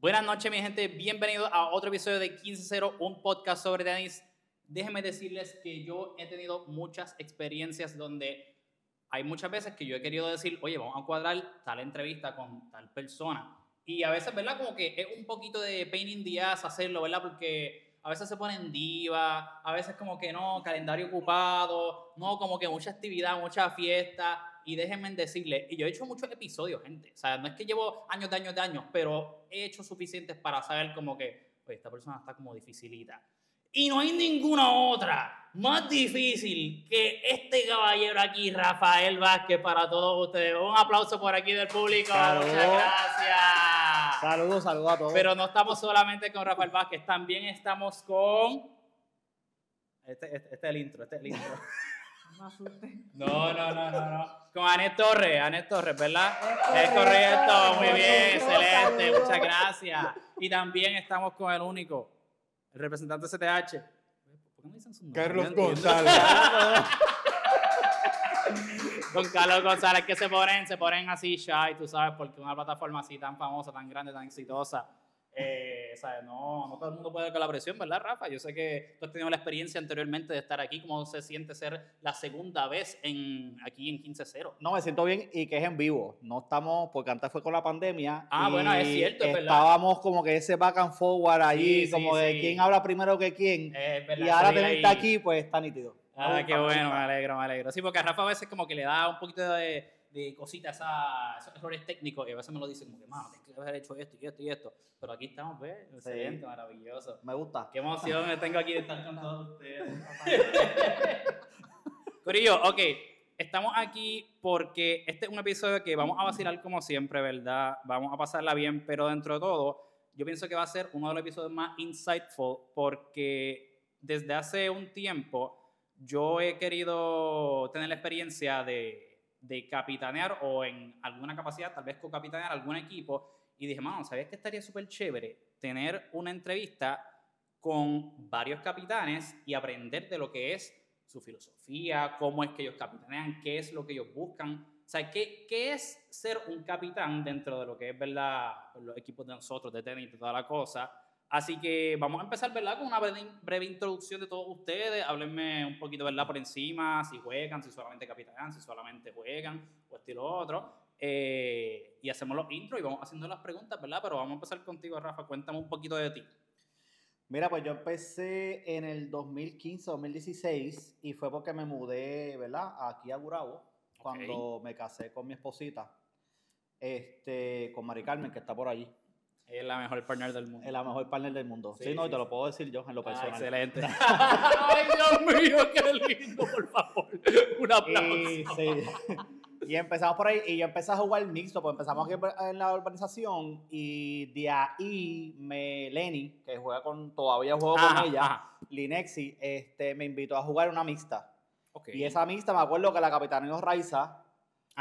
Buenas noches, mi gente. Bienvenidos a otro episodio de 15-0, un podcast sobre tenis. Déjenme decirles que yo he tenido muchas experiencias donde hay muchas veces que yo he querido decir, oye, vamos a cuadrar tal entrevista con tal persona. Y a veces, ¿verdad? Como que es un poquito de pain in the ass hacerlo, ¿verdad? Porque a veces se ponen diva, a veces como que no, calendario ocupado, no, como que mucha actividad, mucha fiesta. Y déjenme decirles, y yo he hecho muchos episodios, gente. O sea, no es que llevo años de años de años, pero he hecho suficientes para saber como que, oye, esta persona está como dificilita. Y no hay ninguna otra más difícil que este caballero aquí, Rafael Vázquez, para todos ustedes. Un aplauso por aquí del público. Saludos. Muchas gracias. Saludos, saludos a todos. Pero no estamos solamente con Rafael Vázquez, también estamos con. Este, este- este es el intro, este es el intro. No me. No, no, no, no, no. Con Anet Torres, Anet Torres, ¿verdad? Es correcto, muy bien, excelente, muchas gracias. Y también estamos con el único, el representante de CTH. ¿Por qué no dicen su nombre? Carlos. González. Con Carlos González, que se ponen, se ponen así shy, tú sabes, porque una plataforma así tan famosa, tan grande, tan exitosa. Eh, ¿sabes? No, no todo el mundo puede con la presión, ¿verdad, Rafa? Yo sé que tú has tenido la experiencia anteriormente de estar aquí. ¿Cómo se siente ser la segunda vez en, aquí en 15-0? No, me siento bien y que es en vivo. No estamos, porque antes fue con la pandemia. Ah, y bueno, es cierto, es verdad. Estábamos como que ese back and forward allí, Sí, sí, como de sí. quién habla primero que quién. Es verdad, y ahora tenerte aquí, pues está nítido. Ah, qué bueno, me alegro, me alegro. Sí, porque a Rafa a veces como que le da un poquito de, de cositas, esa- esos errores técnicos, y a veces me lo dice como que, mano, tienes que haber hecho esto y esto y esto. Pero aquí estamos, ¿ves? Excelente, maravilloso. Me gusta. Qué emoción me tengo aquí de estar con todos ustedes. Corillo, ok. Estamos aquí porque este es un episodio que vamos a vacilar como siempre, ¿verdad? Vamos a pasarla bien, pero dentro de todo, yo pienso que va a ser uno de los episodios más insightful porque desde hace un tiempo yo he querido tener la experiencia de, de capitanear o en alguna capacidad, tal vez co-capitanear algún equipo. Y dije, mano, ¿sabías que estaría súper chévere tener una entrevista con varios capitanes y aprender de lo que es su filosofía, cómo es que ellos capitanean, qué es lo que ellos buscan? O ¿qué, qué es ser un capitán dentro de lo que es, ¿verdad? Los equipos de nosotros, de tenis, de toda la cosa. Así que vamos a empezar, ¿verdad? Con una breve, introducción de todos ustedes. Háblenme un poquito, ¿verdad? Por encima, si juegan, si solamente capitanean, si solamente juegan o estilo otro. Eh, y hacemos los intros y vamos haciendo las preguntas, ¿verdad? Pero vamos a empezar contigo, Rafa. Cuéntame un poquito de ti. Mira, pues yo empecé en el 2015, 2016 y fue porque me mudé, ¿verdad? Aquí a Gurabo, cuando me casé con mi esposita, este, con Mari Carmen, que está por allí. Es la mejor partner del mundo. Es la mejor partner del mundo. Sí, Sí, no, y te lo puedo decir yo en lo Ah, personal. excelente. Ay, Dios mío, qué lindo, por favor. Un aplauso. Y, sí. y empezamos por ahí, y yo empecé a jugar mixto, pues empezamos aquí en la urbanización, y de ahí me, Lenny, que juega con, todavía juego Ajá, con ella, ajá. Linexi, este, me invitó a jugar una mixta. Y esa mixta me acuerdo que la capitaneó Raiza,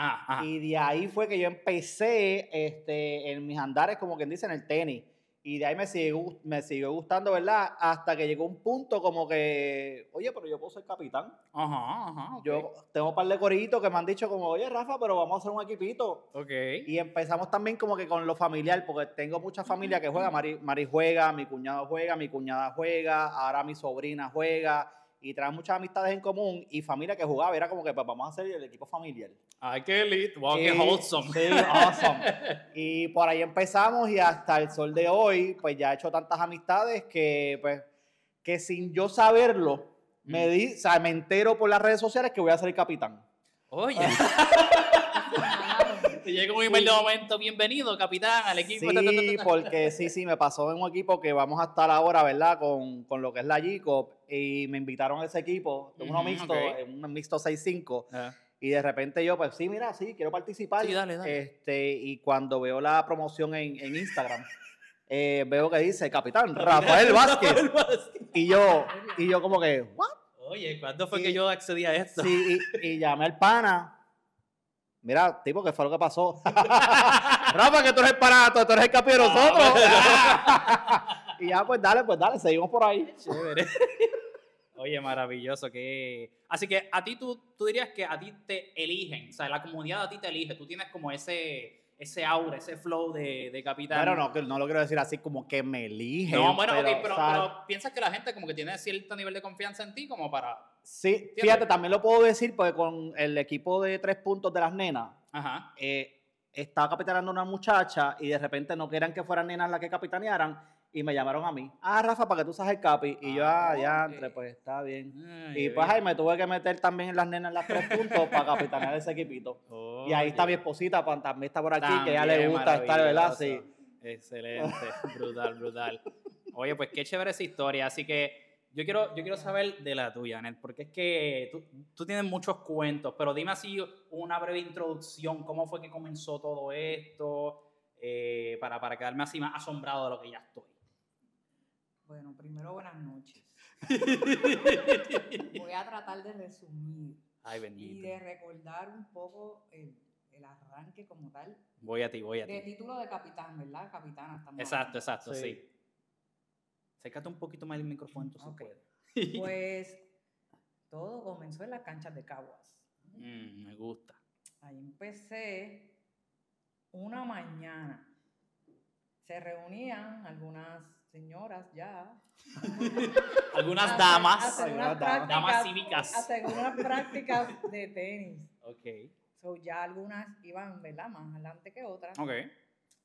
Ah, ajá. y de ahí fue que yo empecé este, en mis andares, como quien dice, en el tenis. Y de ahí me siguió, me siguió gustando, ¿verdad? Hasta que llegó un punto como que, oye, pero yo puedo ser capitán. Ajá, ajá. ok. Yo tengo un par de coritos que me han dicho como, oye, Rafa, pero vamos a hacer un equipito. Ok. Y empezamos también como que con lo familiar, porque tengo mucha familia que juega. Mari, Mari juega, mi cuñado juega, mi cuñada juega, ahora mi sobrina juega. Y traen muchas amistades en común y familia que jugaba. Era como que pues, vamos a hacer el equipo familiar. Ay, qué lindo. Wow, qué Sí, wholesome. Sí, awesome. Y por ahí empezamos y hasta el sol de hoy, pues ya he hecho tantas amistades que, pues, que sin yo saberlo, me, Mm. di, o sea, me entero por las redes sociales que voy a ser el capitán. Oye. Te llega un email de momento. Bienvenido, capitán, al equipo. Sí, Ta, ta, ta, ta, ta. porque sí, sí, me pasó en un equipo que vamos a estar ahora, ¿verdad? Con, con lo que es la GCOP y me invitaron a ese equipo, uno Ujú, mixto, ok. en un mixto 6-5. Ah, Y de repente yo, pues sí, mira, sí, quiero participar. Sí, dale, dale. Este, y cuando veo la promoción en, en Instagram, eh, veo que dice Capitán Rafael Vázquez. Rafael Vázquez. Y yo, y yo como que, ¿what? Oye, ¿cuándo fue Sí. que yo accedí a esto? Sí, y, y llamé al pana. Mira, tipo, ¿qué fue lo que pasó? Rafa, que tú eres el pana, tú eres el capi de nosotros. y ya, pues dale, pues dale, seguimos por ahí. Chévere. Oye, maravilloso. Que... Así que a ti tú, tú dirías que a ti te eligen, o sea, la comunidad a ti te elige, tú tienes como ese, ese aura, ese flow de, de capitán. Pero no, que no lo quiero decir así como que me eligen. No, bueno, ok, pero, pero, o sea, pero piensas que la gente como que tiene cierto nivel de confianza en ti como para... Sí, fíjate, también lo puedo decir porque con el equipo de tres puntos de las nenas, Ajá. eh, estaba capitaneando una muchacha y de repente no querían que fueran nenas las que capitanearan y me llamaron a mí. Ah, Rafa, para que tú seas el capi. Y yo, Ah, ah, ya, entre, pues está bien. Ay, Y pues ahí me tuve que meter también en las nenas en las tres puntos para capitanear ese equipito. Y ahí está mi esposita, también está por aquí, que a ella le También gusta estar, ¿verdad? Sí. Excelente, brutal, brutal. Oye, pues qué chévere esa historia. Así que yo quiero, yo quiero saber de la tuya, Ned, porque es que tú, tú tienes muchos cuentos, pero dime así una breve introducción, cómo fue que comenzó todo esto, eh, para, para quedarme así más asombrado de lo que ya estoy. Bueno, primero buenas noches. Voy a tratar de resumir Ay, y de recordar un poco el, el arranque como tal. Voy a ti, voy a De ti. título de capitán, ¿verdad? Capitana estamos Exacto, hablando. exacto, sí. Sí. Acércate un poquito más el micrófono, entonces Ok. puedes. Pues todo comenzó en las canchas de Caguas. Mm, me gusta. Ahí empecé una mañana. Se reunían algunas señoras ya. Algunas damas. Algunas unas damas. Damas cívicas. a hacer unas prácticas de tenis. Ok. So, ya algunas iban, ¿verdad? Más adelante que otras. Ok.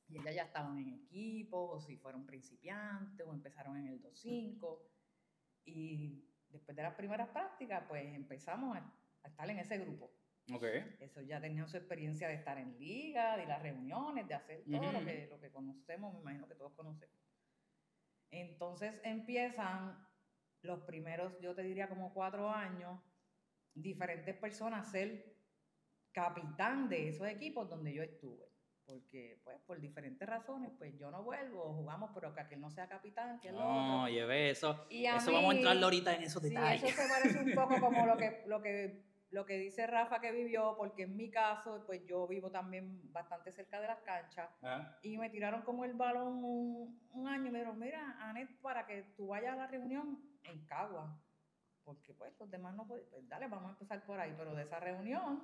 Y ellas ya estaban en equipo, o si fueron principiantes, o empezaron en el 2-5. Y después de las primeras prácticas, pues empezamos a, a estar en ese grupo. Ok. Eso ya tenían su experiencia de estar en liga, de las reuniones, de hacer todo lo, que, lo que conocemos, me imagino que todos conocemos. Entonces empiezan los primeros, yo te diría como cuatro años, diferentes personas a ser capitán de esos equipos donde yo estuve. Porque, pues, por diferentes razones, pues yo no vuelvo, jugamos, pero que aquel no sea capitán, que el otro. No, llevé eso. Y a Eso vamos a mí- entrar ahorita en esos Sí, detalles. eso se parece un poco como lo que, lo que, lo que dice Rafa que vivió, porque en mi caso, pues yo vivo también bastante cerca de las canchas Ah, y me tiraron como el balón un, un año y me dijeron, mira, Anet, para que tú vayas a la reunión en Cagua, porque pues los demás no pueden, pues dale, vamos a empezar por ahí, pero de esa reunión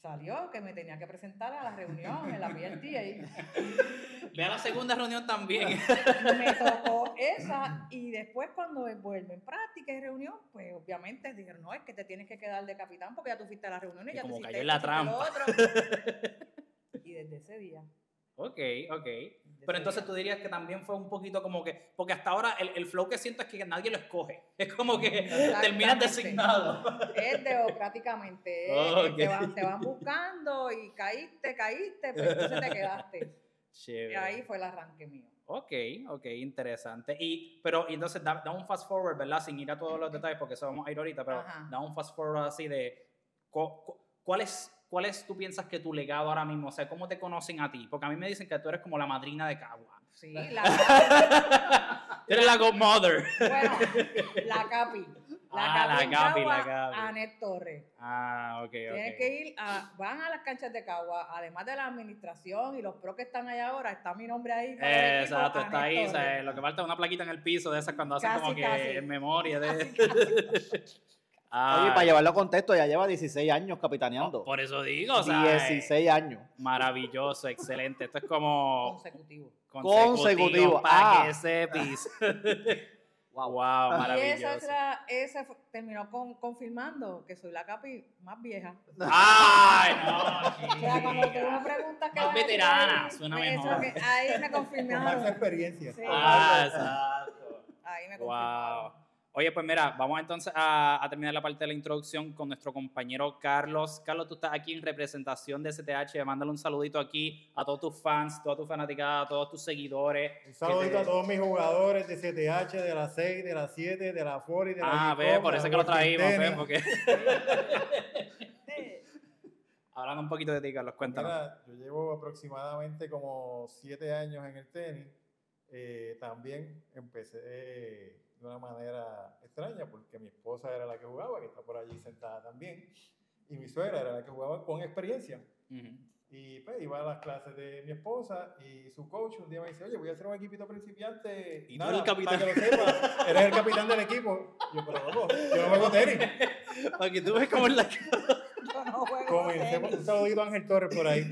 salió que me tenía que presentar a la reunión en la PLTA. Ve a la segunda reunión también. me tocó esa y después cuando vuelvo en práctica y reunión, pues obviamente dijeron, no, es que te tienes que quedar de capitán porque ya tú fuiste a la reunión y, Y ya como hiciste cayó en la trampa. y desde ese día. Ok, ok. Pero entonces tú dirías que también fue un poquito como que, porque hasta ahora el, el flow que siento es que nadie lo escoge. Es como que terminas designado. Es democráticamente, es, Ok. te, van, te van buscando y caíste, caíste, pero entonces te quedaste. Y Chévere. ahí fue el arranque mío. Ok, ok, interesante. Y, pero, y entonces, da, da un fast forward, ¿verdad? Sin ir a todos los detalles, porque eso vamos a ir ahorita, pero Ajá. da un fast forward así de, cu- cu- ¿cuál es, ¿cuál es, tú piensas que tu legado ahora mismo? O sea, ¿cómo te conocen a ti? Porque a mí me dicen que tú eres como la madrina de Cagua. Sí, la, eres la godmother. bueno, la capi. La Ah, la capi, en capi, la capi. Anet Torres. Ah, ok, Tienes ok. que ir a, van a las canchas de Cagua, además de la administración y los pros que están allá ahora, está mi nombre ahí. Eh, equipo, exacto, está ahí. o sea, Torres. lo que falta es una plaquita en el piso de esas cuando hacen Casi, como que en memoria de. Casi. Ah, Oye, para llevarlo a contexto, ya lleva 16 años capitaneando. Por eso digo, o sea. 16 años. Maravilloso, excelente. Esto es como Consecutivo. Consecutivo, Para ah. que sepis. Wow. wow, Y esa, maravilloso. la- esa fue- terminó con, confirmando que soy la capi más vieja. Ay, no, O sea, cuando tú chica. me preguntas qué Más veterana, ahí, suena eso mejor. que- ahí me Con más confirmaron. experiencia. Sí. Ah, exacto. Ahí me Wow. Oye, pues mira, vamos entonces a, a terminar la parte de la introducción con nuestro compañero Carlos. Carlos, tú estás aquí en representación de STH. Mándale un saludito aquí a todos tus fans, toda tu fanaticada, a todos tus seguidores. Un saludito te- a todos mis jugadores de CTH, de la 6, de la 7, de la 4 y de la Ah, ve, por eso la que lo traímos, ve, porque... Hablando un poquito de ti, Carlos, cuéntanos. Mira, yo llevo aproximadamente como 7 años en el tenis. Eh, también empecé eh, de una manera extraña porque mi esposa era la que jugaba, que está por allí sentada también, y mi suegra era la que jugaba con experiencia. Y pues iba a las clases de mi esposa y su coach un día me dice, oye, voy a hacer un equipito principiante. Y tú eres el capitán. Para que lo sepas, eres el capitán del equipo. Yo, pero loco, yo no juego tenis. Para que tú ves cómo es la... Yo no juego Comencemos, tenis. un saludito a Ángel Torres por ahí.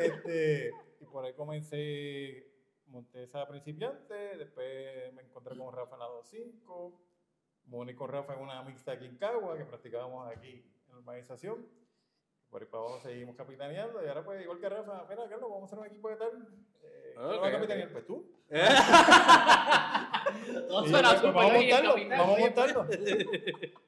Este, por ahí comencé, monté esa principiante, después me encontré con Rafa en la 2.5, me uní con Rafa en una mixta aquí en Cagua, que practicábamos aquí en la urbanización. Por ahí para abajo seguimos capitaneando y ahora pues igual que Rafa, mira Carlos, vamos a hacer un equipo de tal. Eh, ¿quién lo va a capitanear? ok. Pues tú. Todo Y suena pues, súper vamos a montarlo, vamos a montarlo.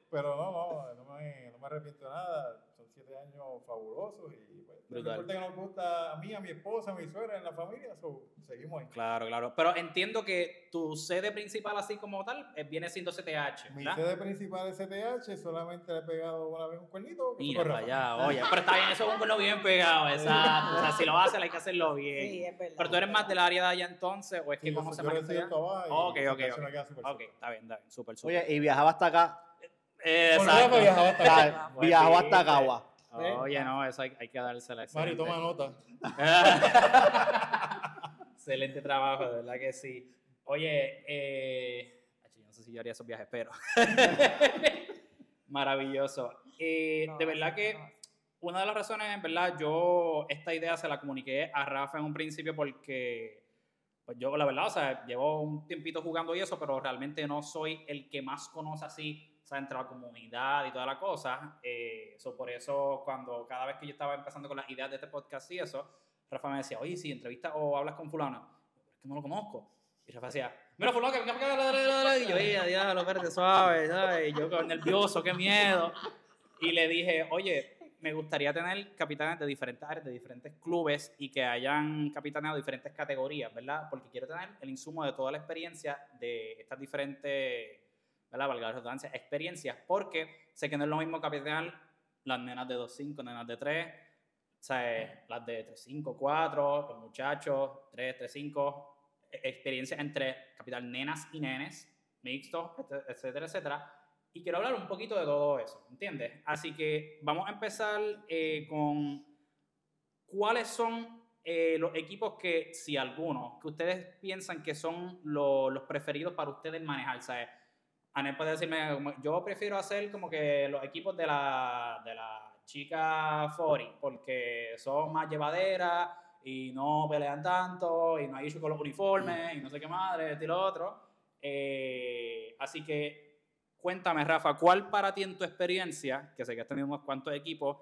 Pero no, no, no me, no me arrepiento de nada. Son siete años fabulosos y el Brutal. deporte que nos gusta a mí, a mi esposa, a mi suegra, en la familia, so, seguimos ahí. Claro, claro. Pero entiendo que tu sede principal, así como tal, eh, viene siendo CTH. Mi ¿verdad? sede principal es CTH, solamente le he pegado una vez un cuernito. Mira para allá, oye. Pero está bien, eso es un cuerno bien pegado, exacto. O sea, si lo haces, hay que hacerlo bien. Sí, es verdad. Pero tú eres más del área de allá entonces, o es que Sí, allá? Toa y Ok, ok, ok. Ok, está bien, está bien, súper, súper. Oye, y viajaba hasta acá. Rafa viajaba hasta acá. Viajó hasta. Cagua. Oye, no, eso hay, hay que dársela. Mari, toma nota. Excelente trabajo, de verdad que sí. Oye, eh, yo no sé si yo haría esos viajes, pero maravilloso. Eh, No, de verdad no, que no. una de las razones, en verdad, yo esta idea se la comuniqué a Rafa en un principio porque, pues yo, la verdad, o sea, llevo un tiempito jugando y eso, pero realmente no soy el que más conoce así, o sea, entre la comunidad y toda la cosa. Eh, so, por eso, cuando cada vez que yo estaba empezando con las ideas de este podcast y eso, Rafa me decía, oye, si entrevistas o hablas con fulano, es que no lo conozco. Y Rafa decía, mira fulano, que venga para acá, la, la, la, la", y yo, oye, diablo, espérate, suave, ¿sabes? Y yo nervioso, qué miedo. Y le dije, oye, me gustaría tener capitanes de diferentes áreas, de diferentes clubes y que hayan capitaneado diferentes categorías, ¿verdad? Porque quiero tener el insumo de toda la experiencia de estas diferentes, ¿verdad? Valga la redundancia, experiencias, porque sé que no es lo mismo capitanear las nenas de 2.5, nenas de 3, o eh, las de 3.5, 4, los muchachos, 3, 3.5, e- experiencias entre capital nenas y nenes, mixtos, et- etcétera, etcétera. Y quiero hablar un poquito de todo eso, ¿entiendes? Así que vamos a empezar eh, con cuáles son eh, los equipos que, si algunos, que ustedes piensan que son lo- los preferidos para ustedes manejar. ¿sabes? Anel puede decirme, yo prefiero hacer como que los equipos de la, de la chica 40, porque son más llevaderas y no pelean tanto y no hay issue con los uniformes y no sé qué madre, y lo otro. Eh, así que cuéntame, Rafa, ¿cuál para ti en tu experiencia, que sé que has tenido unos cuantos equipos,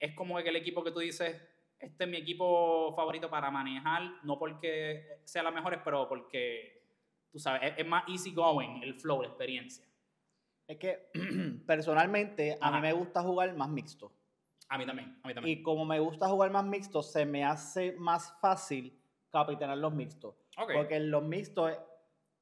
es como el equipo que tú dices, este es mi equipo favorito para manejar, no porque sea la mejor, pero porque, tú sabes, es, es más easy going el flow, la experiencia. Es que personalmente a Ajá. mí me gusta jugar más mixto. A mí también, a mí también. Y como me gusta jugar más mixto, se me hace más fácil capitanear los mixtos. Porque en los mixtos es,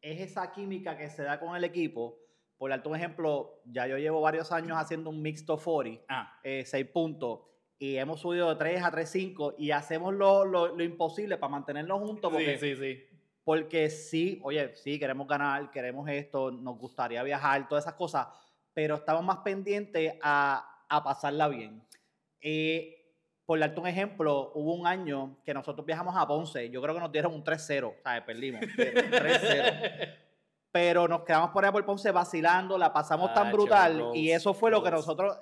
es esa química que se da con el equipo. Por darte un ejemplo, ya yo llevo varios años haciendo un mixto 40, Ah, 6 puntos, y hemos subido de 3 a 3, 5, y hacemos lo, lo- lo imposible para mantenernos juntos. Porque, sí, sí, sí. Porque sí, oye, sí, queremos ganar, queremos esto, nos gustaría viajar, todas esas cosas, pero estamos más pendientes a, a pasarla bien. Eh, por darte un ejemplo, hubo un año que nosotros viajamos a Ponce, yo creo que nos dieron un 3-0, ¿sabes? Perdimos, 3-0. Pero nos quedamos por allá por Ponce vacilando, la pasamos tan brutal y eso fue lo que nosotros,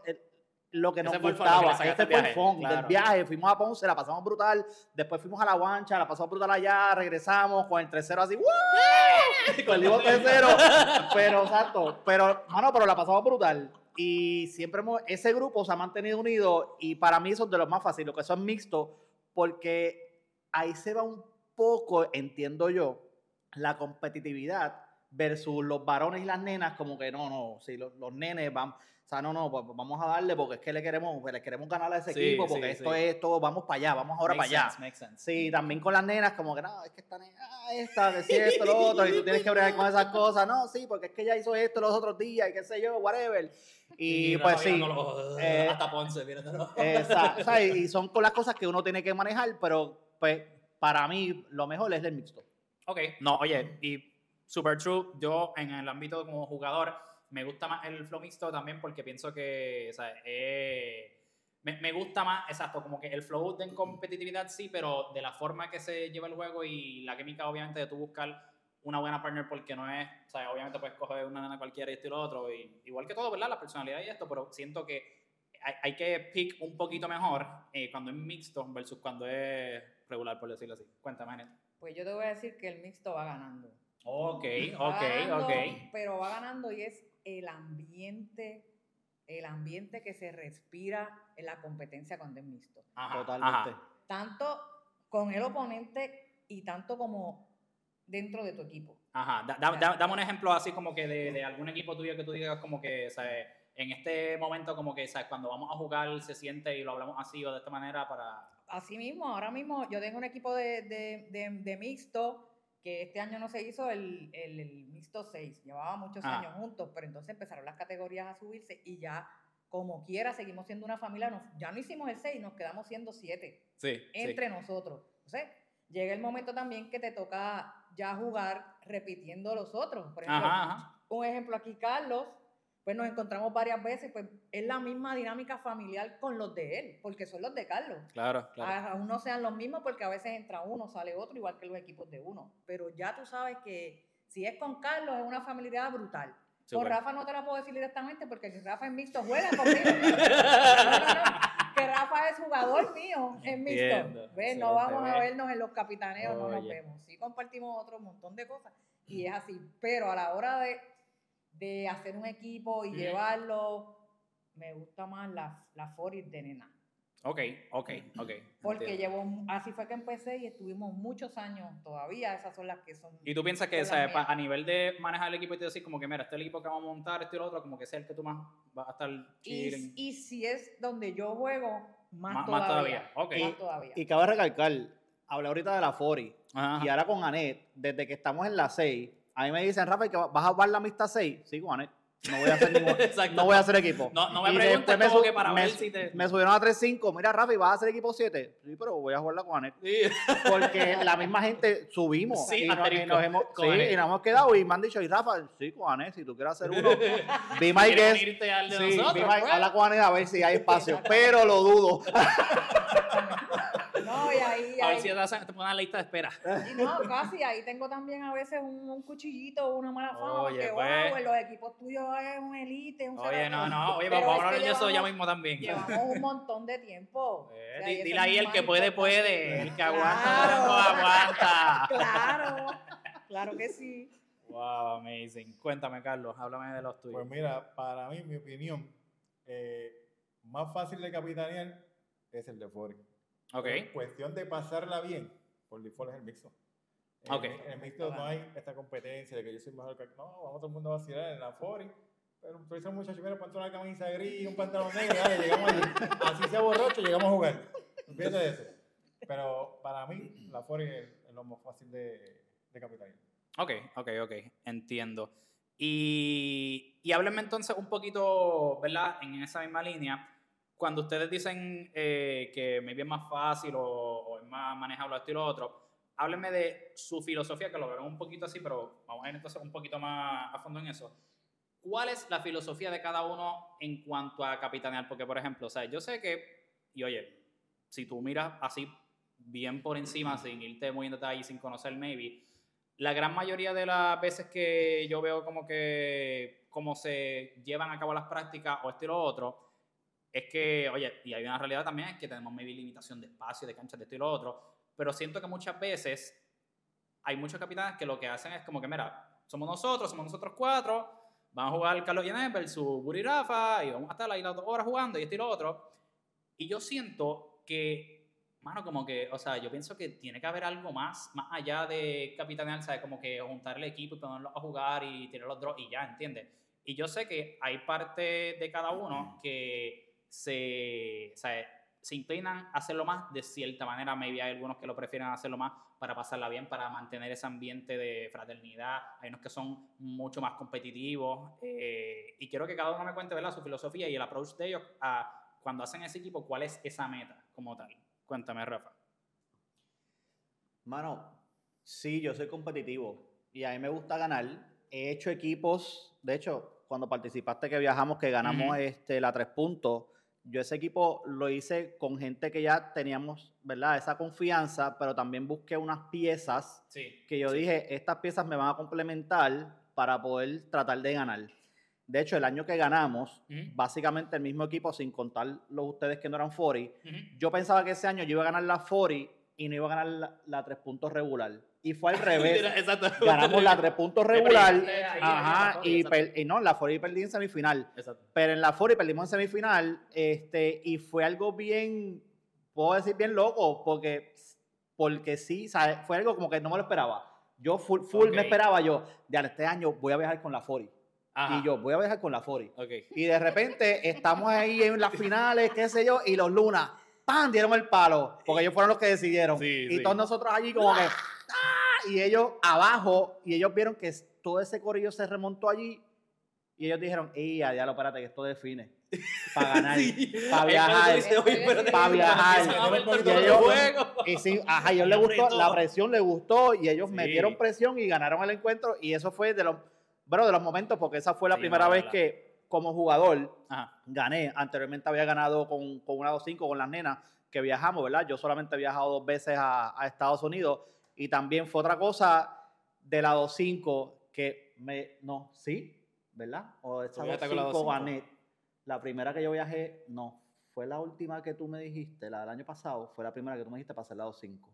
lo que nos Ese le gustaba. Ese fue el fun claro. del viaje. Fuimos a Ponce, la pasamos brutal. Después fuimos a La Guancha, la pasamos brutal allá. Regresamos con el 3-0 así. ¡Woo! Perdimos 3-0. pero, exacto. Pero, mano, pero la pasamos brutal. Y siempre hemos, ese grupo se ha mantenido unido. Y para mí eso es de los más fáciles, lo que son mixtos, porque ahí se va un poco, entiendo yo, la competitividad versus los varones y las nenas, como que no, no, si los, los nenes van, sea, no, no, pues vamos a darle porque es que le queremos, le queremos ganar a ese Sí, equipo, sí, porque esto sí. es esto, vamos para allá, vamos ahora para Makes allá. sense, makes sense. Sí, también con las nenas, como que no, es que esta nena, ah, esta, que si esto, lo otro, y tú tienes que bregar con esas cosas. No, sí, porque es que ella hizo esto los otros días y qué sé yo, whatever. Y, Rafa pues sí, mirándolo, eh, hasta Ponce, míratelo. esa- o sea, y y son con las cosas que uno tiene que manejar, pero pues para mí lo mejor es el mixto. Ok, no, oye, y super true, yo en el ámbito como jugador me gusta más el flow mixto también porque pienso que, o sea, eh, me, me gusta más, exacto, como que el flow de competitividad sí, pero de la forma que se lleva el juego y la química obviamente de tú buscar una buena partner porque no es, o sea, obviamente puedes coger una nena cualquiera y esto y lo otro, y, igual que todo, ¿verdad? La personalidad y esto, pero siento que hay, hay que pick un poquito mejor eh, cuando es mixto versus cuando es regular, por decirlo así. Cuéntame, Janet. Pues yo te voy a decir que el mixto va ganando. Ok, Va ok, ganando, ok. Pero va ganando y es el ambiente, el ambiente que se respira en la competencia cuando es mixto. Ajá, Totalmente. ajá. Tanto con el oponente y tanto como dentro de tu equipo. Ajá, da- da- da- dame un ejemplo así como que de, de algún equipo tuyo que tú digas como que, ¿sabes? En este momento como que, ¿sabes? Cuando vamos a jugar se siente y lo hablamos así o de esta manera para... Así mismo, ahora mismo yo tengo un equipo de, de- de- de mixto que este año no se hizo el, el- el mixto 6, llevaba muchos Ah. años juntos, pero entonces empezaron las categorías a subirse y ya como quiera seguimos siendo una familia, nos- ya no hicimos el 6, nos quedamos siendo 7 Sí, entre nosotros. Entonces, llega el momento también que te toca ya jugar repitiendo los otros. Por ejemplo, Ajá, ajá. un ejemplo aquí, Carlos, pues nos encontramos varias veces, pues es la misma dinámica familiar con los de él, porque son los de Carlos. Claro, claro. Aún no sean los mismos porque a veces entra uno, sale otro, igual que los equipos de uno. Pero ya tú sabes que si es con Carlos es una familiaridad brutal. Con. Rafa no te la puedo decir directamente porque si Rafa es mixto, juega conmigo. Que Rafa es jugador mío en mixto. ¿Ves? No vamos a ve. vernos en los capitaneos, no nos vemos. Sí compartimos otro montón de cosas y es así. Pero a la hora de, de hacer un equipo y Ujú. llevarlo, me gusta más la, la Foris de nena. Ok, ok, ok. Porque entiendo. llevo, así fue que empecé y estuvimos muchos años todavía, esas son las que son. Y tú piensas que, mías. a nivel de manejar el equipo y te decir como que, mira, este es el equipo que vamos a montar, este y lo otro, como que sea el que tú más vas a estar. Y, y si es donde yo juego, más, Más- más todavía. todavía, ok. Más todavía. Y cabe recalcar, hablé ahorita de la Fori Ajá. y ahora con Anet, desde que estamos en la 6, a mí me dicen, Rafa, ¿que ¿vas a jugar la amistad 6? Sí, con Anet. No voy a hacer ningún, no voy a hacer equipo. No, no me Y preguntes me como que para me ver si te... Me subieron a 3-5. Mira, Rafa, ¿y vas a hacer equipo 7? Sí, pero voy a jugarla con Anet. Sí. Porque la misma gente subimos. Sí, y, nos, y asterisco, nos hemos, con sí, Anet. y nos hemos quedado y me han dicho, y Rafa, sí, con Anet, si tú quieres hacer uno. Be my ¿Quieres guest. Sí, nosotros? be my- pues? habla con Anet a ver si hay espacio. pero lo dudo. No, y ahí, A ver si te, la lista de espera. y no, casi, ahí tengo también a veces un, un cuchillito, una mala fama, Oye, porque pues. wow, en los equipos tuyos es un elite, un Oye, no, no, oye, Pero vamos a hablar que de eso ya llevamos- mismo también. Llevamos un montón de tiempo. Eh, O sea, dile ahí, el que puede, puede. El que aguanta, Claro. no aguanta. Claro, claro que sí. Wow, amazing. Cuéntame, Carlos, háblame de los tuyos. Pues mira, para mí, mi opinión, eh, más fácil de capitanear es el de Fori. Ok. Pero Cuestión de pasarla bien, por default es el mixto. En, Ok. en el mixto no hay esta competencia de que yo soy mejor que. No, vamos todo el mundo a vacilar en la Fori. Pero tú dices, muchacho, mira, ponte una camisa gris un pantalón negro, dale, llegamos allí. Así sea borracho, llegamos a jugar. De eso. Pero para mí, la Fori es, es lo más fácil de, de capitanear. Ok, ok, ok, entiendo. Y, y háblenme entonces un poquito, ¿verdad? En esa misma línea, cuando ustedes dicen eh, que maybe es más fácil o, o es más manejable esto y lo otro, háblenme de su filosofía, que lo verán un poquito así, pero vamos a ir entonces un poquito más a fondo en eso. ¿Cuál es la filosofía de cada uno en cuanto a capitanear? Porque, por ejemplo, o sea, yo sé que, y oye, si tú miras así bien por encima, sin irte muy en detalle, sin conocer maybe, la gran mayoría de las veces que yo veo como que cómo se llevan a cabo las prácticas o esto y lo otro, es que, oye, y hay una realidad también, es que tenemos maybe limitación de espacio, de canchas, de esto y lo otro, pero siento que muchas veces hay muchos capitanes que lo que hacen es como que, mira, somos nosotros, somos nosotros cuatro, vamos a jugar Carlos Llanes versus Buri Rafa y vamos a estar ahí las dos horas jugando y esto y lo otro. Y yo siento que, mano, como que, o sea, yo pienso que tiene que haber algo más, más allá de capitanear, ¿sabes? Como que juntar el equipo y ponerlos a jugar y tirar los draws y ya, ¿entiendes? Y yo sé que hay parte de cada uno que se, o sea, se inclinan a hacerlo más de cierta manera. Maybe hay algunos que lo prefieren hacerlo más para pasarla bien, para mantener ese ambiente de fraternidad. Hay unos que son mucho más competitivos. eh, y quiero que cada uno me cuente ¿verdad? su filosofía y el approach de ellos a cuando hacen ese equipo, cuál es esa meta como tal. Cuéntame, Rafa. Mano, sí, yo soy competitivo y a mí me gusta ganar. He hecho equipos, de hecho, cuando participaste que viajamos, que ganamos este, la tres puntos, yo ese equipo lo hice con gente que ya teníamos, ¿verdad? Esa confianza, pero también busqué unas piezas Sí. que yo dije, estas piezas me van a complementar para poder tratar de ganar. De hecho, el año que ganamos, básicamente el mismo equipo, sin contar los ustedes que no eran 40, Ujú. yo pensaba que ese año yo iba a ganar la 40 y no iba a ganar la, la tres puntos regular. Y fue al revés. Exacto. Ganamos la tres puntos regular. Ajá, 40, y, per- y no, la 40 perdí en semifinal. Exacto. Pero en la 40 perdimos en semifinal. Este, y fue algo bien, puedo decir bien loco, porque, porque sí, ¿sabes? fue algo como que no me lo esperaba. Yo full, full Ok. me esperaba yo, de este año voy a viajar con la 40. Ajá. Y yo voy a viajar con la 40. Ok. Y de repente estamos ahí en las finales, qué sé yo, y los Lunas, ¡pam! dieron el palo, porque ellos fueron los que decidieron. Sí, y sí. todos nosotros allí como que, ¡ah! Y ellos abajo, y ellos vieron que todo ese corillo se remontó allí, y ellos dijeron, ¡ey, ya, diablo, espérate, que esto define! Para ganar, Sí. para viajar. cuando tú dices, "Oye, espérate, Pa' cuando viajar. Y ellos- juego". Y sí, ajá, ellos les gustó, la presión les gustó, y ellos Sí. metieron presión y ganaron el encuentro, y eso fue de los, bueno, de los momentos, porque esa fue la primera no, vez la- que, como jugador, Ajá. gané. Anteriormente había ganado con, con una 2-5 con las nenas que viajamos, ¿verdad? Yo solamente he viajado dos veces a, a Estados Unidos y también fue otra cosa de la 2-5 que me. No, sí, ¿verdad? O la 2-5 2-5. gané. La primera que yo viajé, no. Fue la última que tú me dijiste, la del año pasado, fue la primera que tú me dijiste para hacer la 2-5.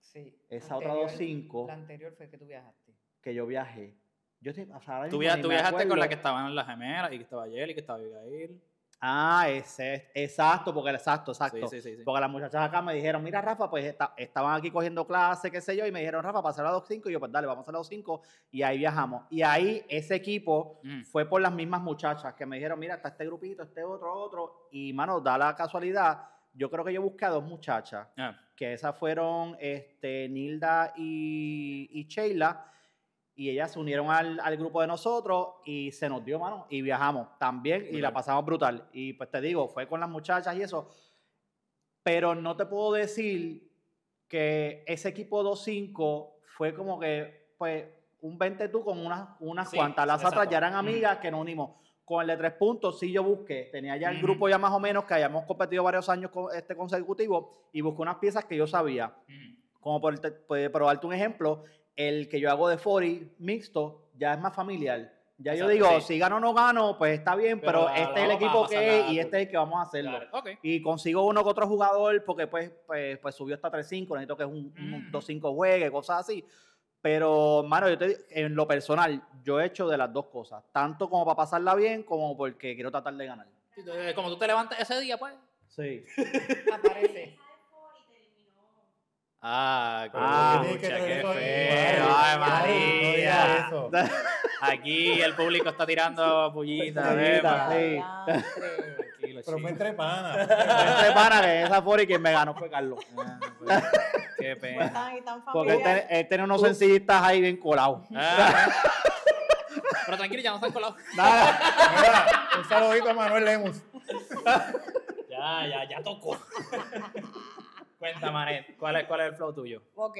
Sí. Esa otra anterior- 2-5 La anterior fue que tú viajaste. que yo viajé. Yo estoy, o sea, ahora Tú, via- viajaste con la que estaban en las gemelas y que estaba Jelly, que estaba Abigail. Ah, ese, exacto, porque exacto, exacto. Sí, sí. Porque las muchachas acá me dijeron, mira Rafa, pues esta- estaban aquí cogiendo clase, qué sé yo, y me dijeron, Rafa, hacer la 2.5, y yo, pues dale, vamos a la 2.5, y ahí viajamos. Y ahí ese equipo Mm. fue por las mismas muchachas que me dijeron, mira, está este grupito, este otro, otro, y mano, da la casualidad, yo creo que yo busqué a dos muchachas, Ah, que esas fueron este, Nilda y, y Sheila, y ellas se unieron al, al grupo de nosotros y se nos dio mano y viajamos también y la pasamos brutal. Y pues te digo, fue con las muchachas y eso, pero no te puedo decir que ese equipo 2-5 fue como que, pues, un 20 tú con unas, unas Sí, cuantas. Las otras ya eran amigas que nos unimos. Con el de tres puntos sí yo busqué, tenía ya el grupo ya más o menos que hayamos competido varios años con este consecutivos y busqué unas piezas que yo sabía. mm. Como por, por darte un ejemplo, el que yo hago de 40 mixto ya es más familiar. Ya yo digo, sí. si gano o no gano, pues está bien, Pero este es el equipo que es y este es el que vamos a hacerlo. Claro. Y consigo uno que otro jugador porque pues, pues, pues subió hasta 3-5, necesito que un, un Ujú. 2-5 juegue, cosas así. Pero, mano, yo te, di- en lo personal, yo he hecho de las dos cosas, tanto como para pasarla bien como porque quiero tratar de ganar. Como tú te levantas ese día, pues. Sí. Aparece. Ah, Ah, que qué feo. Ay, digas María. Aquí el público está tirando pullitas. Sí. Pero fue entre panas. Entre pana que esa 40 quien me ganó fue Carlos. Ah, pues, Qué pena. tan Porque él, ten- él tenía unos sencillistas ahí bien colados. Ah. Pero tranquilo, ya no están colados. Nada. Mira, un saludito a Manuel Lemus. Ya, ya, ya tocó. Cuenta, Manet, ¿cuál es, ¿cuál es el flow tuyo? Ok,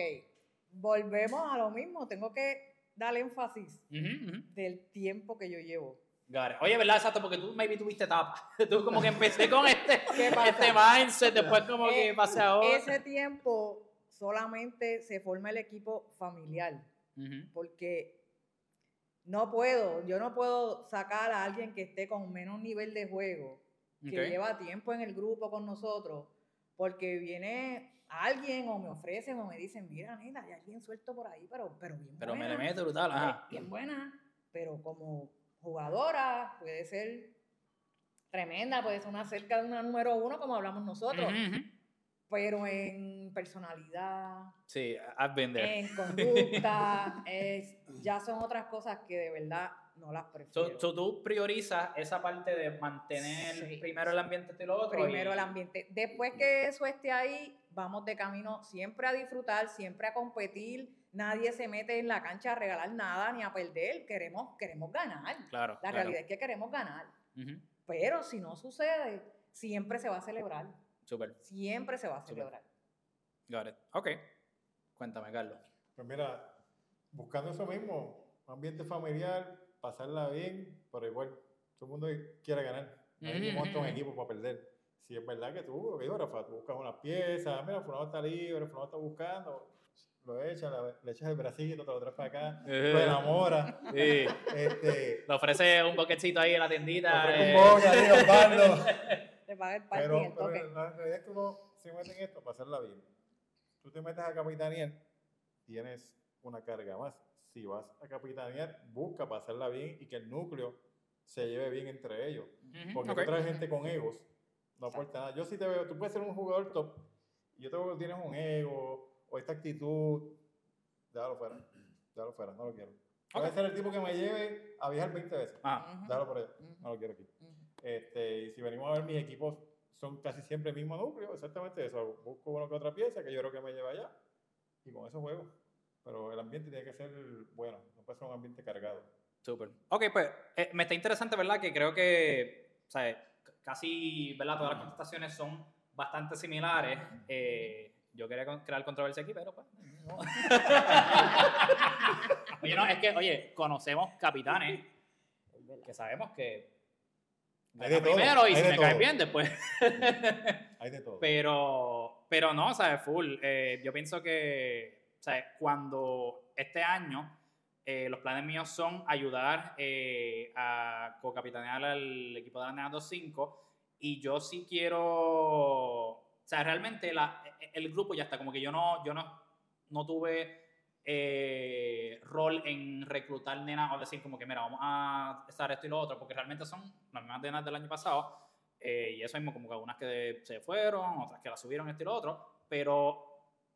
volvemos a lo mismo. Tengo que dar énfasis del tiempo que yo llevo. Oye, ¿verdad? Exacto, porque tú maybe tuviste etapa. Tú como que empecé con este, este mindset, después como que Eh, pasé a otro. Ese tiempo solamente se forma el equipo familiar, porque no puedo, yo no puedo sacar a alguien que esté con menos nivel de juego, que lleva tiempo en el grupo con nosotros, porque viene alguien o me ofrecen o me dicen, mira, nena, hay alguien suelto por ahí, pero, pero bien Pero me buena, le meto brutal, ajá. bien buena, pero como jugadora puede ser tremenda, puede ser una cerca de una número uno como hablamos nosotros, pero en personalidad, Sí, I've been there. en conducta, es- ya son otras cosas que de verdad no las prefiero. So, so tú priorizas esa parte de mantener Sí. primero el ambiente y lo otro. Primero y- el ambiente. Después que eso esté ahí, vamos de camino siempre a disfrutar, siempre a competir. Nadie se mete en la cancha a regalar nada ni a perder. Queremos, queremos ganar. Claro. La claro. realidad es que queremos ganar. Pero si no sucede, siempre se va a celebrar. Súper. Siempre se va a celebrar. Got it. Ok. Cuéntame, Carlos. Pues mira, buscando eso mismo, un ambiente familiar, pasarla bien, pero igual, todo el mundo quiere ganar. Monta un ujú. equipo para perder. Si es verdad que tú, lo que digo, Rafa, tú buscas unas piezas, mira, fulano está libre, fulano está buscando. lo echas, le echas el bracito, te lo traes para acá, Eh. lo enamoras. Sí. Este, Le ofrece un boquetcito ahí en la tiendita. ofrece eh, un boque ahí, Osvaldo. Te paga el Pero, el pero la realidad es que uno se mete en esto para hacerla bien. Tú te metes a capitanear, tienes una carga más. Si vas a capitanear, busca para hacerla bien y que el núcleo se lleve bien entre ellos. Porque ok. tú traes gente con egos, no aporta nada. Yo sí te veo, tú puedes ser un jugador top, y yo te veo que tienes un ego o esta actitud, déjalo fuera, déjalo fuera, no lo quiero. Puede Ok. ser el tipo que me lleve a viajar 20 veces, Ah, Ujú, déjalo por allá, no lo quiero aquí. Este, y si venimos a ver mis equipos, son casi siempre el mismo núcleo, exactamente eso. Busco una que otra pieza que yo creo que me lleva allá y con eso juego. Pero el ambiente tiene que ser bueno, no puede ser un ambiente cargado. Súper. Ok, pues eh, me está interesante, ¿verdad? Que creo que, o sea, casi, ¿verdad? Todas las contestaciones son bastante similares. Eh, yo quería crear controversia aquí, pero pues. no. oye, no, es que, oye, conocemos capitanes que sabemos que. Hay de todo, primero y hay si de me cae todo. bien después. Hay de todo. Pero, pero no, o sea, full. Eh, yo pienso que, sea, cuando este año eh, los planes míos son ayudar eh, a co-capitanear al equipo de la NEA 25 y yo sí quiero, o sea, realmente la- el grupo ya está, como que yo no, yo no, no tuve eh, rol en reclutar nenas o decir como que, mira, vamos a estar esto y lo otro, porque realmente son las mismas nenas del año pasado eh, y eso mismo, como que algunas que se fueron, otras que la subieron, esto y lo otro, pero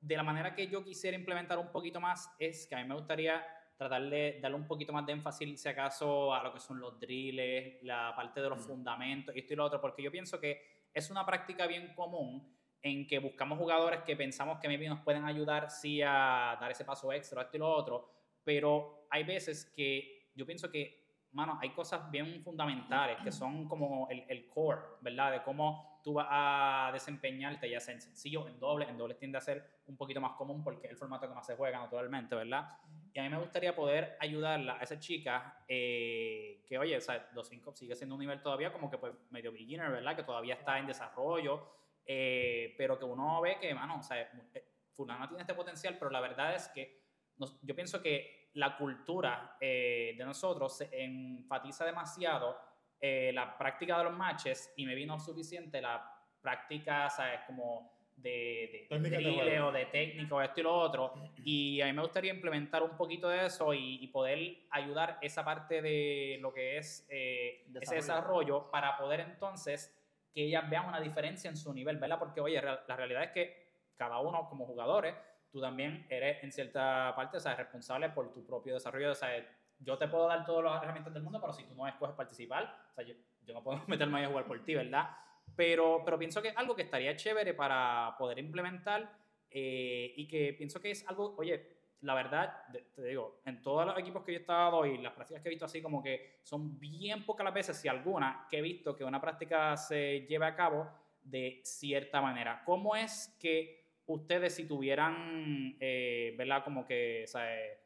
de la manera que yo quisiera implementar un poquito más es que a mí me gustaría tratar de darle un poquito más de énfasis, si acaso, a lo que son los drills, la parte de los Mm. fundamentos, esto y lo otro, porque yo pienso que es una práctica bien común en que buscamos jugadores que pensamos que maybe nos pueden ayudar, sí, a dar ese paso extra, esto y lo otro, pero hay veces que yo pienso que, mano, hay cosas bien fundamentales que son como el, el core, ¿verdad? De cómo tú vas a desempeñarte, ya sea en sencillo, en doble, en doble tiende a ser un poquito más común porque es el formato que más se juega naturalmente, ¿verdad? Y a mí me gustaría poder ayudarla a esa chica eh, que, oye, o sea, 2.5 sigue siendo un nivel todavía como que pues medio beginner, ¿verdad? Que todavía está en desarrollo, eh, pero que uno ve que, mano, o sea, eh, fulana tiene este potencial, pero la verdad es que nos- yo pienso que la cultura eh, de nosotros se enfatiza demasiado eh, la práctica de los matches y me vino suficiente la práctica, ¿sabes? Como de, de Técnica de o de técnica o esto y lo otro. Y a mí me gustaría implementar un poquito de eso y, y poder ayudar esa parte de lo que es eh, ese Desarrollo. para poder entonces que ellas vean una diferencia en su nivel, ¿verdad? Porque, oye, la realidad es que cada uno como jugadores, tú también eres en cierta parte, o sea, responsable por tu propio desarrollo, o sea, yo te puedo dar todas las herramientas del mundo, pero si tú no escoges participar, o sea, yo, no puedo meterme a jugar por ti, ¿verdad? Pero, pero pienso que es algo que estaría chévere para poder implementar eh, y que pienso que es algo, oye, la verdad, te digo, en todos los equipos que yo he estado y las prácticas que he visto así, como que son bien pocas las veces, si alguna, que he visto que una práctica se lleve a cabo de cierta manera. ¿Cómo es que ustedes, si tuvieran, eh, ¿verdad? Como que, o sea, eh,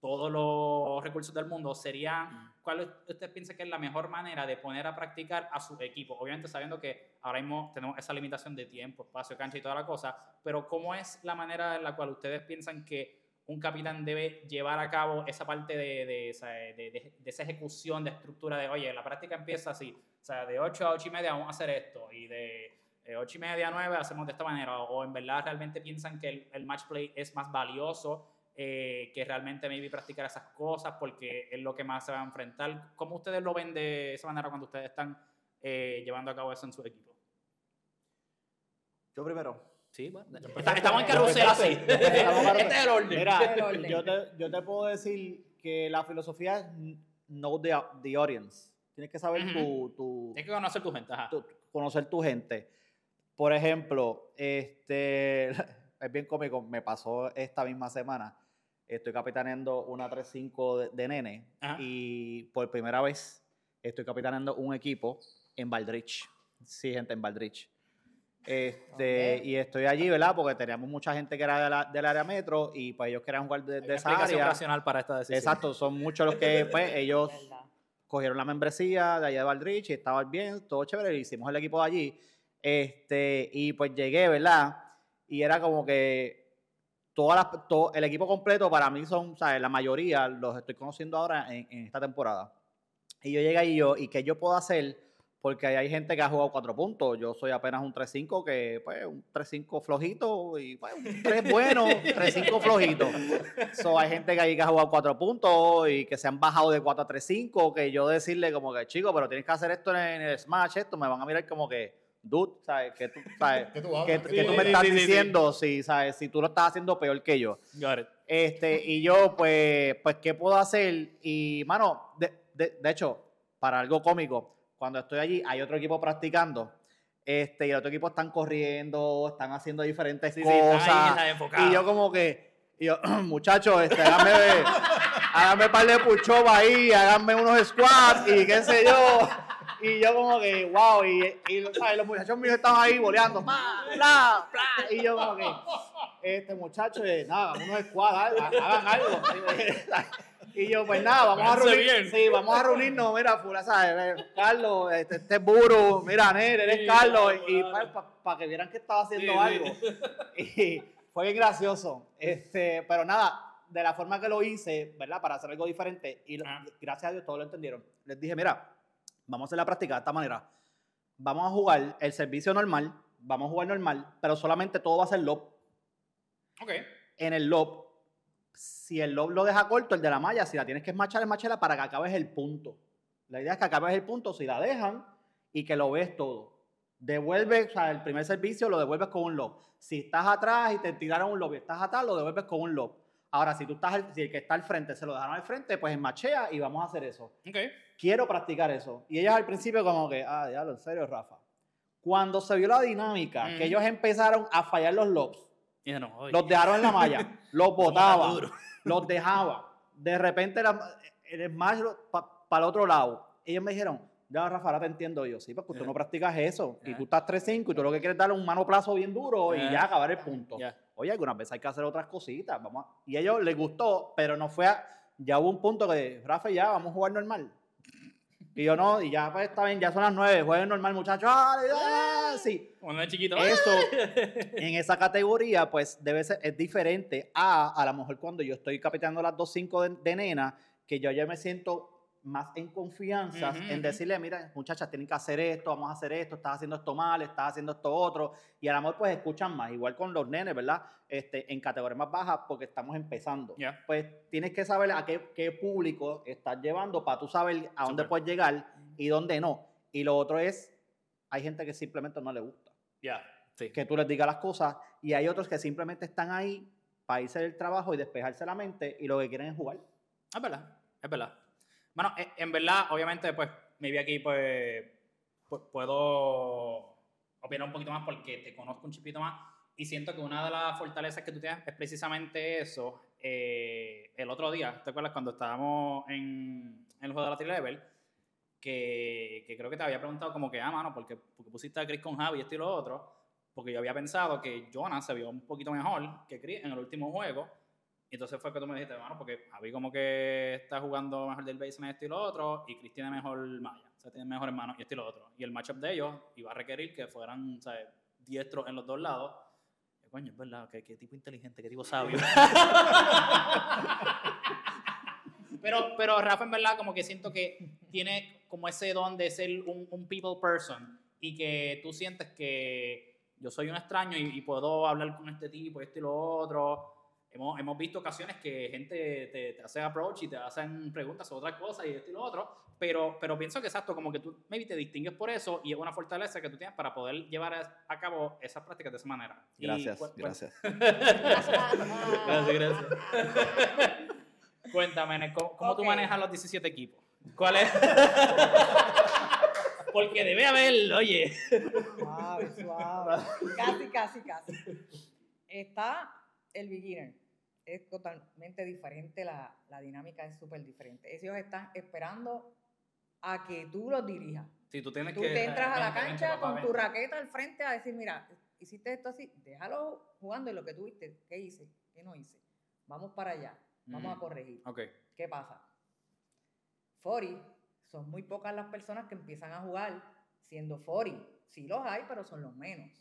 todos los recursos del mundo, serían, ¿cuál usted piensa que es la mejor manera de poner a practicar a su equipo? Obviamente sabiendo que ahora mismo tenemos esa limitación de tiempo, espacio, cancha y toda la cosa, pero ¿cómo es la manera en la cual ustedes piensan que un capitán debe llevar a cabo esa parte de, de, o sea, de- esa ejecución de estructura de, oye, la práctica empieza así, o sea, de 8 a 8 y media vamos a hacer esto, y de eh, 8 y media a 9 hacemos de esta manera, o, o en verdad realmente piensan que el, el match play es más valioso eh, que realmente maybe practicar esas cosas porque es lo que más se va a enfrentar. ¿Cómo ustedes lo ven de esa manera cuando ustedes están eh, llevando a cabo eso en su equipo? Yo primero. Sí, bueno. está- estamos en carrusel así. este es el orden. Mira, El orden. yo te, yo te puedo decir que la filosofía es know the, the audience. Tienes que saber tu, tu, Tienes que conocer tu gente. Ajá. tu- conocer tu gente. Por ejemplo, este es bien cómico, me pasó esta misma semana. Estoy capitaneando una 3-5 de, de nene Ajá. y por primera vez estoy capitaneando un equipo en Baldrich. Sí, gente en Baldrich. Este, Ok. Y estoy allí, ¿verdad? Porque teníamos mucha gente que era de la- del área metro y pues ellos querían jugar de, de esa explicación área. racional para esta decisión. Exacto, son muchos los que pues ellos cogieron la membresía de allá de Valdrich y estaba bien, todo chévere, y hicimos el equipo de allí. Este, y pues llegué, ¿verdad? Y era como que todas las- todo- el equipo completo para mí son, ¿sabes? La mayoría los estoy conociendo ahora en, en esta temporada. Y yo llegué ahí y yo, ¿y qué yo puedo hacer? Porque hay gente que ha jugado cuatro puntos. Yo soy apenas un 3-5 que, pues, un 3-5 flojito y, pues, un 3 bueno, 3-5 flojito. So, hay gente que ahí que ha jugado cuatro puntos y que se han bajado de 4 a 3-5, que yo decirle como que, chico, pero tienes que hacer esto en el Smash, esto, me van a mirar como que, dude, ¿sabes? Que tú, ¿sabes? ¿Qué tú que ¿Qué tú me sí, estás sí, sí, sí. diciendo si, ¿sabes? si tú lo estás haciendo peor que yo. Got it. Este, y yo, pues, pues, ¿qué puedo hacer? Y, mano, de, de- de hecho, para algo cómico, cuando estoy allí, hay otro equipo practicando. Este, y el otro equipo están corriendo, están haciendo diferentes ahí, cosas. y yo como que, y yo, muchachos, este, háganme, háganme un par de push-ups ahí, háganme unos squats y qué sé yo. Y yo como que, wow, y, y, ¿sabes? los muchachos míos estaban ahí boleando, pa, bla, bla, y yo como que, este muchacho, eh, nada, unos ha- hagan algo. Y yo, pues nada, vamos a Pónganse reunir, bien. sí, vamos a reunirnos, mira, fula, ¿sabes? Carlos, este, este mira, eres Sí, Carlos, y claro. para que vieran que estaba haciendo Sí, sí. algo. Y fue bien gracioso. Este, pero nada, de la forma que lo hice, ¿verdad? Para hacer algo diferente, y Ah. gracias a Dios todos lo entendieron. Les dije, mira, vamos a hacer la práctica de esta manera. Vamos a jugar el servicio normal, vamos a jugar normal, pero solamente todo va a ser lob. Ok. En el lob, si el lob lo deja corto, el de la malla, si la tienes que esmachar, esmachala para que acabes el punto. La idea es que acabes el punto si la dejan y que lo ves todo. Devuelves, o sea, el primer servicio lo devuelves con un lob. Si estás atrás y te tiraron un lob y estás atrás, lo devuelves con un lob. Ahora, si tú estás, si el que está al frente se lo dejaron al frente, pues machea y vamos a hacer eso. Ok. Quiero practicar eso. Y ellos al principio como que, ah, diablo, en serio, Rafa. Cuando se vio la dinámica, Ujú. que ellos empezaron a fallar los lobs, no, los dejaron en la malla, los botaba, los dejaba. De repente era el smash para el otro lado. Ellos me dijeron, ya Rafa, ahora te entiendo yo. Sí, porque tú no practicas eso. Y tú estás 3-5 y tú lo que quieres es darle un mano plazo bien duro y ya acabar el punto. Oye, algunas veces hay que hacer otras cositas. Vamos a- Y a ellos les gustó, pero no fue a... Ya hubo un punto que, Rafa, ya, vamos a jugar normal. Y yo no, y ya pues está bien, ya son las 9, jueguen normal, muchachos. ¡Ah, ah, sí. Cuando era chiquito. Eso, en esa categoría, pues debe ser, es diferente a, a lo mejor cuando yo estoy capitando las 2-5 de, de nena, que yo ya me siento más en confianza Ujú, en ujú. decirle, mira, muchachas, tienen que hacer esto, vamos a hacer esto, estás haciendo esto mal, estás haciendo esto otro, y a lo mejor pues escuchan más, igual con los nenes, ¿verdad? Este, en categorías más bajas porque estamos empezando. Ya. Pues tienes que saber a qué, qué público estás llevando para tú saber a dónde Súper. puedes llegar y dónde no. Y lo otro es, hay gente que simplemente no le gusta Ya. Sí. que tú les digas las cosas y hay otros que simplemente están ahí para irse del trabajo y despejarse la mente y lo que quieren es jugar. Es verdad, es verdad. Bueno, e- en verdad, obviamente, pues, me vi aquí, pues, pu- puedo opinar un poquito más porque te conozco un chipito más y siento que una de las fortalezas que tú tienes es precisamente eso. Eh, el otro día, ¿te acuerdas cuando estábamos en, en el juego de la Tri-Level? Que, que creo que te había preguntado como que, ah, mano, ¿por qué, por qué pusiste a Chris con Javi y esto y lo otro? Porque yo había pensado que Jonas se vio un poquito mejor que Chris en el último juego. Entonces fue que tú me dijiste, bueno, porque Javi como que está jugando mejor del base en esto y lo otro, y Chris tiene mejor malla, o sea, tiene mejor hermano y esto y lo otro. Y el matchup de ellos iba a requerir que fueran, ¿sabes? diestros en los dos lados. Y, coño, es verdad, qué, qué tipo inteligente, qué tipo sabio. pero, pero Rafa, en verdad, como que siento que tiene como ese don de ser un, un people person y que tú sientes que yo soy un extraño y, y puedo hablar con este tipo, esto y lo otro. Hemos, hemos visto ocasiones que gente te, te hace approach y te hacen preguntas sobre otras cosas y esto y lo otro, pero, pero pienso que exacto, como que tú maybe te distingues por eso y es una fortaleza que tú tienes para poder llevar a, a cabo esas prácticas de esa manera. Y Gracias, cu- gracias. gracias, gracias. Cuéntame, ¿cómo, cómo tú Ok. manejas los 17 equipos? ¿Cuál es? Porque debe haber, oye. Suave, suave. Casi, casi, casi. Está el beginner. Es totalmente diferente, la, la dinámica es súper diferente. Ellos están esperando a que tú los dirijas. Si tú tienes Tú que. te entras a la cancha con tu raqueta al frente a decir, mira, hiciste esto así, déjalo jugando en lo que tú viste. ¿Qué hice? ¿Qué no hice? Vamos para allá. Vamos a corregir. ¿Qué pasa? Fori, son muy pocas las personas que empiezan a jugar siendo Fori. Sí los hay, pero son los menos.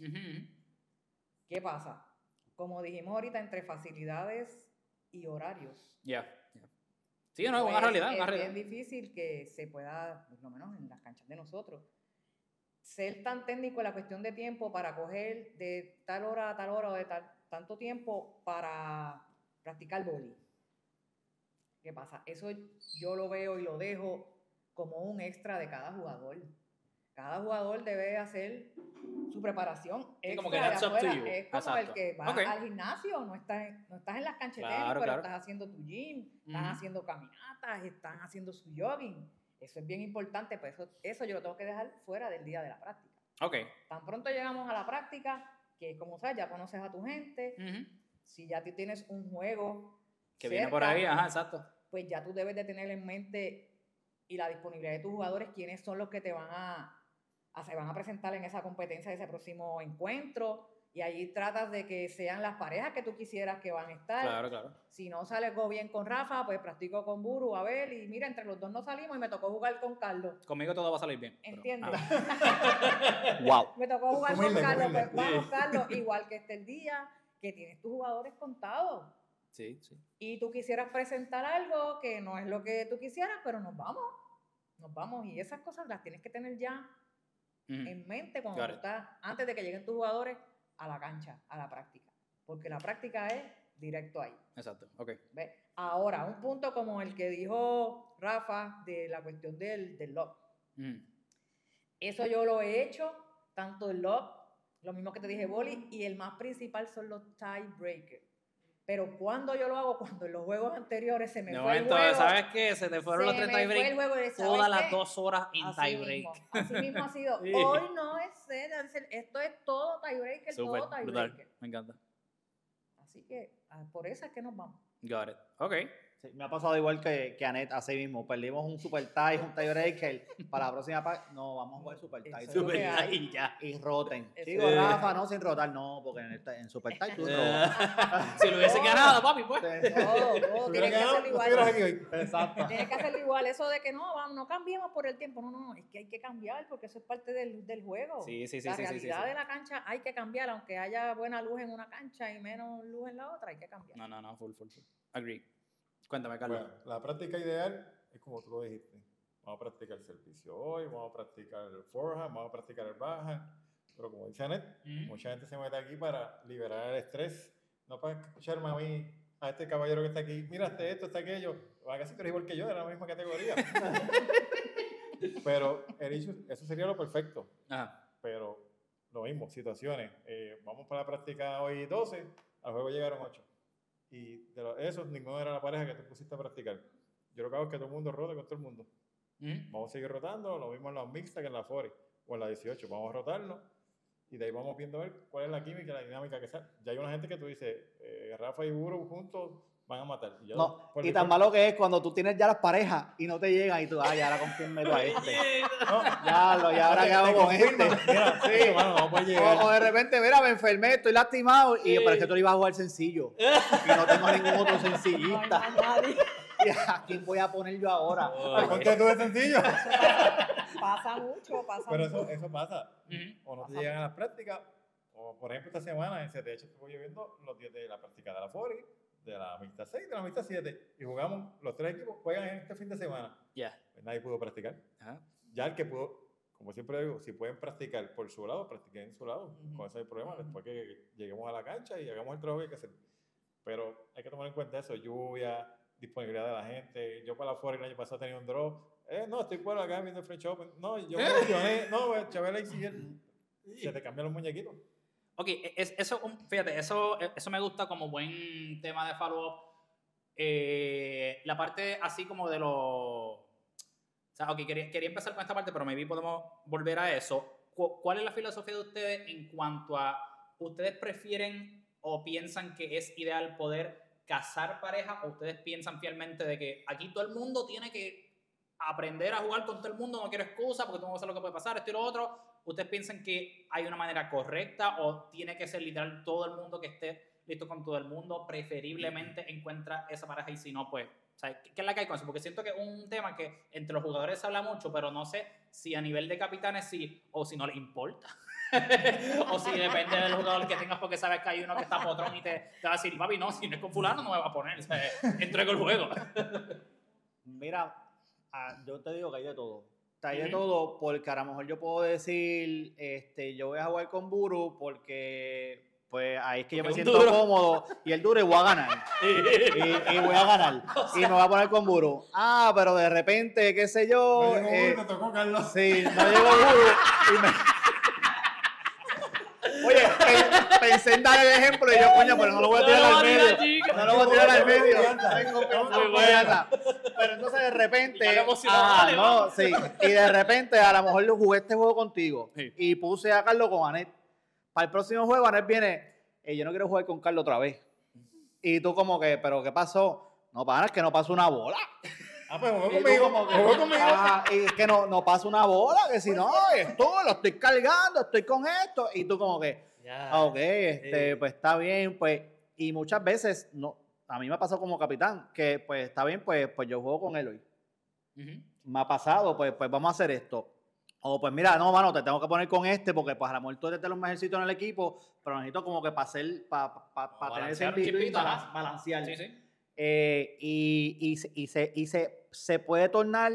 ¿Qué pasa? Como dijimos ahorita, entre facilidades y horarios. Ya. ya. Sí, no, es una pues, realidad, es una realidad. bien difícil que se pueda, por lo menos en las canchas de nosotros, ser tan técnico en la cuestión de tiempo para coger de tal hora a tal hora o de tal, tanto tiempo para practicar boli. ¿Qué pasa? Eso yo lo veo y lo dejo como un extra de cada jugador. Cada jugador debe hacer su preparación Sí, como que that's de up to afuera. you. Es como Exacto. el que va al gimnasio, no estás, en- no estás en las Claro, pero claro. estás haciendo tu gym, están Ujú. haciendo caminatas, están haciendo su jogging. Eso es bien importante, pues eso, eso yo lo tengo que dejar fuera del día de la práctica. Ok. Tan pronto llegamos a la práctica, que como sabes, ya conoces a tu gente, si ya tú tienes un juego Que viene por cerca, ahí, ajá, exacto. pues ya tú debes de tener en mente y la disponibilidad de tus jugadores, quiénes son los que te van a- se van a presentar en esa competencia de ese próximo encuentro. Y allí tratas de que sean las parejas que tú quisieras que van a estar. Claro, claro. Si no salgo bien con Rafa, pues practico con Buru, Abel, y mira, entre los dos no salimos y me tocó jugar con Carlos. Conmigo todo va a salir bien. pero- ¿Entiendes? ah, Wow. Me tocó jugar con Humilde, Carlos, humilde. pues vamos, Carlos, igual que este el día, que tienes tus jugadores contados. sí, sí. y tú quisieras presentar algo que no es lo que tú quisieras, pero nos vamos, nos vamos. Y esas cosas las tienes que tener ya En mente cuando tú estás, antes de que lleguen tus jugadores a la cancha, a la práctica. Porque la práctica es directo ahí. Exacto. Ok. ¿ves? Ahora, un punto como el que dijo Rafa de la cuestión del, del lock. Eso yo lo he hecho, tanto el lock, lo mismo que te dije, boli, y el más principal son los tiebreakers. Pero cuando yo lo hago, cuando en los juegos anteriores se me De fue el momento, juego, ¿sabes qué? Se te fueron los se tres me fue el tiebreaks juego y, ¿sabes todas las dos horas en Así tiebreak. mismo, así mismo ha sido. Sí. Hoy no es ser- esto es todo tiebreaker, Súper, todo brutal. tiebreaker. Me encanta. Así que ah, por eso es que nos vamos. Got it. Ok. Sí, me ha pasado igual que, que Anet, así mismo. Perdimos un super tie, un tiebreaker. Para la próxima pa- no, vamos a jugar super tie. Super tie ya. Y roten. Digo. Rafa, no, sin rotar. No, porque en, el, en super tie tú rotas. si lo hubiese No. ganado, papi, pues. Todo Si tienes que hacerlo no igual. Exacto. Tienes que hacerlo igual. Eso de que no, vamos, no cambiemos por el tiempo. No, no, no. Es que hay que cambiar porque eso es parte del, del juego. Sí, sí, sí, la sí, realidad sí. de la cancha hay que cambiar, aunque haya buena luz en una cancha y menos luz en la otra, hay que cambiar. No, no, no, full, full, full. Agree. Cuéntame, Carlos. Bueno, la práctica ideal es como tú lo dijiste. Vamos a practicar el servicio hoy, vamos a practicar el forehand, vamos a practicar el backhand. Pero como dice Anet, mucha gente se mete aquí para liberar el estrés. No para escucharme a mí, a este caballero que está aquí. Mira, este esto, este aquello. Va casi igual que yo, de la misma categoría. Pero el eso sería lo perfecto. Ajá. Pero lo mismo, situaciones. eh, vamos para la práctica hoy 12, al juego llegaron 8. Y de esos, ninguno era la pareja que tú pusiste a practicar. Yo lo que hago es que todo el mundo rote con todo el mundo. Ujú. Vamos a seguir rotando, lo mismo en la mixta que en la 40 o en la 18. Vamos a rotarlo y de ahí vamos viendo a ver cuál es la química, la dinámica que sea. Ya hay una gente que tú dices, eh, Rafa y Buru juntos van a matar. Y, ya No, y tan malo que es cuando tú tienes ya las parejas y no te llegan y tú, ay, ahora con quién meto a este. No, Ya, lo, ya ahora qué hago con este. Mira, sí, bueno, no puede llegar. O, o de repente, mira, me enfermé, estoy lastimado. Y yo, pero es que tú le ibas a jugar sencillo. Y no tengo ningún otro No hay sencillista. ¿Y a quién voy a poner yo ahora? Ponte tú de sencillo. Pasa mucho, pasa Pero mucho. eso, eso pasa. O no te llegan a las prácticas. O por ejemplo, esta semana en CTH estuvo lloviendo los días de la práctica de la FORI, de la Mixta 6, de la Mixta 7. Y jugamos, los tres equipos juegan este fin de semana. Ya. Pues nadie pudo practicar. Ajá. Ya el que pudo, como siempre digo, si pueden practicar por su lado, practiquen en su lado. Ujú. Con eso no hay problema. Ujú. Después que lleguemos a la cancha y hagamos el trabajo que hay que hacer. Pero hay que tomar en cuenta eso, lluvia, disponibilidad de la gente. Yo para la el año pasado tenía un draw. Eh, no, estoy por acá viendo el French Open. No, yo me lesioné. No, Chabela y Siguiel. Se te cambian los muñequitos. Ok, e- es, eso, fíjate, eso, e, eso me gusta como buen tema de follow-up. Eh, la parte así como de los... O ok, quería, quería empezar con esta parte, pero maybe podemos volver a eso. Cu- ¿Cuál es la filosofía de ustedes en cuanto a... ¿Ustedes prefieren o piensan que es ideal poder casar pareja o ustedes piensan fielmente de que aquí todo el mundo tiene que aprender a jugar con todo el mundo, no quiero excusa porque tú no sabes lo que puede pasar, esto y lo otro? ¿Ustedes piensan que hay una manera correcta o tiene que ser literal todo el mundo que esté listo con todo el mundo? Preferiblemente encuentra esa pareja y si no, pues, sea, ¿qué es la que hay con eso? Porque siento que es un tema que entre los jugadores se habla mucho, pero no sé si a nivel de capitanes sí o si no les importa. o si depende del jugador que tengas porque sabes que hay uno que está potrón y te, te va a decir, papi, no, si no es con fulano no me va a poner. Entrego el juego. Mira, ah, yo te digo que hay de todo. Hay de todo porque a lo mejor yo puedo decir, este, yo voy a jugar con Buru porque pues ahí es que yo me siento duro. cómodo y el duro y voy a ganar. y, y voy a ganar. Y me voy a poner con Buru. Ah, pero de repente, qué sé yo. No llegó eh, te tocó Carlos. Sí, no llegó Buru y me... Oye, en dar el ejemplo y yo, coño, pero no lo voy a tirar al medio. No lo voy a tirar al medio. Pero entonces de repente. Ah, no, sí. Y de repente a lo mejor yo jugué este juego contigo y puse a Carlos con Anet. Para el próximo juego, Anet viene. "Eh, yo no quiero jugar con Carlos otra vez. Y tú, como que, ¿pero qué pasó? No, para, es que no pasó una bola. Ah, pues jugó Y conmigo. Jugó conmigo. "Ah, y es que no, no pasa una bola, que si no, esto lo estoy cargando, estoy con esto. Y tú, como que. Ah, ok, este, Sí. pues está bien, pues, y muchas veces, no, a mí me ha pasado como capitán, que pues está bien, pues, pues yo juego con él hoy. Ujú. Me ha pasado, pues, pues vamos a hacer esto. O pues mira, no, mano, te tengo que poner con este, porque pues a lo mejor tú eres de los mejorcitos en el equipo, pero necesito como que para hacer, para tener ese balancear un in between, chispito, balan- ajá. balancear. Sí, sí. Eh, y, y, se- y, se, y se, se puede tornar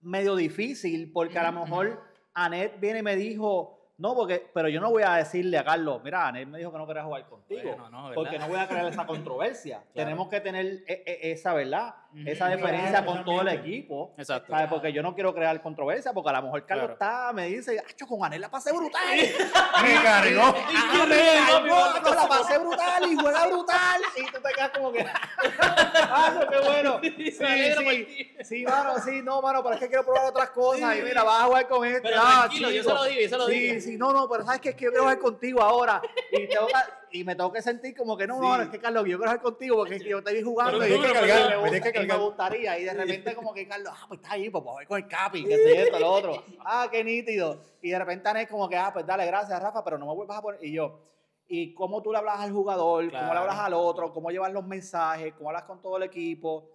medio difícil porque a lo mejor Anet viene y me dijo, no, porque, pero yo no voy a decirle a Carlos, mira, Anet me dijo que no quería jugar contigo. Bueno, no, porque no voy a crear esa controversia. Tenemos que tener e- e- esa, ¿verdad? Esa Claro, diferencia con todo el equipo. Exacto. ¿sabes? Porque yo no quiero crear controversia, porque a lo mejor Carlos Claro. está, me dice, ¡acho, con Anet la pasé brutal! Me cargó. Ah, me la pasé brutal y juega brutal. Y tú te quedas como que. ¡Ah, qué bueno! Sí, sí. Sí, mano, sí, no, mano, pero es que quiero probar otras cosas. Y mira, vas a jugar con este. Pero ah, tranquilo, yo se lo digo, yo se lo sí, digo. No, no, pero sabes que es que yo quiero jugar contigo ahora. Y, tengo que- y me tengo que sentir como que no, Sí. no, es que Carlos, yo quiero jugar contigo porque es que yo te vi jugando Pero y, es que me gusta- que y me gustaría. Y de repente, como que Carlos, ah, pues está ahí, pues voy a jugar con el Capi, que sé esto, lo otro. Ah, qué nítido. Y de repente Anel como que, ah, pues dale, gracias, Rafa, pero no me vuelvas a poner. Y yo, ¿y cómo tú le hablas al jugador? ¿Cómo le Claro. hablas al otro? ¿Cómo llevas los mensajes? ¿Cómo hablas con todo el equipo?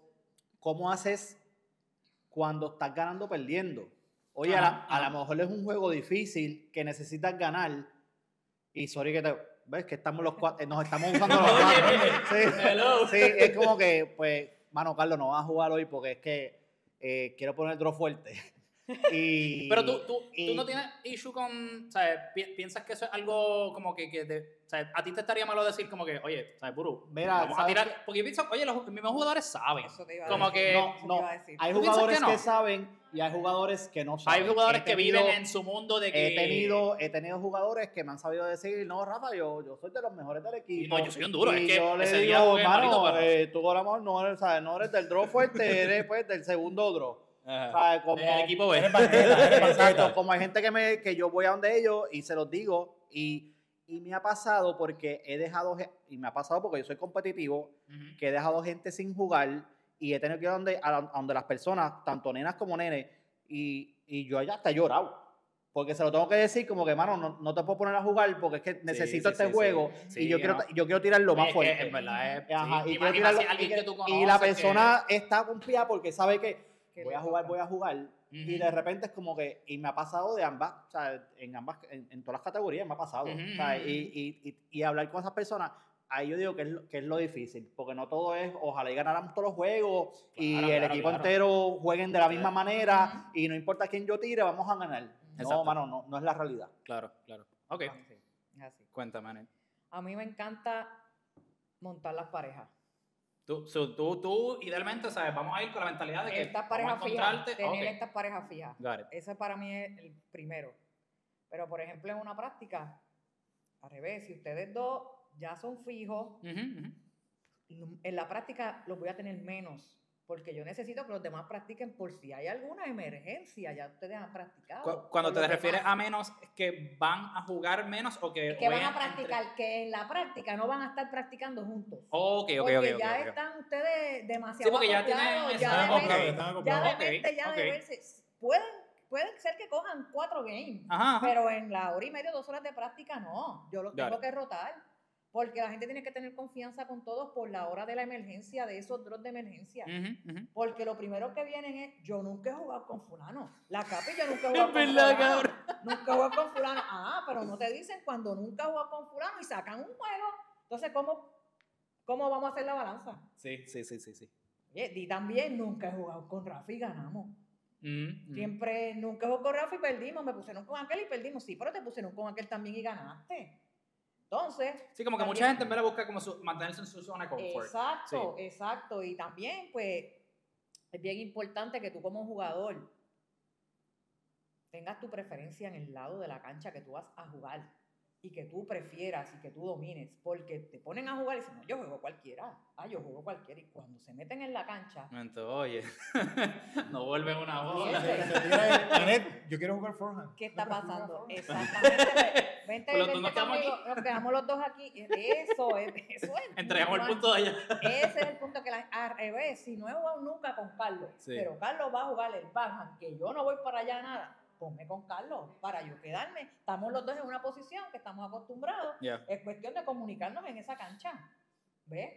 ¿Cómo haces cuando estás ganando o perdiendo? Oye, Ajá, a lo mejor es un juego difícil que necesitas ganar. Y sorry que te. ¿Ves? Que estamos los cuatro. Nos estamos usando los cuatro. Sí. Hello. Sí, es como que, pues, mano, Carlos, no vas a jugar hoy porque es que eh, quiero poner draw fuerte. Y, Pero tú, tú, y- tú no tienes issue con, ¿sabes? Pi- ¿Piensas que eso es algo como que, que te- ¿sabes? a ti te estaría malo decir como que, oye, ¿sabes, Buru? Mira, vamos a ¿sabes tirar, porque yo pienso, oye, los mismos jugadores saben. Eso te iba a Como decir, que- No. Hay ¿Tú piensas jugadores que saben y hay jugadores que no saben. Hay jugadores He que tenido- viven en su mundo de que... He tenido, he tenido jugadores que me han sabido decir, no, Rafa, yo, yo soy de los mejores del equipo. no, yo soy un duro, Y es que yo le ese digo, jugué mano, malito, pero- eh, tú no eres, ¿sabes? no eres del draw fuerte, eres pues, del segundo draw. ¿Sabes? Como, El equipo B. Exacto, como hay gente que, me, que yo voy a donde ellos y se los digo y, y me ha pasado porque he dejado, y me ha pasado porque yo soy competitivo, Ujú. que he dejado gente sin jugar y he tenido que ir a donde, a, donde las personas, tanto nenas como nenes, y, y yo ya hasta he llorado. Porque se lo tengo que decir como que, mano, no, no te puedo poner a jugar porque es que necesito sí, este sí, juego sí. y Sí, yo, quiero, no. yo quiero tirar lo Oye, más es que fuerte. En verdad es... Ajá, sí, y, tirarlo- si y que- que y la que- persona está confiada porque sabe que Que voy a jugar, toca. voy a jugar. Y de repente es como que, y me ha pasado de ambas, o sea, en ambas, en, en todas las categorías me ha pasado. O sea, y, y, y, y hablar con esas personas, ahí yo digo que es, lo, que es lo difícil, porque no todo es, ojalá y ganáramos todos los juegos y Claro, el claro, equipo claro. entero jueguen de la misma manera y no importa quién yo tire, vamos a ganar. No, Exacto. mano, no, no es la realidad. Claro, claro. Ok, así, es así. cuéntame, Anel. A mí me encanta montar las parejas. Tú, so, tú, tú, idealmente, ¿sabes? Vamos a ir con la mentalidad de que Estas parejas fijas, tener estas parejas fijas. Ese para mí es el primero. Pero, por ejemplo, en una práctica, al revés, si ustedes dos ya son fijos, en la práctica los voy a tener menos. Porque yo necesito que los demás practiquen por si hay alguna emergencia, ya ustedes han practicado. Cu- Cuando te refieres demás. a menos, ¿es que van a jugar menos o que... Es que van a entre- practicar, que en la práctica no van a estar practicando juntos. Ok, ok, porque ok, ya están ustedes demasiado Sí, porque ya tienen- ya de mente- ya de Ok, mente, ya de ok. verse. Pueden, pueden ser que cojan cuatro games, Ajá, ajá. pero en la hora y media, dos horas de práctica no. Yo los tengo que rotar. Porque la gente tiene que tener confianza con todos por la hora de la emergencia, de esos drops de emergencia. Porque lo primero que vienen es, yo nunca he jugado con fulano. La capi yo nunca he jugado con fulano. cabrón. Nunca he jugado con fulano. Ah, pero no te dicen cuando nunca he jugado con fulano y sacan un juego. Entonces, ¿cómo, cómo vamos a hacer la balanza? Sí, sí, sí, sí, sí. Di también, nunca he jugado con Rafa y ganamos. Mm, mm. Siempre, nunca jugó con Rafa y perdimos. Me pusieron con aquel y perdimos. Sí, pero te pusieron con aquel también y ganaste. Entonces, Sí, como que mucha gente en verdad busca como su- mantenerse en su zona de confort. Exacto, exacto. Y también, pues, es bien importante que tú como jugador tengas tu preferencia en el lado de la cancha que tú vas a jugar y que tú prefieras y que tú domines, porque te ponen a jugar y dicen, no, yo juego cualquiera, ah, yo juego cualquiera, y cuando se meten en la cancha, Entonces, oye, no vuelven una bola. Anet, yo quiero jugar forehand. ¿qué está ¿Puedes jugar pasando? Exactamente. Vente, Pero tú vente quedamos conmigo, nos quedamos los dos aquí. Eso es, eso es. Entregamos el punto de allá. Ese es el punto que la, al revés, si no he jugado nunca con Carlos, Sí. pero Carlos va a jugar el backhand, que yo no voy para allá nada, ponme con Carlos para yo quedarme. Estamos los dos en una posición que estamos acostumbrados. Ya, Es cuestión de comunicarnos en esa cancha. ¿Ves?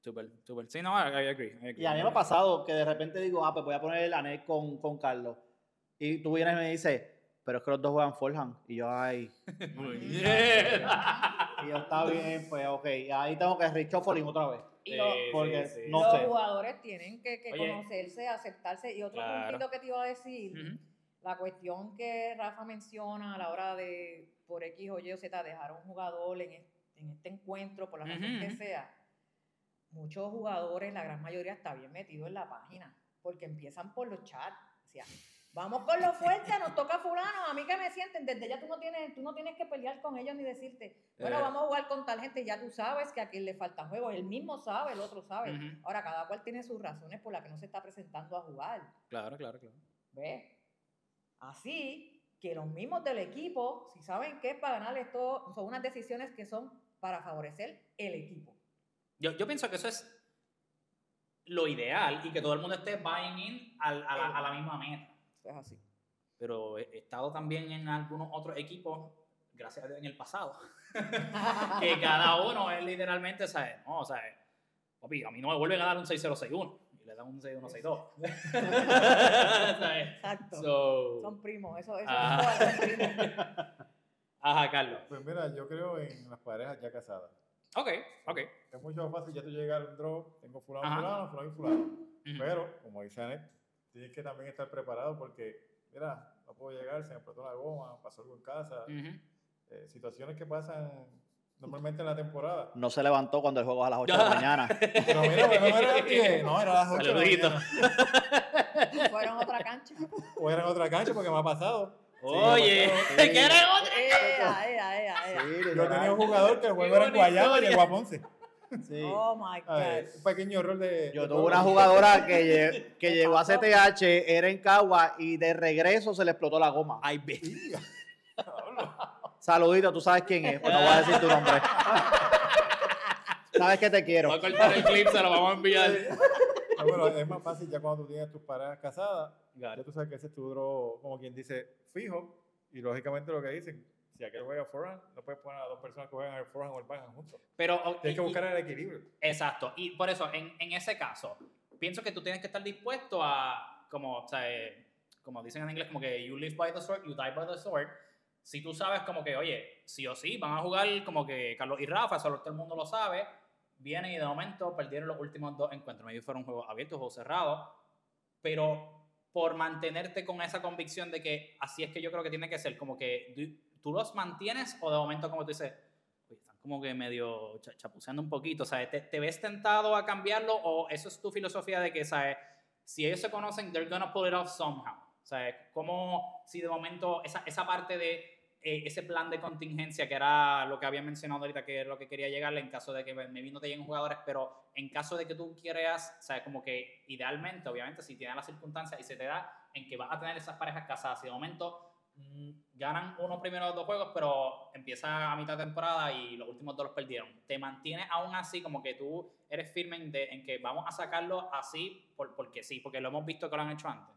súper, súper. Sí, no, I, I agree, I agree. Y a mí me ha pasado que de repente digo, ah, pues voy a poner el anel con, con Carlos. Y tú vienes y me dices, pero es que los dos juegan forehand. Y yo, ay, Muy bien. y yo, está bien, pues ok. Y ahí tengo que reshuffling otra vez. Y Sí, lo- sí, porque sí. no los sé. jugadores tienen que, que conocerse, aceptarse. Y otro Claro. puntito que te iba a decir, Ujú. La cuestión que Rafa menciona a la hora de, por X o Y o Z, dejar a un jugador en este, en este encuentro, por la razón que sea, muchos jugadores, la gran mayoría está bien metido en la página, porque empiezan por los chats. O sea, vamos con lo fuerte, nos toca fulano, a mí que me sienten, desde ya tú no tienes, tú no tienes que pelear con ellos ni decirte, bueno, Eh. vamos a jugar con tal gente, ya tú sabes que a quien le faltan juegos, él mismo sabe, el otro sabe. Ahora, cada cual tiene sus razones por las que no se está presentando a jugar. Claro, claro, claro. ¿Ves? Así que los mismos del equipo, si saben que es para ganar esto, son unas decisiones que son para favorecer el equipo. Yo, yo pienso que eso es lo ideal y que todo el mundo esté buying in al- a, la, a la misma meta. Es así. Pero he estado también en algunos otros equipos, gracias a Dios en el pasado, que cada uno es literalmente, ¿sabes? No, o sea, papi, a mí no me vuelven a dar un 6061 y le dan un 6162. ¿Sabes? Exacto. So, son primos, eso, eso Ah. son primos. ajá, Carlos. Pues mira, yo creo en las parejas ya casadas. Ok, ok. Es mucho más fácil ya tú llegar a un draw, tengo fulano, Ajá. fulano, fulano y fulano. Pero, como dice Anet, tienes que también estar preparado porque, mira, no puedo llegar, se me explotó la goma, pasó algo en casa. Eh, situaciones que pasan normalmente en la temporada. No se levantó cuando el juego es a las 8 de la mañana. Pero mira, no era a las 10, no, era a las 8 de la mañana. Fueron a otra cancha. O era en otra cancha porque me ha pasado. Oye, sí. ¿quieres otra? Ea, ea, ea, ea. Sí, Yo tenía un jugador que el juego Qué era en Guayama y llegó a Ponce. Sí. Oh my A ver, God. un pequeño error de. Yo de tuve una jugadora que, lle- que llegó a CTH, era en Cagua y de regreso se le explotó la goma. Ay, ve. Saludito, tú sabes quién es, pues no voy a decir tu nombre. Sabes que te quiero. Voy a cortar el clip, se lo vamos a enviar. No, pero es más fácil ya cuando tú tienes tus parejas casadas. Got Ya tú sabes que ese es tu draw, como quien dice, fijo. Y lógicamente lo que dicen, si aquel juega forehand, no puedes poner a dos personas que juegan el forehand o el backhand juntos. Pero, o- Tienes y- que buscar el equilibrio. Exacto. Y por eso, en, en ese caso, pienso que tú tienes que estar dispuesto a, como, o sea, eh, como dicen en inglés, como que you live by the sword, you die by the sword. Si tú sabes como que, oye, sí o sí, van a jugar como que Carlos y Rafa, solo todo el mundo lo sabe, vienen y de momento perdieron los últimos dos encuentros. Maybe fueron juegos abiertos, juegos cerrados, pero por mantenerte con esa convicción de que así es que yo creo que tiene que ser, como que tú los mantienes o de momento como tú dices, "Oye, están como que medio cha- chapuceando un poquito, ¿sabes? ¿Te, te ves tentado a cambiarlo o eso es tu filosofía de que, ¿sabes? Si ellos se conocen, they're gonna pull it off somehow. ¿Sabes? Como si de momento esa, esa parte de eh, ese plan de contingencia que era lo que había mencionado ahorita, que es lo que quería llegarle en caso de que me no te lleguen jugadores, pero en caso de que tú quieras, ¿sabes? Como que idealmente, obviamente, si tienes las circunstancias y se te da en que vas a tener esas parejas casadas y de momento mm, ganan uno primero los dos juegos, pero empieza a mitad de temporada y los últimos dos los perdieron. Te mantienes aún así como que tú eres firme en, de- en que vamos a sacarlo así por, porque sí, porque lo hemos visto que lo han hecho antes.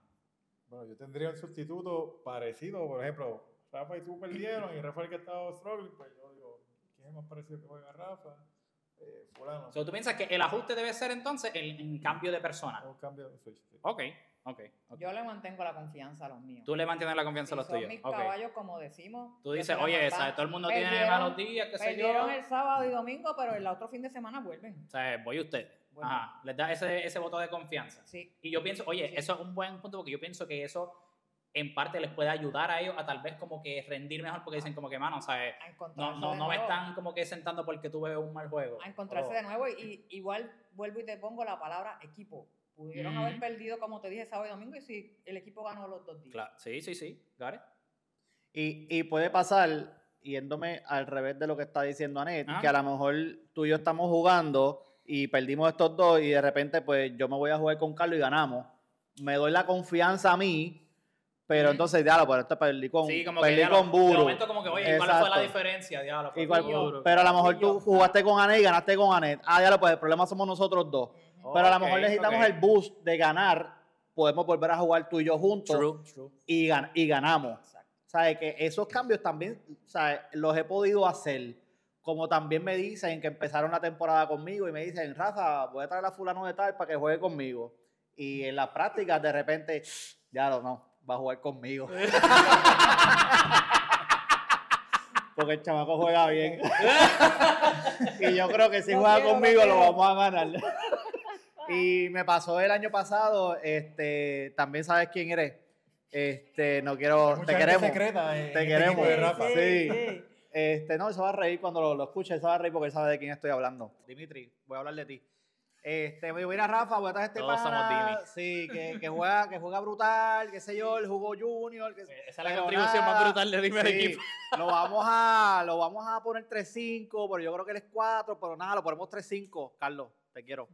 Bueno, yo tendría un sustituto parecido, por ejemplo, Rafa y tú perdieron y Rafa el que estaba struggling, pues yo digo, ¿quién es más parecido que juega Rafa, eh, fulano. O sea, tú piensas que el ajuste debe ser entonces el, en cambio de persona. Un cambio de switch. sí. Ok, ok. ok. Yo le mantengo la confianza a los míos. Tú le mantienes la confianza a los son tuyos. mis Ok. caballos, como decimos. Tú dices, oye. ¿sabes? todo el mundo tiene Perdieron- malos días, qué sé yo. Perdieron el sábado y domingo, pero el otro fin de semana vuelven. O sea, voy a usted. Bueno. Ajá. Les da ese, ese voto de confianza. Sí. Y yo pienso, oye, Sí. eso es un buen punto porque yo pienso que eso en parte les puede ayudar a ellos a tal vez como que rendir mejor porque dicen como que, mano, ¿sabes? A No, no, no me están como que sentando porque tuve un mal juego. a encontrarse Oh. de nuevo y igual vuelvo y te pongo la palabra equipo. Pudieron haber perdido, como te dije, sábado y domingo y si el equipo ganó los dos días. Claro. Sí, sí, sí. It. Y, y puede pasar, yéndome al revés de lo que está diciendo Anet, Ajá. que a lo mejor tú y yo estamos jugando y perdimos estos dos y de repente pues yo me voy a jugar con Carlos y ganamos. Me doy la confianza a mí, pero entonces, diablo, pero esto perdí con, Sí, como perdí que con de Buru. momento como que, oye, ¿cuál fue la Exacto. diferencia? Diablo, Igual- pero a lo mejor tú jugaste con Anet y ganaste con Anet. Ah, diablo, pues el problema somos nosotros dos. Ujú. Pero a lo Ok, mejor necesitamos ok. el boost de ganar. Podemos volver a jugar tú y yo juntos True, true. y, gan- y ganamos. Exacto. ¿Sabes? Que esos cambios también, ¿sabes? Los he podido hacer. Como también me dicen que empezaron la temporada conmigo y me dicen, Rafa, voy a traer a fulano de tal para que juegue conmigo. Y en las prácticas, de repente, ya no, va a jugar conmigo. Porque el chamaco juega bien. y yo creo que si juega quiero, conmigo lo vamos a ganar. y me pasó el año pasado, este, también sabes quién eres. Este, no quiero, te queremos. secreta en Te este queremos. equipo de Rafa. Sí. Este, no, él se va a reír cuando lo, lo escuche, él se va a reír porque él sabe de quién estoy hablando. Dimitri, voy a hablar de ti. Este, me dijo, mira Rafa, voy a traer este Todos somos pana, sí, que, que juega, que juega brutal, qué sé yo, él jugó junior, que, Esa es la contribución más nada, brutal de Dime sí, equipo. Lo vamos a, lo vamos a poner 3-5, pero yo creo que él es 4, pero nada, lo ponemos 3-5. Carlos, te quiero.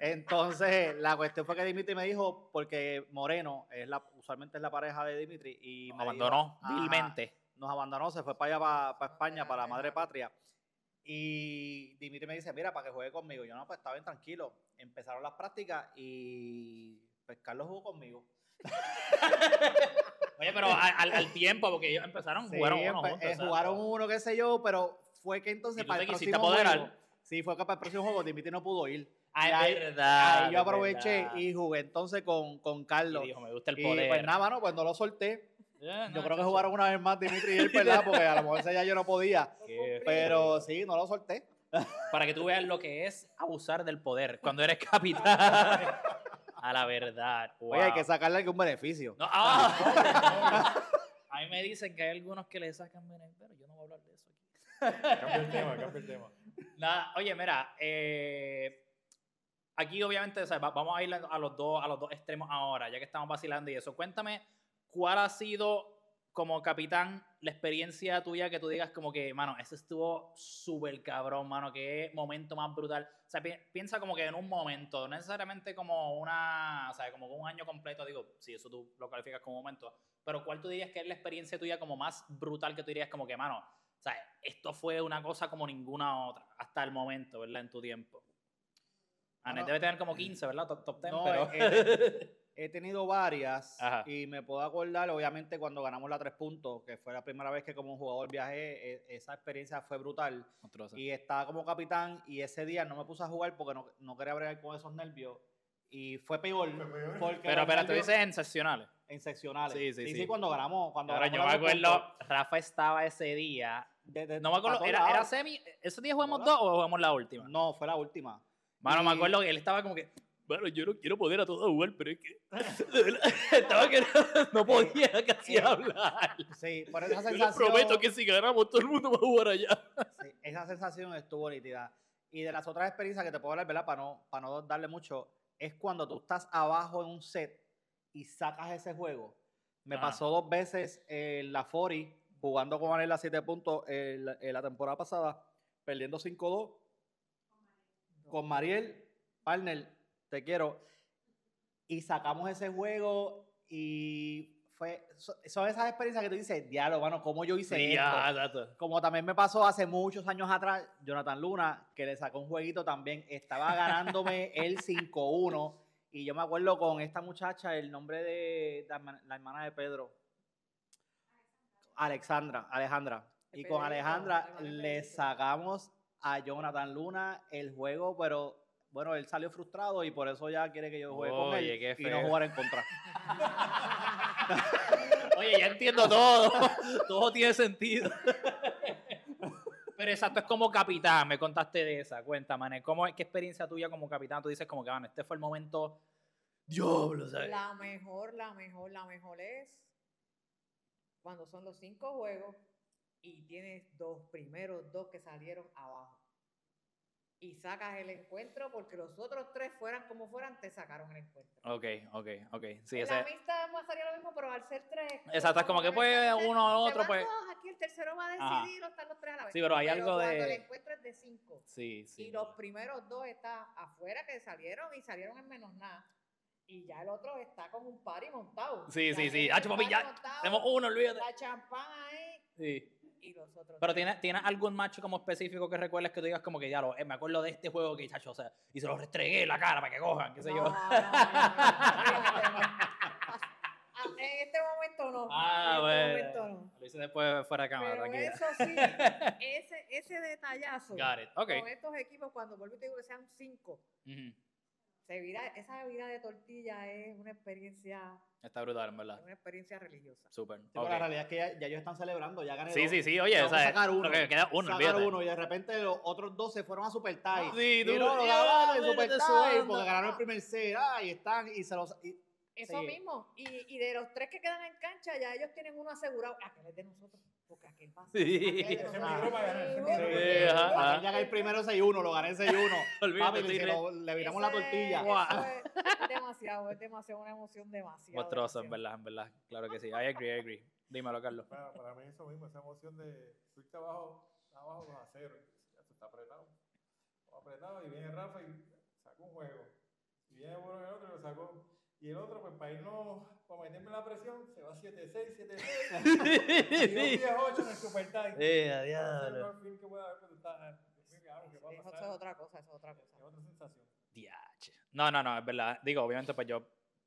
Entonces, la cuestión fue que Dimitri me dijo, porque Moreno es la, usualmente es la pareja de Dimitri, y me Abandonó vilmente. nos abandonó, se fue para allá, para, España, para la madre patria. Y Dimitri me dice, mira, para que juegue conmigo. Yo no, pues estaba bien tranquilo. Empezaron las prácticas y pues Carlos jugó conmigo. Oye, pero al, al- al tiempo, porque ellos empezaron, Sí, jugaron uno juntos. eh, jugaron uno, qué sé yo, pero fue que entonces Y tú para el quisiste próximo apoderar. juego, sí, fue que para el próximo juego Dimitri no pudo ir. Ah, Y es ahí- verdad. Ahí yo aproveché verdad. y jugué entonces con, con Carlos. Y dijo, me gusta el Y poder. pues nada, mano, pues no lo solté. Yo no, creo que jugaron una vez más Dimitri y él, ¿verdad? Porque a lo mejor ese ya yo no podía. Pero sí, no lo solté. Para que tú veas lo que es abusar del poder cuando eres capitán. A la verdad. Oye, hay wow. que sacarle algún beneficio. No, ah. A mí me dicen que hay algunos que le sacan beneficio, pero yo no voy a hablar de eso aquí. Cambia el tema, cambia el tema. Nada, oye, mira, eh, aquí obviamente o sea, va- vamos a ir a los, dos, a los dos extremos ahora, ya que estamos vacilando y eso. Cuéntame, ¿cuál ha sido como capitán la experiencia tuya que tú digas como que, mano, ese estuvo súper cabrón, mano, qué momento más brutal? O sea, pi- piensa como que en un momento, no necesariamente como una, o sea, como un año completo, digo, si eso tú lo calificas como momento, pero ¿cuál tú dirías que es la experiencia tuya como más brutal que tú dirías como que, mano, o sea, esto fue una cosa como ninguna otra hasta el momento, ¿verdad? En tu tiempo. Anet Bueno, debe tener como 15, ¿verdad? Top, top 10, no, pero... eh, He tenido varias Ajá. y me puedo acordar, obviamente, cuando ganamos la tres puntos, que fue la primera vez que como jugador viajé, e- esa experiencia fue brutal. Y estaba como capitán y ese día no me puse a jugar porque no, no quería bregar con esos nervios. Y fue peor. Porque Pero, los pero tú nervios dices en seccionales. en seccionales. Sí, sí, sí, sí. cuando ganamos. Cuando Ahora yo me ganamos la tres acuerdo, puntos, Rafa estaba ese día. de- de- No me acuerdo, todos ¿era, era lados. semi? ¿Ese día jugamos Hola. dos o jugamos la última? No, fue la última. Mano, me Y- acuerdo que él estaba como que. Bueno, yo no quiero poder a todo jugar, pero es que. de verdad, estaba que no, podía casi Eh, hablar. Sí, por esa Yo sensación. les prometo que si ganamos, todo el mundo va a jugar allá. Sí, esa sensación estuvo nítida. Y de las otras experiencias que te puedo hablar, ¿verdad? Para no, para no darle mucho, es cuando tú estás abajo en un set y sacas ese juego. Me Ah. pasó dos veces en la Fori, jugando con Anel a 7 puntos en la, en la temporada pasada, perdiendo 5-2 con Mariel, partner, te quiero. Y sacamos ese juego y fue. so- Son esas experiencias que tú dices, diablo, mano, ¿cómo yo hice Sí, esto? Como también me pasó hace muchos años atrás, Jonathan Luna, que le sacó un jueguito también, estaba ganándome el 5-1. Y yo me acuerdo con esta muchacha, el nombre de la herma- la hermana de Pedro, Alexandra, Alejandra. Y con Alejandra le sacamos a Jonathan Luna el juego, pero bueno, él salió frustrado y por eso ya quiere que yo juegue con Oye, él qué y no jugar en contra. Oye, ya entiendo todo. todo tiene sentido. Pero exacto, es como capitán, me contaste de esa, cuéntame, ¿cómo, ¿qué experiencia tuya como capitán? Tú dices como que, bueno, este fue el momento, diablo, ¿sabes? La mejor, la mejor, la mejor es cuando son los cinco juegos y tienes dos primeros dos que salieron abajo. Y sacas el encuentro porque los otros tres, fueran como fueran, te sacaron el encuentro. Ok, ok, ok, sí, en ese, la mixta pasaría lo mismo, pero al ser tres. Exacto, es como que pues uno o se otro pues, dos, aquí el tercero va a decidir o están los tres a la vez. Sí, pero hay algo cuando de- el encuentro es de cinco. sí, sí. y los primeros dos están afuera que salieron y salieron en menos nada. Y ya el otro está con un party montado. Sí, Ya sí, sí. Hacho, el papi, ya montado, Tenemos uno, olvídate. La champán ahí Sí. Y los otros. Pero. ¿tienes, ¿tienes algún match como específico que recuerdes que tú digas como que ya lo, eh, me acuerdo de este juego que, chacho, o sea, y se lo restregué en la cara para que cojan, qué sé No, yo? no, no. Ah, En este momento no. Ah, en bueno. este momento no. Lo hice después fuera de cámara, Pero tranquila. eso sí, ese, ese detallazo Got it. Con estos equipos, cuando vuelvo y te digo que sean cinco. Se vira, esa vida de tortilla es una experiencia, Está brutal, en verdad. es una experiencia religiosa. Súper. Sí, pero ok. La realidad es que ya, ya ellos están celebrando, ya gané Sí, dos. sí, sí, oye, o a sea, sacar uno. que queda uno, Sacar olvídate. uno y de repente los otros dos se fueron a Super Tie. Sí, y tú- no, ya, ganaron Super Tie porque ganaron el primer set. Ah, y están, y se los. y- Eso Sí. mismo. Y, y de los tres que quedan en cancha, ya ellos tienen uno asegurado. Aquel es de nosotros. Porque aquel ser. Sí. aquel ajá, ajá. el primero 6-1, lo gané 6-1. Olvídate, Papi, le, le viramos la tortilla. Es, es demasiado, es demasiado, una emoción demasiado. Monstruoso, en verdad, en verdad. Claro que sí. I agree, I agree. Dímelo, Carlos. Para, para mí eso mismo, esa emoción de fuiste abajo, abajo 2 a 0, ya se está apretado. Apretado y viene Rafa y sacó un juego. Y viene bueno el otro y lo sacó. Y el otro, pues para irnos, para meterme la presión, se va 7-6, 7-6. y un 10-8 en el Super Tie. Eh, a Ese es el diablo. mejor fin que puede haber, pero está, Dios mío, cabrón, ¿qué va a Eso es otra cosa, eso es otra cosa. Es otra sensación. Diache. No, no, no, es verdad. Digo, obviamente, pues yo,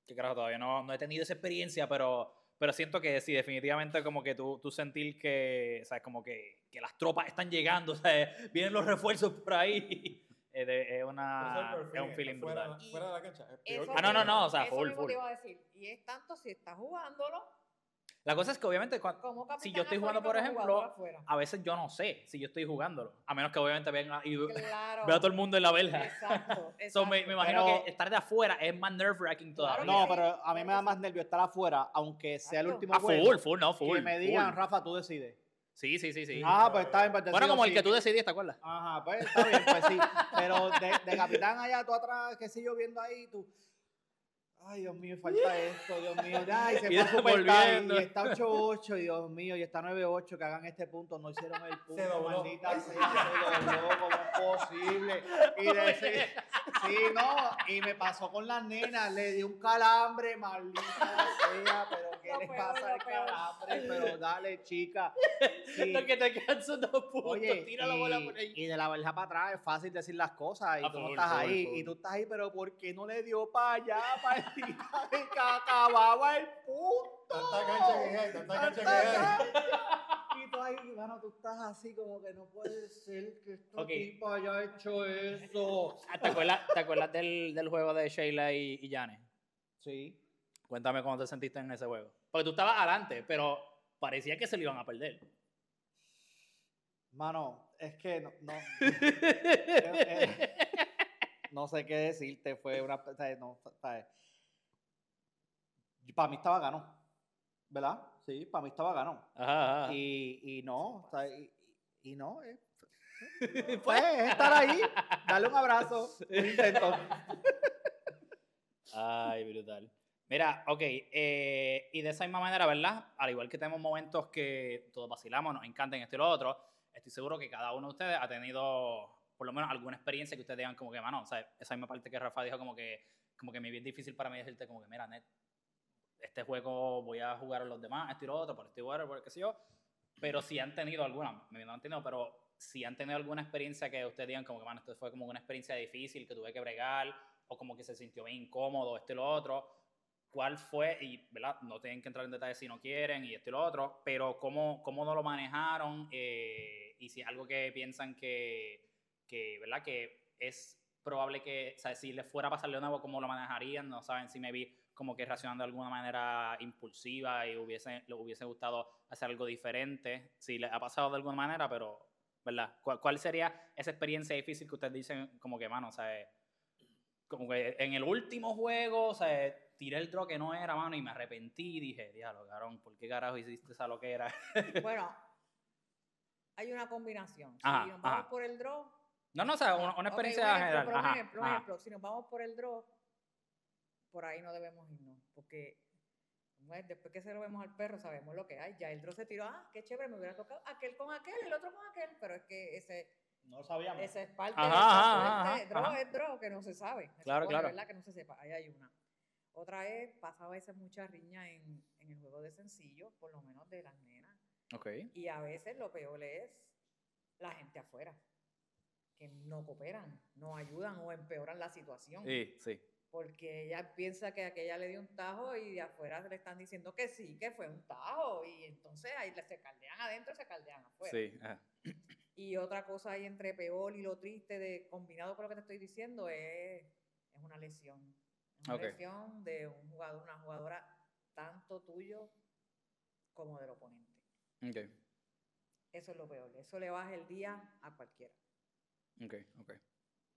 que carajo, todavía no, no he tenido esa experiencia, pero, pero siento que sí, definitivamente como que tú, tú sentir que, ¿sabes? Como que, que las tropas están llegando, ¿sabes? Vienen los refuerzos por ahí. Es, de- es una, Pero ese es un el feeling fuera, brutal. Fuera de la cancha. es Ah, no, no, no, o sea, eso full, mismo full. te iba a decir. Y es tanto si estás jugándolo La cosa es que obviamente cuando, si yo estoy jugando, por ejemplo, a veces yo no sé si yo estoy jugándolo. A menos que obviamente venga y Claro. vea a todo el mundo en la verja. Exacto. So, me, me exacto. imagino Pero- que estar de afuera es más nerve-wracking todavía. Claro No, sí, pero a mí me da más nervio estar afuera, aunque sea el Exacto. último Ah, juego. full, full, no, full. que me digan, full. Rafa, tú decides. Sí, sí, sí, sí. Ah, pues está bien. pues bueno, como el que tú decidiste, ¿te acuerdas? Ajá, pues está bien, pues sí. Pero de, de capitán allá, tú atrás, qué sé yo, viendo ahí, tú. Ay, Dios mío, falta esto, Dios mío. Ay, se fue Super y está 8-8, y Dios mío, y está 9-8, que hagan este punto, no hicieron el punto, dobló. maldita sea, se dobló, ¿cómo es posible? Y de sí, no, y me pasó con las nenas, le di un calambre, maldita sea, pero ¿qué les pasa al calambre? Pero dale, chica. Sí. Lo que te quedan son dos puntos. Oye, Tira la bola por ahí. y de la verja para atrás es fácil decir las cosas y Ah, tú no estás ahí. Y tú estás ahí, pero ¿por qué no le dio para allá, de que acababa el punto? Tanta cancha que hay, tanta cancha que hay. Y tú ahí, mano, tú estás así como que no puede ser que esta Ok. tipa haya hecho eso. Ah, ¿Te acuerdas, te acuerdas del, del juego de Sheila y, y Janet? Sí. Cuéntame cómo te sentiste en ese juego. Porque tú estabas adelante, pero parecía que se lo iban a perder. Mano, es que no, no, eh, no sé qué decirte, fue una, no, para mí estaba ganó, ¿verdad? Sí, para mí estaba ganó. Ajá, ajá. Y, y no, o sea, y, y no, eh, pues es estar ahí, darle un abrazo, un intento. Ay, brutal. Mira, ok, eh, y de esa misma manera, ¿verdad? Al igual que tenemos momentos que todos vacilamos, nos encantan esto y lo otro, estoy seguro que cada uno de ustedes ha tenido por lo menos alguna experiencia que ustedes digan como que, mano, o sea, esa misma parte que Rafa dijo como que, como que me es difícil para mí decirte como que, mira, net, este juego voy a jugar a los demás, esto y lo otro, por este y por qué sé yo, pero si han tenido alguna, me no han tenido, pero si han tenido alguna experiencia que ustedes digan como que, mano, esto fue como una experiencia difícil que tuve que bregar, o como que se sintió bien incómodo, esto y lo otro, cuál fue, y ¿verdad? no tienen que entrar en detalles si no quieren y esto y lo otro, pero cómo, cómo no lo manejaron eh, y si es algo que piensan que, que, ¿verdad? que es probable que, o sea, si les fuera a pasar de nuevo, cómo lo manejarían, no saben si me vi como que reaccionando de alguna manera impulsiva y hubiese, le hubiese gustado hacer algo diferente, si les ha pasado de alguna manera, pero, ¿verdad? ¿Cuál, cuál sería esa experiencia difícil que ustedes dicen como que, mano, o sea, como que en el último juego, o sea, tiré el draw que no era, mano, y me arrepentí y dije, diablo, carón, ¿por qué carajo hiciste esa loquera? Bueno, hay una combinación. Ajá, si nos vamos ajá. por el draw. no, no, o sea, una, una experiencia ejemplo, general. Ajá, ejemplo, ajá. ejemplo, si nos vamos por el draw, por ahí no debemos irnos. Porque bueno, después que se lo vemos al perro, sabemos lo que hay. Ya el draw se tiró, ah, qué chévere, me hubiera tocado aquel con aquel, el otro con aquel. Pero es que ese, No lo sabíamos. esa es parte Ajá, de ajá, suerte. ajá, Draw ajá. es draw, que no se sabe. Claro, claro. ¿verdad? Que no se sepa. Ahí hay una. Otra es, pasa a veces mucha riña en, en el juego de sencillo, por lo menos de las nenas. Ok. Y a veces lo peor es la gente afuera, que no cooperan, no ayudan o empeoran la situación. Sí, sí. Porque ella piensa que aquella le dio un tajo y de afuera le están diciendo que sí, que fue un tajo. Y entonces ahí se caldean adentro y se caldean afuera. Sí, ajá. Y otra cosa ahí entre peor y lo triste, de, combinado con lo que te estoy diciendo, es, es una lesión. Una Ok. lesión de un jugador, una jugadora tanto tuyo como del oponente. Ok, Eso es lo peor. Eso le baja el día a cualquiera. ok, ok.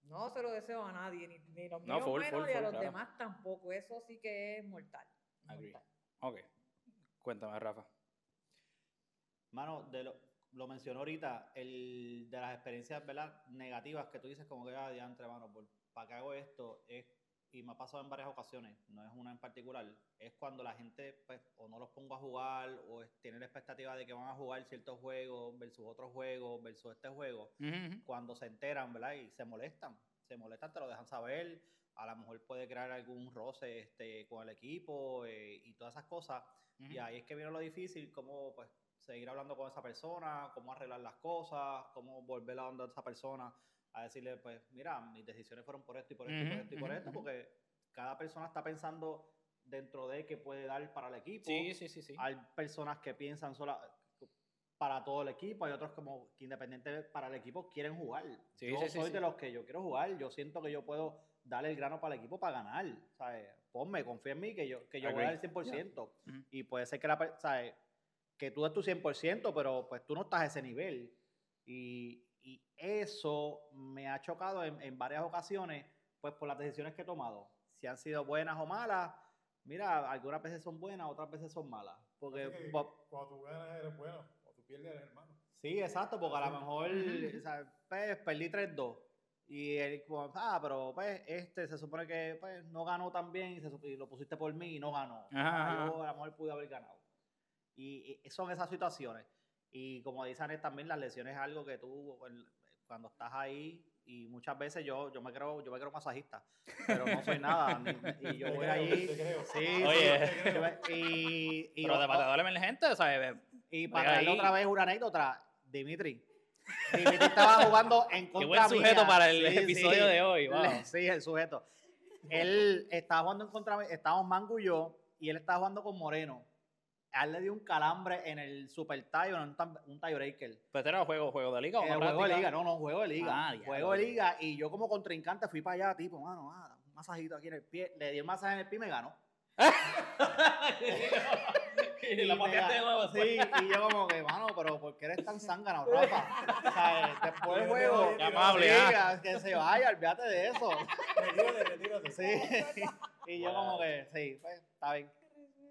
No se lo deseo a nadie, ni, ni los No, míos full, menos, full, ni a full, los claro. demás tampoco. Eso sí que es mortal. Agree. mortal. Ok. Cuéntame, Rafa. Mano, de lo, lo mencionó ahorita, el, de las experiencias ¿verdad? negativas que tú dices como que, ah, diantre, mano, por, ¿para qué hago esto? Es, y me ha pasado en varias ocasiones, no es una en particular, es cuando la gente, pues, o no los pongo a jugar, o tiene la expectativa de que van a jugar ciertos juegos versus otros juegos versus este juego, cuando se enteran, ¿verdad? Y se molestan, se molestan, te lo dejan saber, a lo mejor puede crear algún roce este, con el equipo eh, y todas esas cosas. Y ahí es que viene lo difícil, cómo pues seguir hablando con esa persona, cómo arreglar las cosas, cómo volver a donde esa persona a decirle, pues, mira, mis decisiones fueron por esto y por esto y por esto y por esto, porque cada persona está pensando dentro de qué puede dar para el equipo. Sí, sí, sí, sí. Hay personas que piensan sola para todo el equipo, hay otros como que independiente para el equipo quieren jugar. Sí, yo sí, soy sí. de los que yo quiero jugar, yo siento que yo puedo darle el grano para el equipo para ganar, ¿sabes? Ponme, confía en mí que yo, que yo voy a dar el Agree. 100%. Ujú. Y puede ser que, la, ¿sabes? que tú des tu 100%, pero pues tú no estás a ese nivel. Y, y eso me ha chocado en, en varias ocasiones, pues por las decisiones que he tomado. Si han sido buenas o malas, mira, algunas veces son buenas, otras veces son malas. Porque, que cuando tú ganas eres bueno, cuando tú pierdes eres hermano. sí, exacto, porque a lo mejor, o sea, pues, perdí 3-2. Y él, ah, pero pues este se supone que pues, no ganó tan bien y, se y lo pusiste por mí y no ganó. Ajá, Ah, ajá. yo a lo mejor pude haber ganado. Y, y son esas situaciones. Y como dice Anet, también las lesiones es algo que tú, cuando estás ahí, y muchas veces yo, yo me creo, yo me creo masajista, pero no soy nada. ni- y yo Te voy creo, allí. Sí, Oye. sí, yo y, y, Pero de pateador emergente, ¿sabes? y para darle ahí. otra vez una anécdota, Dimitri. Dimitri estaba jugando en Qué contra buen sujeto mía. para el Sí, episodio sí. de hoy. Wow. Le- Sí, el sujeto. Él estaba jugando en contra, estábamos Mango y yo, y él estaba jugando con Moreno. A él le dio un calambre en el super tie, o en un, un tiebreaker. Pero este era juego, juego de liga o Eh, juego de liga, no, no, juego de liga. Ah, juego de liga, y yo como contrincante fui para allá, tipo, mano, ah, un masajito aquí en el pie. Le di un masaje en el pie y me ganó. y la me pateaste de nuevo. Sí, y yo como que, mano, pero ¿por qué eres tan zángano, Rafa? O sea, después del juego, Qué amable, sí, ah. que se vaya, olvídate de eso. Retírate, retírate. Sí. Y yo como que, sí, pues, está bien.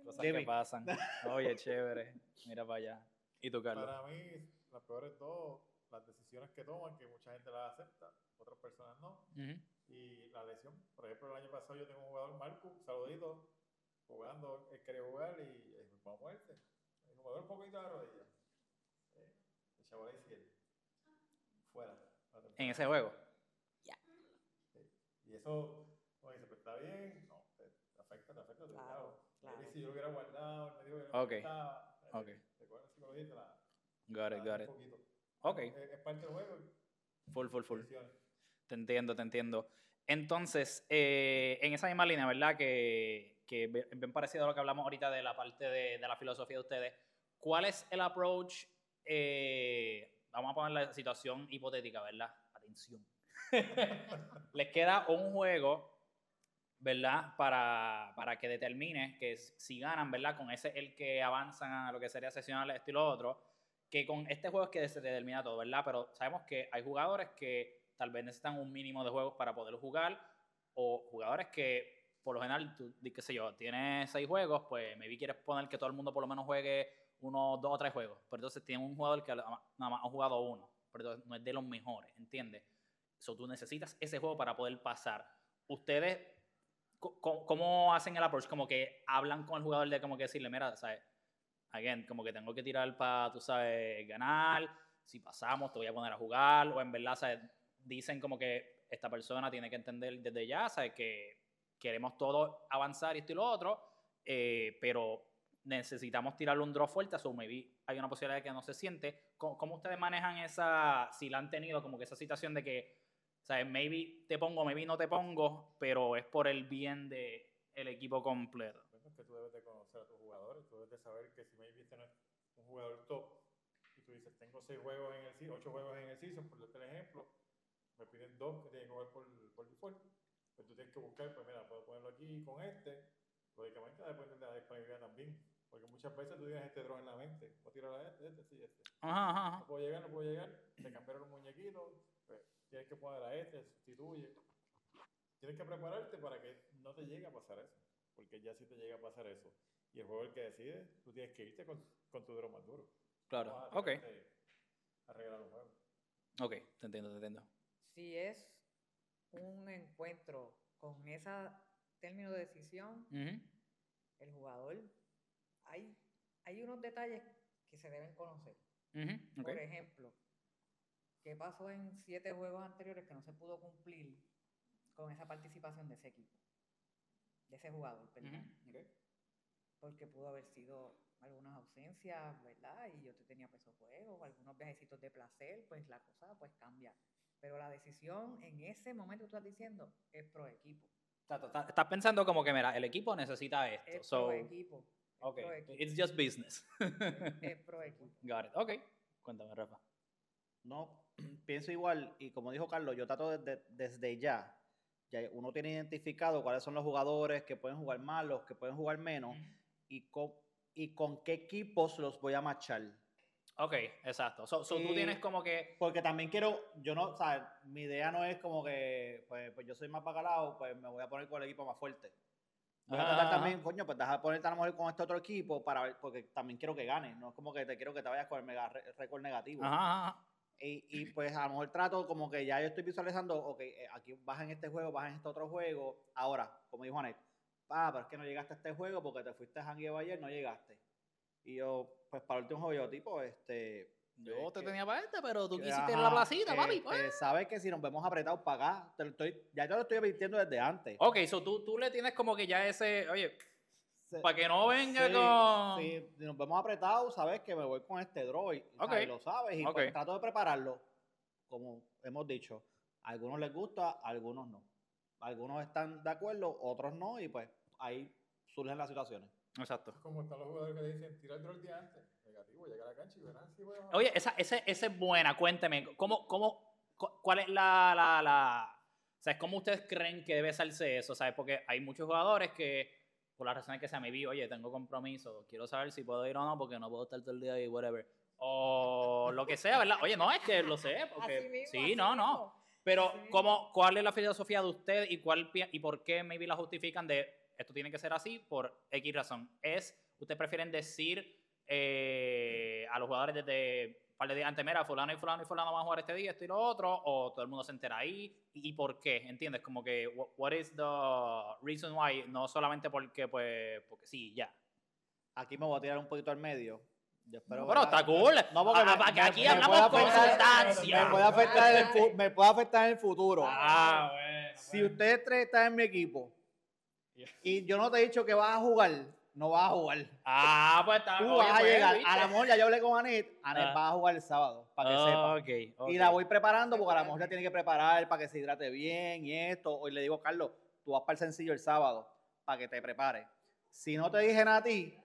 Cosas Dime. que pasan. Oye, chévere. Mira para allá. ¿Y tú, Carlos? Para mí, las peores dos, las decisiones que toman, que mucha gente las acepta, otras personas no. Y la lesión, por ejemplo, el año pasado yo tengo un jugador, Marco, saludito, jugando, él quería jugar y vamos a muerte. El jugador un poquito de la rodilla. Eh, el chavo de izquierda. Fuera. En ese juego. Y eso, oye, se pues está bien, no, te, te afecta, te afecta. te- Claro, claro. si yo lo hubiera guardado, él me dijo que no Ok, me gustaba, eh, ok. Psicología y te la, Got it, got it. poquito. Ok. Es, es parte del juego. Full, full, full. Te entiendo, te entiendo. Entonces, eh, en esa misma línea, ¿verdad? Que que es bien parecido a lo que hablamos ahorita de la parte de, de la filosofía de ustedes. ¿Cuál es el approach? eh, vamos a poner la situación hipotética, ¿verdad? Atención. Les queda un juego, ¿verdad? Para, para que determine que si ganan, ¿verdad? Con ese el que avanzan a lo que sería sesional, esto y lo otro. Que con este juego es que se determina todo, ¿verdad? Pero sabemos que hay jugadores que tal vez necesitan un mínimo de juegos para poder jugar, o jugadores que, por lo general, tú, qué sé yo, tienes seis juegos, pues maybe quieres poner que todo el mundo por lo menos juegue uno, dos o tres juegos. Pero entonces tiene un jugador que nada más ha jugado uno, pero entonces no es de los mejores, ¿entiendes? So, tú necesitas ese juego para poder pasar. Ustedes, ¿cómo hacen el approach? Como que hablan con el jugador de como que decirle, mira, ¿sabes? Again, como que tengo que tirar para, tú sabes, ganar. Si pasamos, te voy a poner a jugar. O en verdad, ¿sabes? Dicen como que esta persona tiene que entender desde ya, ¿sabes? Que queremos todos avanzar y esto y lo otro, eh, pero necesitamos tirarle un draw fuerte, so maybe hay una posibilidad de que no se siente. ¿Cómo, cómo ustedes manejan esa, si la han tenido, como que esa situación de que, ¿sabes? Maybe te pongo, maybe no te pongo, pero es por el bien del el equipo completo. Es que tú debes de conocer a tus jugadores, tú debes de saber que si maybe este no es un jugador top y tú dices, tengo seis juegos en el season, ocho juegos en el season, por darte el ejemplo, me piden dos que tienen que jugar por, por default, pues tú tienes que buscar, pues mira, puedo ponerlo aquí con este, lógicamente depende de la disponibilidad también, porque muchas veces tú tienes este draw en la mente, voy a tirar a este, este, sí, este. Ajá, ajá, ajá. No puedo llegar, no puedo llegar, te cambiaron los muñequitos, pues tienes que poner a este, sustituye. Tienes que prepararte para que no te llegue a pasar eso, porque ya si te llega a pasar eso, y el juego el que decide, tú tienes que irte con, con tu draw más duro. Claro, No vas a ok, Arreglar un juego. ok, te entiendo, te entiendo. Si es un encuentro con ese término de decisión, el jugador, hay, hay unos detalles que se deben conocer. Por ejemplo, ¿qué pasó en siete juegos anteriores que no se pudo cumplir con esa participación de ese equipo? De ese jugador, perdón. Porque pudo haber sido algunas ausencias, ¿verdad? Y yo te tenía peso juego, algunos viajecitos de placer, pues la cosa pues cambia. Pero la decisión en ese momento que tú estás diciendo es pro equipo. Está- Estás pensando como que, mira, el equipo necesita esto. Es so, pro equipo. Es ok, pro equipo. it's just business. Es pro equipo. Got it. Ok, cuéntame, Rafa. No, pienso igual y como dijo Carlos, yo trato desde, desde ya, ya uno tiene identificado cuáles son los jugadores que pueden jugar más, los que pueden jugar menos y con, y con qué equipos los voy a marchar. Ok, exacto. So, so tú Y- tienes como que... Porque también quiero, yo no, o sea, mi idea no es como que, pues, pues yo soy más bacalao, pues me voy a poner con el equipo más fuerte. Voy a tratar Ah, también, coño, pues deja de ponerte a lo mejor con este otro equipo para ver, porque también quiero que gane, no es como que te quiero que te vayas con el mega récord negativo. Ajá. Y, y, pues a lo mejor trato como que ya yo estoy visualizando, ok, eh, aquí vas en este juego, vas en este otro juego. Ahora, como dijo Anet, ah, pero es que no llegaste a este juego porque te fuiste a jangueo ayer, no llegaste. Y yo, pues para el último juego, yo tipo, este... Yo te que- tenía para este, pero tú quisiste ir a la placita, papi. este, pues. sabes que si nos vemos apretados para acá, te lo estoy, ya yo lo estoy advirtiendo desde antes. Ok, so tú, tú le tienes como que ya ese... Oye, para que no venga Sí, con... sí, si nos vemos apretados, sabes que me voy con este droid. Ok. ¿sabes? Lo sabes. Y pues trato de prepararlo. Como hemos dicho, a algunos les gusta, a algunos no. Algunos están de acuerdo, otros no. Y pues ahí surgen las situaciones. Exacto. Es como están los jugadores que dicen, tira el draw el día antes. Negativo, llega a la cancha y verán si a Oye, esa, ese, esa es buena, cuénteme, ¿cómo, cómo, cu- ¿cuál es la, la, la, ¿sabes? ¿Cómo ustedes creen que debe hacerse eso? ¿Sabes? Porque hay muchos jugadores que, por las razones que sea, me vi, oye, tengo compromiso, quiero saber si puedo ir o no, porque no puedo estar todo el día ahí, whatever. O lo que sea, ¿verdad? Oye, no, es que lo sé, porque Así mismo, sí, así no, no. Pero, Así mismo. ¿cómo, ¿cuál es la filosofía de usted y, cuál, y por qué maybe la justifican de esto tiene que ser así por X razón? ¿Es, ustedes prefieren decir eh, a los jugadores desde par de días antes, mira, fulano y fulano y fulano van a jugar este día, esto y lo otro, o todo el mundo se entera ahí? ¿Y, y por qué? ¿Entiendes? Como que, wha- what is the reason why? No solamente porque, pues, porque sí, ya. Aquí me voy a tirar un poquito al medio. Yo espero, pero está cool. No, porque Ah, me- me- aquí me hablamos con sustancia. Me puede afectar en el, me puede afectar en el futuro. Ah, bueno. Si ustedes tres están en mi equipo y yo no te he dicho que vas a jugar, no vas a jugar. Ah, pues está Tú vas a pues, llegar. A lo mejor ya yo hablé con Anet. Anet Ah. va a jugar el sábado, para que sepa. Ok, ok. Y la voy preparando porque a lo mejor ya tiene que preparar para que se hidrate bien y esto. Hoy le digo, Carlos, tú vas para el sencillo el sábado para que te prepares. si no te dije nada a ti,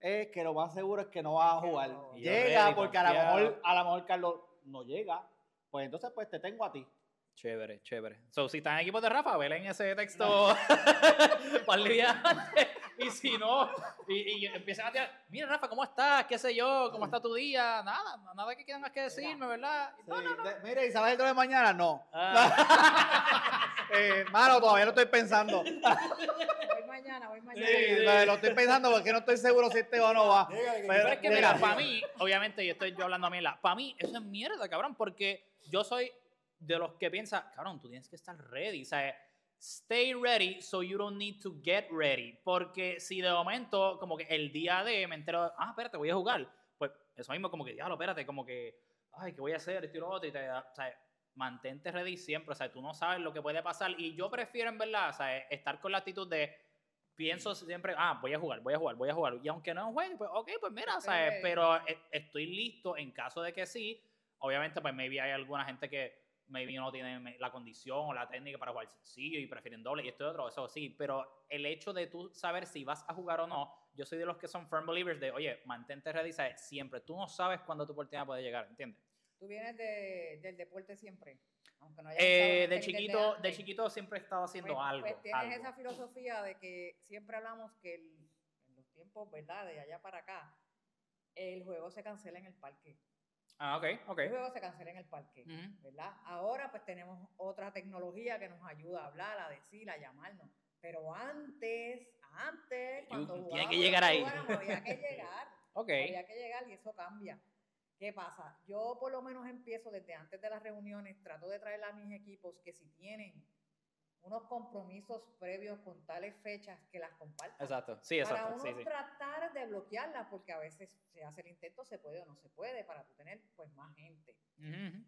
es que lo más seguro es que no vas a jugar. Llega ready, porque a lo mejor, a lo mejor Carlos no llega. Pues entonces pues te tengo a ti. Chévere, chévere. So, si están en equipos de Rafa, velen ese texto para el día. Y si no, y, y empiezan a tirar, mira Rafa, ¿cómo estás? ¿Qué sé yo? ¿Cómo está tu día? Nada, nada que tengas que decirme, ¿verdad? Sí, de- mira, ¿y sabes el draw de mañana? No. Ah, Eh, mano, todavía lo estoy pensando. Voy mañana, voy mañana. Sí, sí. lo, estoy pensando porque no estoy seguro si este va o no va. Pero- Pero es que, Mira, mira, mira. para mí, obviamente, y estoy yo hablando a mí, para mí, eso es mierda, cabrón, porque yo soy de los que piensa, cabrón, tú tienes que estar ready, sea, stay ready so you don't need to get ready, porque si de momento, como que el día de me entero, ah, espérate, voy a jugar, pues eso mismo, como que, diablo, espérate, como que, ay, ¿qué voy a hacer? Esto y lo otro, y te, o sea, mantente ready siempre, o sea, tú no sabes lo que puede pasar, y yo prefiero, en verdad, o sea, estar con la actitud de, pienso siempre, ah, voy a jugar, voy a jugar, voy a jugar. Y aunque no juegue, pues ok, pues mira. ¿sabes? Pero eh, estoy listo en caso de que sí. Obviamente, pues maybe hay alguna gente que maybe no tiene me- la condición o la técnica para jugar sencillo y prefieren doble y esto y otro, eso sí. Pero el hecho de tú saber si vas a jugar o no, yo soy de los que son firm believers de, oye, mantente ready, ¿sabes? Siempre. Tú no sabes cuándo tu oportunidad puede llegar, ¿entiendes? Tú vienes de- del deporte siempre. Aunque no hayas Eh, de chiquito, de antes. chiquito siempre he estado haciendo Pues- algo. Pues tienes algo. esa filosofía de que siempre hablamos que el- en los tiempos, ¿verdad? De allá para acá, el juego se cancela en el parque. Ah, ok, ok. El juego se cancela en el parque. ¿verdad? Ahora pues tenemos otra tecnología que nos ayuda a hablar, a decir, a llamarnos. Pero antes, antes, cuando tiene jugábamos, que llegar ahí. había que llegar. Ok. Había que llegar y eso cambia. ¿Qué pasa? Yo por lo menos empiezo desde antes de las reuniones, trato de traer a mis equipos que si tienen unos compromisos previos con tales fechas que las compartan. Exacto, sí, Para exacto. uno Sí, sí. tratar de bloquearlas, porque a veces se hace el intento, se puede o no se puede, para tú tener pues más gente.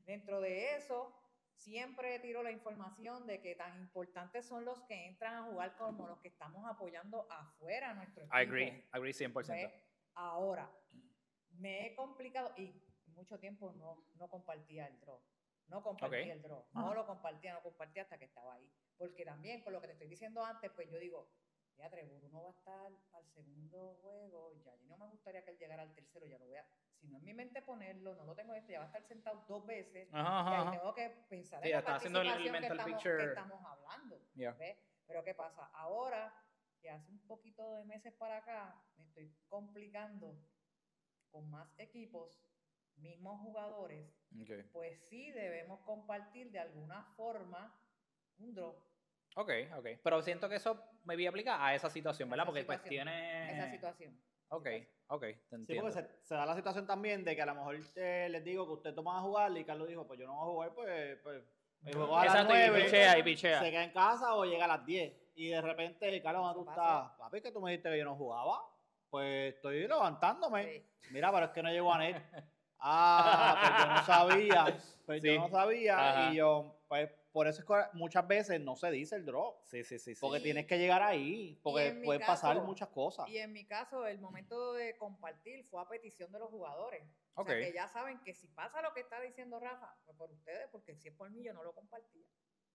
Dentro de eso, siempre tiro la información de que tan importantes son los que entran a jugar como los que estamos apoyando afuera a nuestro equipo. I agree, agree 100%. ¿Ve? Ahora, me he complicado y mucho tiempo no, no compartía el draw. No compartía Ok. el draw. No Ajá. lo compartía, no compartía hasta que estaba ahí. Porque también, con lo que te estoy diciendo antes, pues yo digo, ya Trevor, uno va a estar al segundo juego, ya y no me gustaría que él llegara al tercero, ya lo voy a, si no en mi mente ponerlo, no lo tengo esto, ya va a estar sentado dos veces, Ajá, y ajá, tengo que pensar Sí, en la está haciendo el- participación que estamos, picture. que estamos hablando. Yeah. ¿ves? Pero ¿qué pasa? Ahora, que hace un poquito de meses para acá, me estoy complicando con más equipos, mismos jugadores, Okay. pues sí debemos compartir de alguna forma un draw. ok, ok. Pero siento que eso me vi aplica a esa situación, ¿verdad? Esa Porque pues situación, tiene... Esa situación. Ok, ok, te Sí, porque se, se da la situación también de que a lo mejor eh, les digo que ustedes toman a jugar y Carlos dijo, pues yo no voy a jugar, pues, pues mi juego a las Exacto, y 9, pichea, y pichea. se queda en casa o llega a las 10. Y de repente, Carlos, ¿dónde tú estás? Papi, que tú me dijiste que yo no jugaba. Pues estoy levantándome. Sí. Mira, pero es que no llegó a net. Ah, pues yo no sabía. Pues Sí. yo no sabía. Ajá. Y yo, pues por eso es que muchas veces no se dice el draw. Sí, sí, sí. Porque Sí. tienes que llegar ahí. Porque pueden pasar caso- muchas cosas. Y en mi caso, el momento de compartir fue a petición de los jugadores. O sea, que ya saben que si pasa lo que está diciendo Rafa, pues por ustedes, porque si es por mí, yo no lo compartía.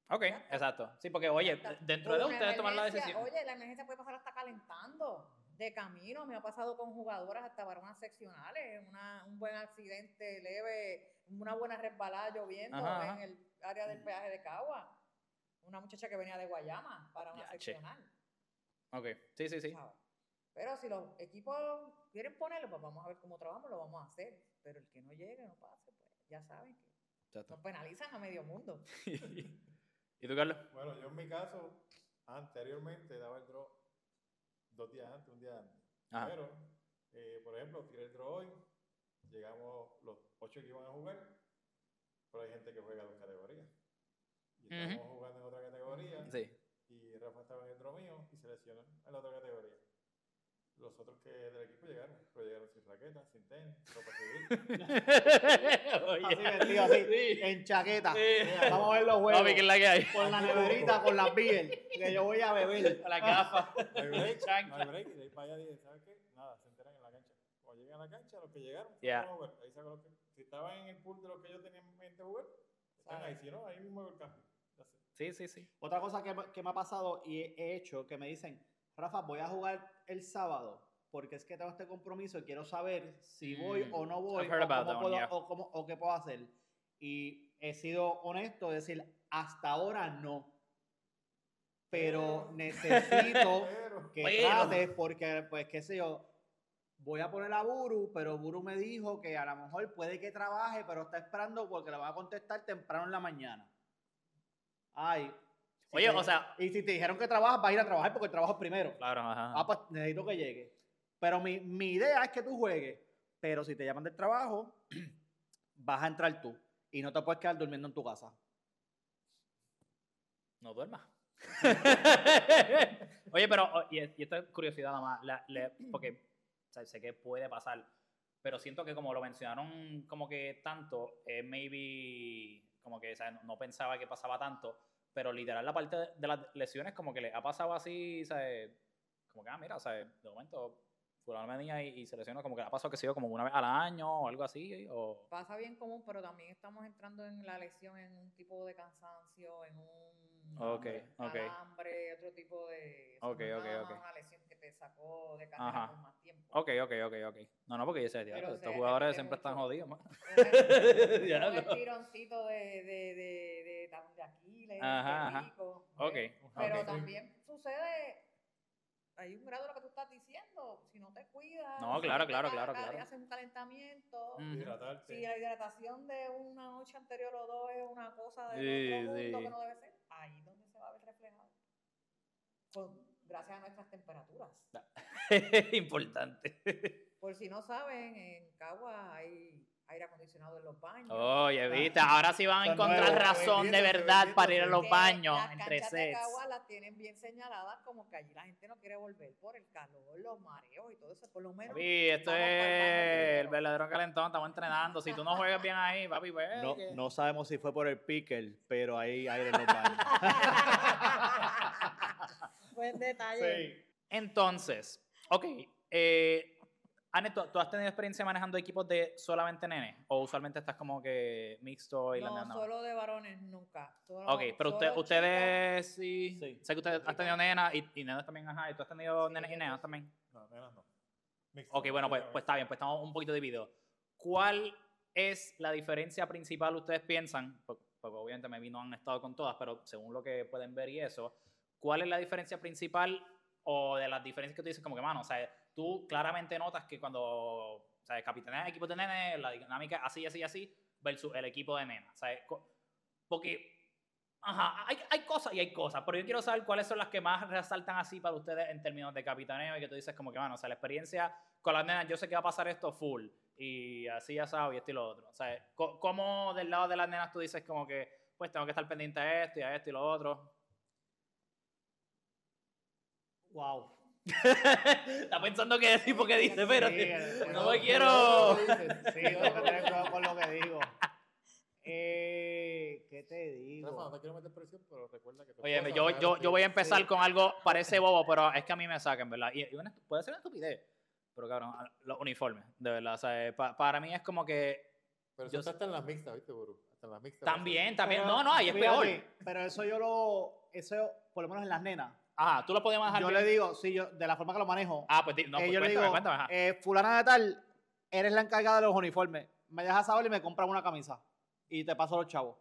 Ok, exacto. Sí, porque oye, dentro de ustedes tomar la decisión. Oye, la emergencia puede pasar hasta calentando. De camino, me ha pasado con jugadoras hasta para unas seccionales, una- un buen accidente leve, una buena resbalada lloviendo Ajá, ajá. en el área del peaje de Cagua. Una muchacha que venía de Guayama para una Ya, che. seccional. Ok, sí, sí, sí. ¿sabes? Pero si los equipos quieren ponerlo, pues vamos a ver cómo trabajamos, lo vamos a hacer. Pero el que no llegue, no pase, pues ya saben que nos penalizan a medio mundo. ¿Y tú, Carlos? Bueno, yo en mi caso, anteriormente daba el draw dos días antes, un día antes. Ajá. Pero, eh, por ejemplo, tiré el draw hoy, llegamos los ocho que iban a jugar, pero hay gente que juega dos categorías. Y Ujú. estábamos jugando en otra categoría, Sí. y Rafa estaba en el draw mío y se lesionó en la otra categoría. Los otros que del equipo llegaron, pero llegaron sin raquetas, sin tenis, ropa civil. Así vestido, así, Sí. en chaqueta. Sí. Mira, Vamos a ver los juegos. Papi, ¿qué es la que hay? Con la neverita, con las beer, que yo voy a beber. La gafa. No hay break, no hay break. Y de ahí para allá dije, ¿sabes qué? Nada, se enteran en la cancha. Cuando llegan a la cancha, los que llegaron, Yeah. a jugar. Ahí saco los que, si estaban en el pool de los que yo tenía en mente jugar, están ahí. Si no, ahí mismo el cambio. Sí, sí, sí. Otra cosa que, me- que me ha pasado y he hecho, que me dicen, Rafa, voy a jugar el sábado porque es que tengo este compromiso y quiero saber si voy Mm, o no voy o, cómo one, puedo- yeah. o cómo- o qué puedo hacer. Y he sido honesto, decir, hasta ahora no. Pero necesito Pero, que Pero. trates porque, pues, qué sé yo, voy a poner a Buru, pero Buru me dijo que a lo mejor puede que trabaje, pero está esperando porque le va a contestar temprano en la mañana. Ay. Si Oye, te- o sea- Y si te dijeron que trabajas, vas a ir a trabajar porque el trabajo es primero. Claro, ajá. Ah, pues necesito que llegue. Pero mi, mi idea es que tú juegues. Pero si te llaman del trabajo, vas a entrar tú. Y no te puedes quedar durmiendo en tu casa. No duermas. Oye, pero, oh, y, y esto es curiosidad nada más, la- le- porque o sea, sé que puede pasar, pero siento que como lo mencionaron como que tanto, eh, maybe, como que o sea, no, no pensaba que pasaba tanto, pero literal la parte de, las lesiones como que le ha pasado así, ¿sabes? Como que, ah, mira, ¿sabes? De momento, fulano venía y, y se lesionó, como que le ha pasado que sido como una vez al año o algo así, o... Pasa bien común, pero también estamos entrando en la lesión en un tipo de cansancio, en un Ok, ok. alambre, otro tipo de... Ok, ok, ok. Una lesión te sacó de carrera Ajá. por más tiempo. Ok, ok, ok, ok. No, no, porque yo sé, estos jugadores siempre están jodidos, man. Un Diablo. estironcito de, de, de, de, de Aquiles, Ajá, ajá. perico, Ok, ¿ves? Pero también sucede, hay un grado de lo que tú estás diciendo, si no te cuidas, No, si claro, te claro, claro, claro. haces un calentamiento, Mm. hidratarte. si la hidratación de una noche anterior o dos es una cosa de Sí, otro mundo sí. que no debe ser, ahí es donde se va a ver reflejado. Con- gracias a nuestras temperaturas. Importante. Por si no saben, en Cagua hay aire acondicionado en los baños. Oye, viste, ahora sí van a encontrar nuevos, razón de verdad para ir a los baños las entre canchas de sets. Cagua las tienen bien señaladas como que allí la gente no quiere volver por el calor, los mareos y todo eso, por lo menos. Papi, esto es el verdadero calentón, estamos entrenando. Si tú no juegas bien ahí, papi, pues. No, no sabemos si fue por el pickle, pero ahí hay en los baños. Buen detalle. Entonces, ok. Eh, Ane, ¿tú, tú has tenido experiencia manejando equipos de solamente nenes? ¿O usualmente estás como que mixto y la No, nena? solo de varones nunca. Solo- Ok, pero usted, ustedes sí, Sí. Sé que ustedes han tenido nenas y, y nenas también, ajá. ¿Y tú has tenido nenas y nenas también? No, nenas no. Mixto, Ok, bueno, pues, pues está bien, pues estamos un poquito divididos. ¿Cuál es la diferencia principal, ustedes piensan? Por- Porque obviamente me no han estado con todas, pero según lo que pueden ver y eso, ¿cuál es la diferencia principal o de las diferencias que tú dices como que, mano, o sea, tú claramente notas que cuando, o sea, capitaneas equipos de nene, la dinámica así, así, así, versus el equipo de nena, o sea, porque, ajá, hay, hay cosas y hay cosas, pero yo quiero saber cuáles son las que más resaltan así para ustedes en términos de capitaneo y que tú dices como que, mano, o sea, la experiencia con las nenas, yo sé que va a pasar esto full, y así ya sabes, y esto y lo otro, o sea, ¿cómo del lado de las nenas tú dices como que, pues tengo que estar pendiente a esto y a esto y lo otro? Wow. Está pensando que decir porque dice, pero Sí, eh, no no, me quiero. Sí, tengo que tener cuidado con lo que digo. Eh, ¿Qué te digo? Rafa, no te quiero meter presión, pero recuerda que Oye, yo, yo, yo voy a empezar Sí. con algo, parece bobo, pero es que a mí me sacan, ¿verdad? Y, y una puede ser una estupidez, pero cabrón, los uniformes, de verdad. O sea, eh, pa- para mí es como que Pero yo eso está hasta en las mixtas, ¿viste, Buru? Hasta en las mixtas. también, también, Pero, no, no, ahí es fíjate, peor. Pero eso yo lo, eso por lo menos en las nenas. Ajá, tú lo podías dejar Yo bien? le digo, sí, yo, de la forma que lo manejo. Ah, pues no, eh, pues yo le cuéntame, digo, cuéntame, ajá. eh, fulana de tal, eres la encargada de los uniformes. Me dejas saber y me compras una camisa. Y te paso los chavos.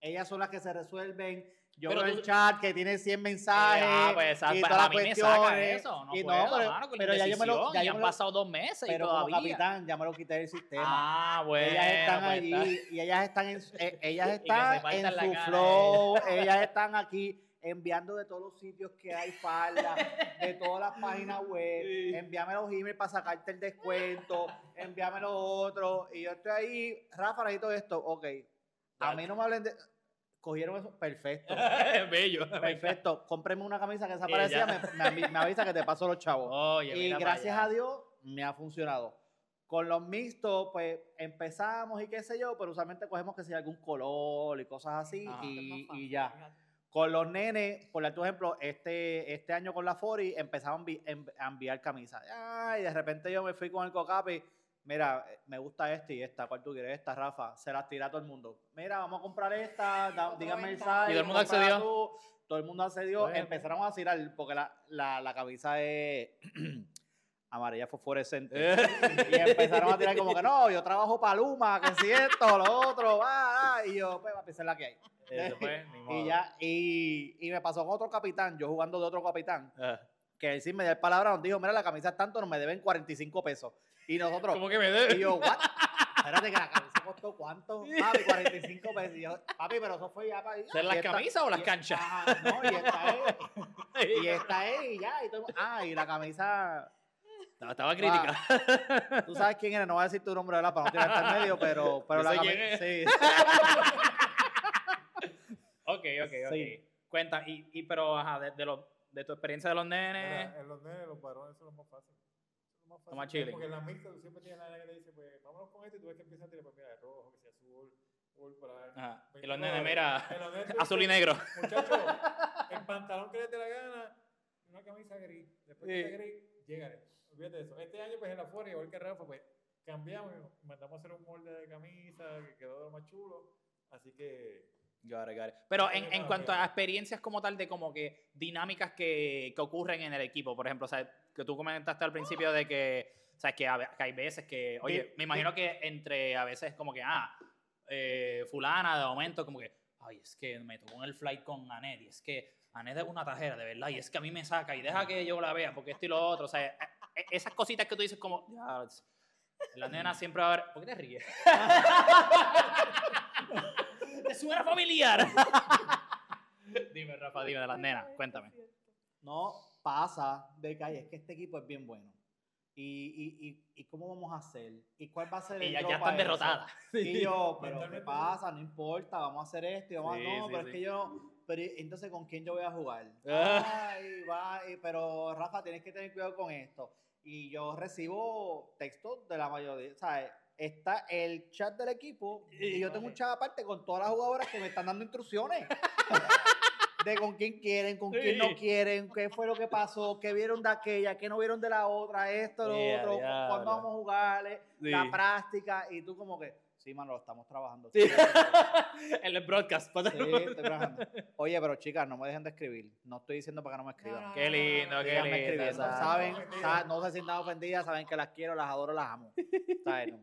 Ellas son las que se resuelven. Yo Pero veo tú- el chat que tiene 100 mensajes. ah, pues esa- y pues, todas a las mí me saca cuestiones. eso, no y no, puedo, pero, mano, con pero ya yo me lo, ya y yo han me lo- pasado dos meses y pero como todavía. capitán ya me lo quité del sistema. Ah, bueno. ellas están pues allí está- y ellas están en, eh, ellas Y están en su flow, ellas están aquí enviando de todos los sitios que hay falda, de todas las páginas web, Sí. envíame los emails para sacarte el descuento, envíame los otros, y yo estoy ahí, Rafa, necesito esto, ok, a mí no me hablen de, cogieron eso, perfecto, Bello. perfecto, cómpreme una camisa que desaparecía, me, me avi- me avisa que te paso los chavos. Oye, Y gracias a Dios me ha funcionado. Con los mixtos, pues empezamos y qué sé yo, pero usualmente cogemos que sea algún color y cosas así y, ya. Con los nenes, por dar tu ejemplo, este, este año con la Fori a envi- en- a enviar camisas. Ay, de repente yo me fui con el cocape mira, me gusta esta y esta, ¿cuál tú quieres? Esta, Rafa, se las tira a todo el mundo. Mira, vamos a comprar esta, da- Otro díganme el size. Y todo el mundo accedió. tú. Todo el mundo accedió, Bueno. empezaron a tirar, porque la, la, la camisa es amarilla fosforescente. Eh. Y empezaron a tirar como que no, yo trabajo para Luma, que si esto, lo otro, va, va", y yo, pues, va a pensar la que hay. Ni modo. Y ya, y, y me pasó con otro capitán, yo jugando de otro capitán, Ah. que él sí me dio el palabra, nos dijo, mira, la camisa es tanto, nos me deben 45 pesos. Y nosotros, ¿Cómo que me y debe? yo, ¿what? Espérate, que la camisa costó cuánto? Papi, 45 pesos. Y yo, papi, pero eso fue ya para ir. ¿Ser las camisas o las canchas? no, y esta es, y esta es, y ya. Y todo, ah, y la camisa, Estaba, estaba crítica. tú sabes quién eres, no voy a decir tu nombre, ¿verdad? Para no tirarte al medio, pero, pero la camisa, sí. Ok, ok, ok. Sí. Cuenta, y, y pero, ajá, de, de, los- de tu experiencia de los nenes. Mira, en los nenes, los varones, eso es lo más fácil. Eso es lo más fácil. más chilling. Porque en la mixta tú siempre tienes a nadie que te dice, pues vámonos con esto y tú ves que empieza a tirar, pues mira, de rojo, que sea azul, azul. Ajá. Y 20 los nenes, mira, los azul y negro. Muchachos, el pantalón que les dé la gana, una camisa gris. Después que Sí. sea gris, llégale. Olvídate de eso. Este año, pues en la fuera, igual que Rafa, pues cambiamos y mandamos a hacer un molde de camisa que quedó de lo más chulo. Así que. Got it, got it. Pero en, en cuanto a experiencias como tal de como que dinámicas que, que ocurren en el equipo, por ejemplo, o sea, que tú comentaste al principio de que, sea, que, a que hay veces que, oye, me imagino que entre a veces como que, ah, eh, fulana de momento como que, ay, es que me tocó en el flight con Anet y es que Anet es una tajera, de verdad, y es que a mí me saca y deja que yo la vea porque esto y lo otro, o sea, e- e- esas cositas que tú dices como, ya, la nena siempre va a ver, ¿por qué te ríes? ¿Te suena familiar? dime, Rafa, dime de las nenas, cuéntame. No pasa de que, ay, es que este equipo es bien bueno. ¿Y, y, y, y cómo vamos a hacer? ¿Y cuál va a ser el Ellas ya están eso? derrotadas. Y yo, pero ¿qué pasa? No importa, vamos a hacer esto y vamos Sí, a... No, sí, pero sí. es que yo... Pero ¿y entonces, ¿con quién yo voy a jugar? Ah. Ay, va, y- pero Rafa, tienes que tener cuidado con esto. Y yo recibo textos de la mayoría, ¿sabes? Está el chat del equipo y yo tengo un chat aparte con todas las jugadoras que me están dando instrucciones. de con quién quieren, con quién no quieren, qué fue lo que pasó, qué vieron de aquella, qué no vieron de la otra, esto, lo otro, diablo. cuándo vamos a jugar, eh, Sí. la práctica, y tú como que, sí, mano, lo estamos trabajando. Sí. En el broadcast. pues. estoy trabajando. Oye, pero chicas, no me dejen de escribir. No estoy diciendo para que no me escriban. No, Qué lindo, qué lindo. Saben, no se sientan ofendidas, saben que las quiero, las adoro, las amo. ¿Sabes?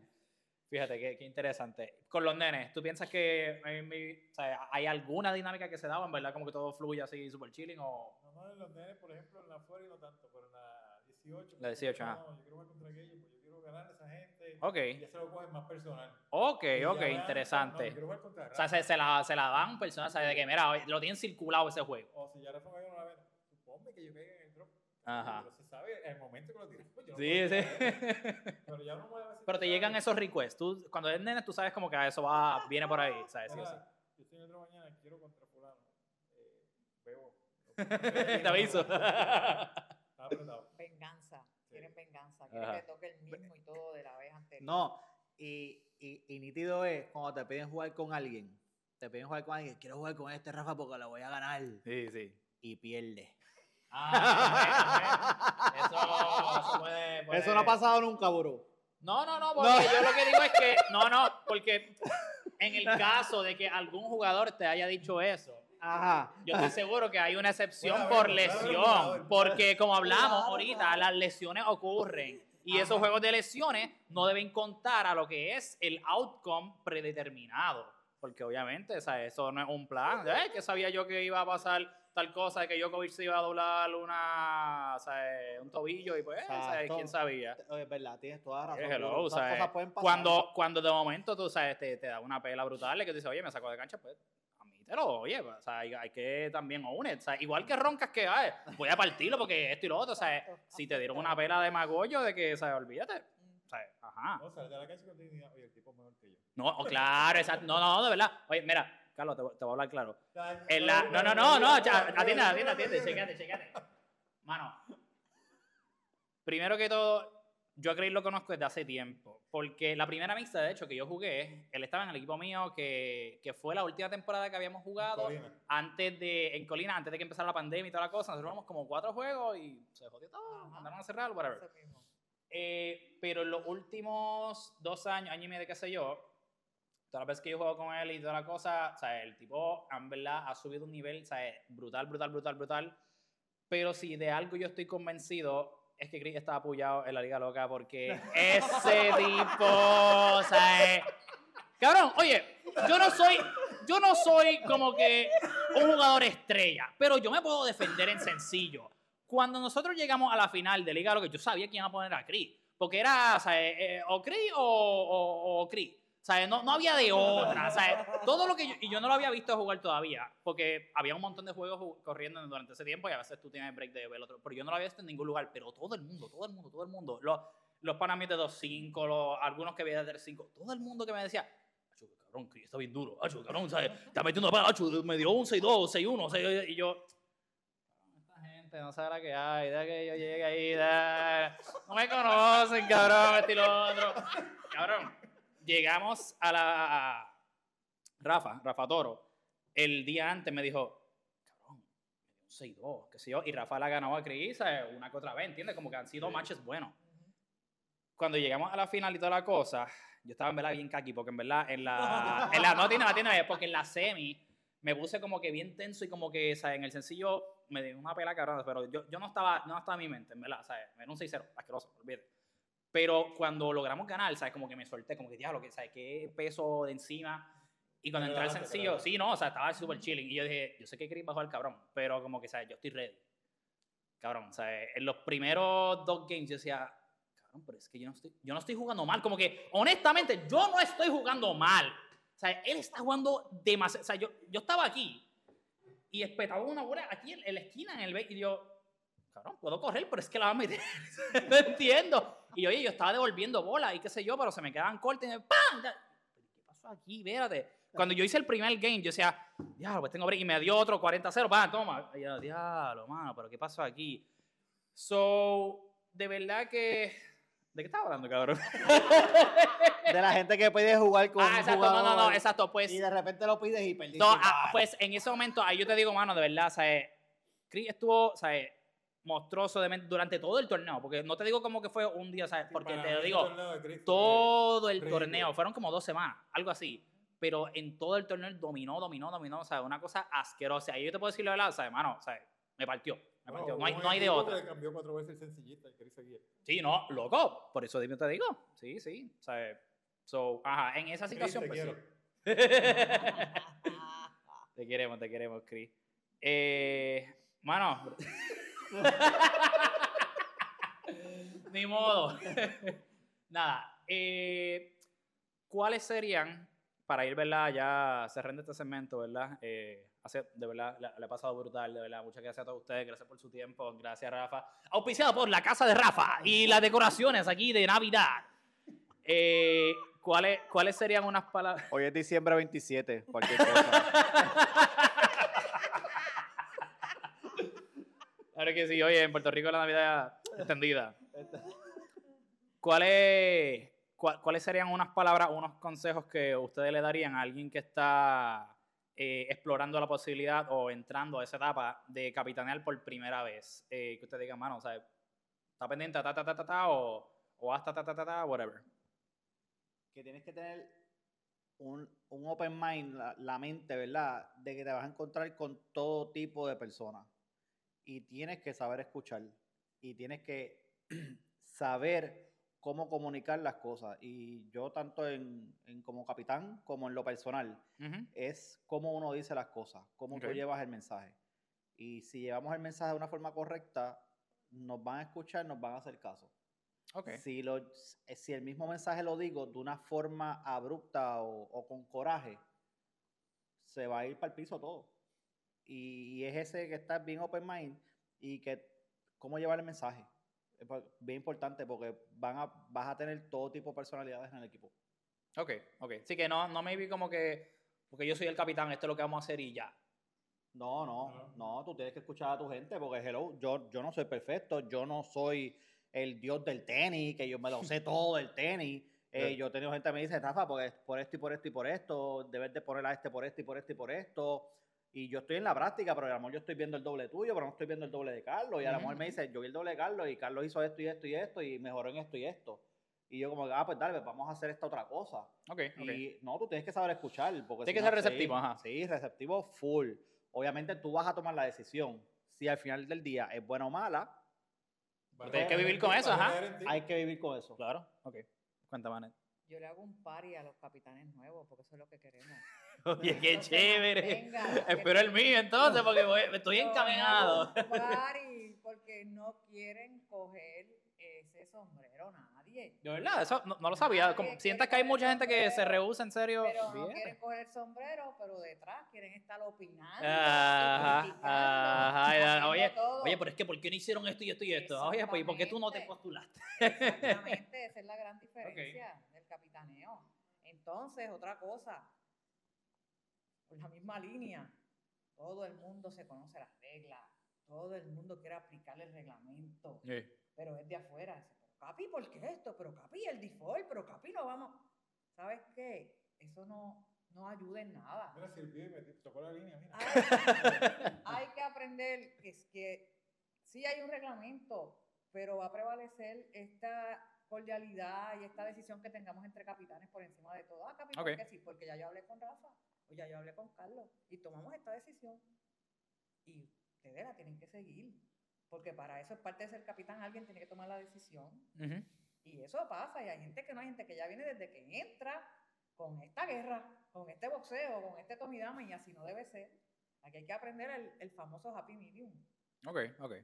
No. Fíjate, qué, qué interesante. Con los nenes, ¿tú piensas que hay, mi- o sea, hay alguna dinámica que se daba, en verdad, como que todo fluye así super chilling o... No, no, en los nenes, por ejemplo, en la fuera y no tanto, pero en la 18. La 18, no, ajá. yo quiero jugar contra aquellos, pues yo quiero ganar a esa gente. Ok. Y ya se lo cogen más personal. Ok, Y ok, ganan, interesante. No, yo quiero jugar contra O sea, se, se la, se la dan personas, ¿sabes? De que, mira, lo tienen circulado ese juego. O si ya Rafa me no la ven, suponme que yo caiga. Ajá. Pero se sabe el momento que lo yo no Sí, puedo sí. Pero ya decir, Pero te ¿sabes? llegan esos requests. Tú, cuando eres nene, tú sabes como que eso va, viene por ahí, ¿sabes? Sí, sí. Yo estoy drop mañana, quiero contra fulano. Eh, veo. Te aviso. Está apretado. Venganza. Quieren venganza. Quieren Ajá. que toque el mismo y todo de la vez anterior. No, y, y, y nítido es cuando te piden jugar con alguien. Te piden jugar con alguien. Quiero jugar con este Rafa porque lo voy a ganar. Sí, sí. Y pierde. Ah, eso, eso puede, puede- Eso no ha pasado nunca, bro. No, no, no, porque yo lo que digo es que, no, no, porque en el caso de que algún jugador te haya dicho eso, Ajá. yo estoy seguro que hay una excepción por lesión, porque como hablamos ahorita, las lesiones ocurren y esos juegos de lesiones no deben contar a lo que es el outcome predeterminado, porque obviamente sea, eso no es un plan, ¿eh? que sabía yo que iba a pasar tal cosa, que Djokovic se iba a doblar una, o sea, un tobillo y pues, o sea, Exacto. quién sabía. Es verdad, tienes toda razón. Eh, hello, ¿sabes? cosas pueden pasar. Cuando, cuando de momento tú sabes, te, te da una pela brutal y que tú dices, oye, me saco de cancha, pues admítelo, oye, pues, o sea, hay, hay que también own it, o sea, igual que roncas que ay, voy a partirlo porque esto y lo otro, o sea, Exacto, si te dieron una pela de magollo de que, o sea, olvídate, o sea, ajá. No, sale de la cancha con dignidad. Oye, el tipo es mejor que yo. No, oh, claro, exacto, no, no, de verdad, oye, mira, Carlos, te, voy- te voy a hablar claro. En la, no, no, no, no, atiende, atiende, atiende, checate, checate. Mano, primero que todo, yo a Craig lo conozco desde hace tiempo, porque la primera mixta, de hecho, que yo jugué, él estaba en el equipo mío, que, que fue la última temporada que habíamos jugado Colina. antes de, en Colina, antes de que empezara la pandemia y toda la cosa, nosotros jugamos como cuatro juegos y se jodió todo, Ajá. mandaron a cerrar, whatever. Eh, pero en los últimos dos años, año y medio, qué sé yo, todas las veces que yo juego con él y toda la cosa, o sea, el tipo, en verdad, ha subido un nivel, o sea, brutal, brutal, brutal, brutal. Pero si de algo yo estoy convencido, es que Chris está apoyado en la Liga Loca porque ese tipo, o sea, eh, cabrón, oye, yo no soy, yo no soy como que un jugador estrella, pero yo me puedo defender en sencillo. Cuando nosotros llegamos a la final de Liga Loca, yo sabía quién iba a poner a Chris, porque era, o sea, eh, o Chris o, o, o Chris. Sea, no, no había de otra. Sea, todo lo que yo, y yo no lo había visto jugar todavía, porque había un montón de juegos ju- corriendo durante ese tiempo y a veces tú tienes break de ver otro, pero yo no lo había visto en ningún lugar, pero todo el mundo, todo el mundo, todo el mundo, los, los panamis de 2.5, los, algunos que veía de 3.5, todo el mundo que me decía, "Acho, cabrón, que está bien duro, acho, cabrón, ¿sabes? está metiendo para, acho, me dio un 6-2, 6-1, 6 y yo, esta gente no sabe la que hay, deja que yo llegue ahí, deja- no me conocen, cabrón, este y lo otro, cabrón llegamos a la a Rafa, Rafa Toro, el día antes me dijo, cabrón, me dio un 6-2, qué sé yo, y Rafa la ganó a Cris ¿sabes? una que otra vez, ¿entiendes? Como que han sido Sí. matches buenos. Cuando llegamos a la final y toda la cosa, yo estaba en verdad bien kaki, porque en verdad en la, en la no tiene, la tiene, porque en la semi me puse como que bien tenso y como que, ¿sabes? En el sencillo me dio una pela cabrón, pero yo, yo no estaba, no estaba en mi mente, en verdad, ¿sabes? Era un 6-0, asqueroso, olvídate. Pero cuando logramos ganar, ¿sabes? Como que me solté, como que diablo, que, ¿sabes? Qué peso de encima. Y cuando entré al sencillo, sí, no, o sea, estaba súper chilling. Y yo dije, yo sé que Chris bajó al cabrón, pero como que, ¿sabes? Yo estoy ready. Cabrón, ¿sabes? En los primeros dos games yo decía, cabrón, pero es que yo no estoy, yo no estoy jugando mal. Como que, honestamente, yo no estoy jugando mal. O sea, él está jugando demasiado. O sea, yo, yo estaba aquí y espetaba una bola aquí en, en la esquina, en el y yo, cabrón, puedo correr, pero es que la va a meter. no entiendo. Y oye, yo estaba devolviendo bola y qué sé yo, pero se me quedaban cortes y me, ¡pam! Ya- ¿Pero ¿Qué pasó aquí? Vérate. Cuando yo hice el primer game, yo decía, diablo, pues tengo break. Y me dio otro 40-0, ¡pam! Toma. Y yo, diablo, mano, pero ¿qué pasó aquí? So, de verdad que. ¿De qué estaba hablando, cabrón? De la gente que puede jugar con ah, un exacto, no, no, no, jugador exacto. Pues, y de repente lo pides y perdiste. no, ah, pues en ese momento, ahí yo te digo, mano, de verdad, ¿sabes? Chris estuvo, ¿sabes? Monstruoso de durante todo el torneo, porque no te digo como que fue un día, ¿sabes? Porque te lo digo, Chris fue- todo el ridículo. torneo, fueron como dos semanas, algo así. Pero en todo el torneo dominó, dominó, dominó, o sea, una cosa asquerosa. Y yo te puedo decir la verdad, ¿sabes, mano? O sea, me partió, me partió. No hay, hubo no hay de otra. cambió cuatro veces el sencillista y Chris seguía. Sí, no, loco, por eso te digo. Sí, sí, sea, so, ajá, en esa Chris, situación, te pues quiero. sí. Te queremos, te queremos, Chris. Eh, mano. Ni modo. Nada. eh, ¿Cuáles serían, para ir, ¿verdad? Ya cerrando este segmento, ¿verdad? Eh, hace, de verdad, le, ha pasado brutal, de verdad. Muchas gracias a todos ustedes, gracias por su tiempo, gracias Rafa. Auspiciado por la casa de Rafa y las decoraciones aquí de Navidad. Eh, ¿cuáles, ¿Cuáles serían unas palabras? Hoy es diciembre 27, cualquier cosa. Que sí, oye, en Puerto Rico la Navidad extendida. ¿Cuáles, ¿Cuáles serían unas palabras, unos consejos que ustedes le darían a alguien que está eh, explorando la posibilidad o entrando a esa etapa de capitanear por primera vez? Eh, que usted diga, mano, o sea, está pendiente, ta, ta, ta, ta, ta, o, o hasta, ta, ta, ta, ta, whatever. que tienes que tener un, un open mind, la, la mente, ¿verdad? De que te vas a encontrar con todo tipo de personas. Y tienes que saber escuchar. Y tienes que saber cómo comunicar las cosas. Y yo tanto en, en como capitán como en lo personal, es cómo uno dice las cosas, cómo Ok. tú llevas el mensaje. Y si llevamos el mensaje de una forma correcta, nos van a escuchar, nos van a hacer caso. Ok. Si, lo, si el mismo mensaje lo digo de una forma abrupta o, o con coraje, se va a ir para el piso todo. Y, y es ese que está bien open mind y que cómo llevar el mensaje. Es bien importante porque van a, vas a tener todo tipo de personalidades en el equipo. Ok, ok. Sí que no, no me vi como que, porque yo soy el capitán, esto es lo que vamos a hacer y ya. No, no, No. tú tienes que escuchar a tu gente porque, hello, yo, yo no soy perfecto, yo no soy el dios del tenis, que yo me lo sé todo del tenis. Eh, yo he tenido gente que me dice, Rafa, porque por esto y por esto y por esto, debes de poner a este por esto y por esto y por esto. Y yo estoy en la práctica, pero a lo mejor yo estoy viendo el doble tuyo, pero no estoy viendo el doble de Carlos. Y a lo mejor me dice, yo vi el doble de Carlos y Carlos hizo esto y esto y esto y mejoró en esto y esto. Y yo como, ah, pues dale, pues vamos a hacer esta otra cosa. Ok, ok. Y no, tú tienes que saber escuchar. Porque Tienes si que no, ser receptivo, sí, ajá. Sí, receptivo full. Obviamente tú vas a tomar la decisión. Si al final del día es buena o mala, a Tienes que vivir con eso, ajá. hay que vivir con eso. Claro, ok. Cuéntame, Anet. Yo le hago un party a los capitanes nuevos, porque eso es lo que queremos. Oye, qué chévere. Espero el mío entonces, porque voy- estoy encaminado. party, porque no quieren coger ese sombrero nadie. De verdad, eso no, no lo sabía. Como, sientas que hay mucha gente que se rehúsa en serio. Pero no bien. quieren coger el sombrero, pero detrás quieren estar opinando. y Ajá, ajá, oye. Oye, pero es que ¿por qué no hicieron esto y esto y esto? Oye, pues ¿y por qué tú no te postulaste? Exactamente, esa es la gran diferencia del capitaneo. Entonces, otra cosa, por la misma línea, todo el mundo se conoce las reglas, todo el mundo quiere aplicar el reglamento, pero es de afuera. Dice, pero Capi, ¿por qué esto? Pero Capi, el default, pero Capi, no vamos. ¿Sabes qué? Eso no, no ayuda en nada. Mira, sirvió y me tocó la línea, mira. Hay, hay que aprender que es que sí hay un reglamento, pero va a prevalecer esta cordialidad y esta decisión que tengamos entre capitanes por encima de todo. Ah, capitán, Ok. que sí, porque ya yo hablé con Rafa o ya yo hablé con Carlos y tomamos esta decisión. Y ustedes la tienen que seguir, porque para eso es parte de ser capitán, alguien tiene que tomar la decisión. Y eso pasa, y hay gente que no hay gente que ya viene desde que entra con esta guerra, con este boxeo, con este tomidama, y así no debe ser. Aquí hay que aprender el, el famoso happy medium. Ok, ok.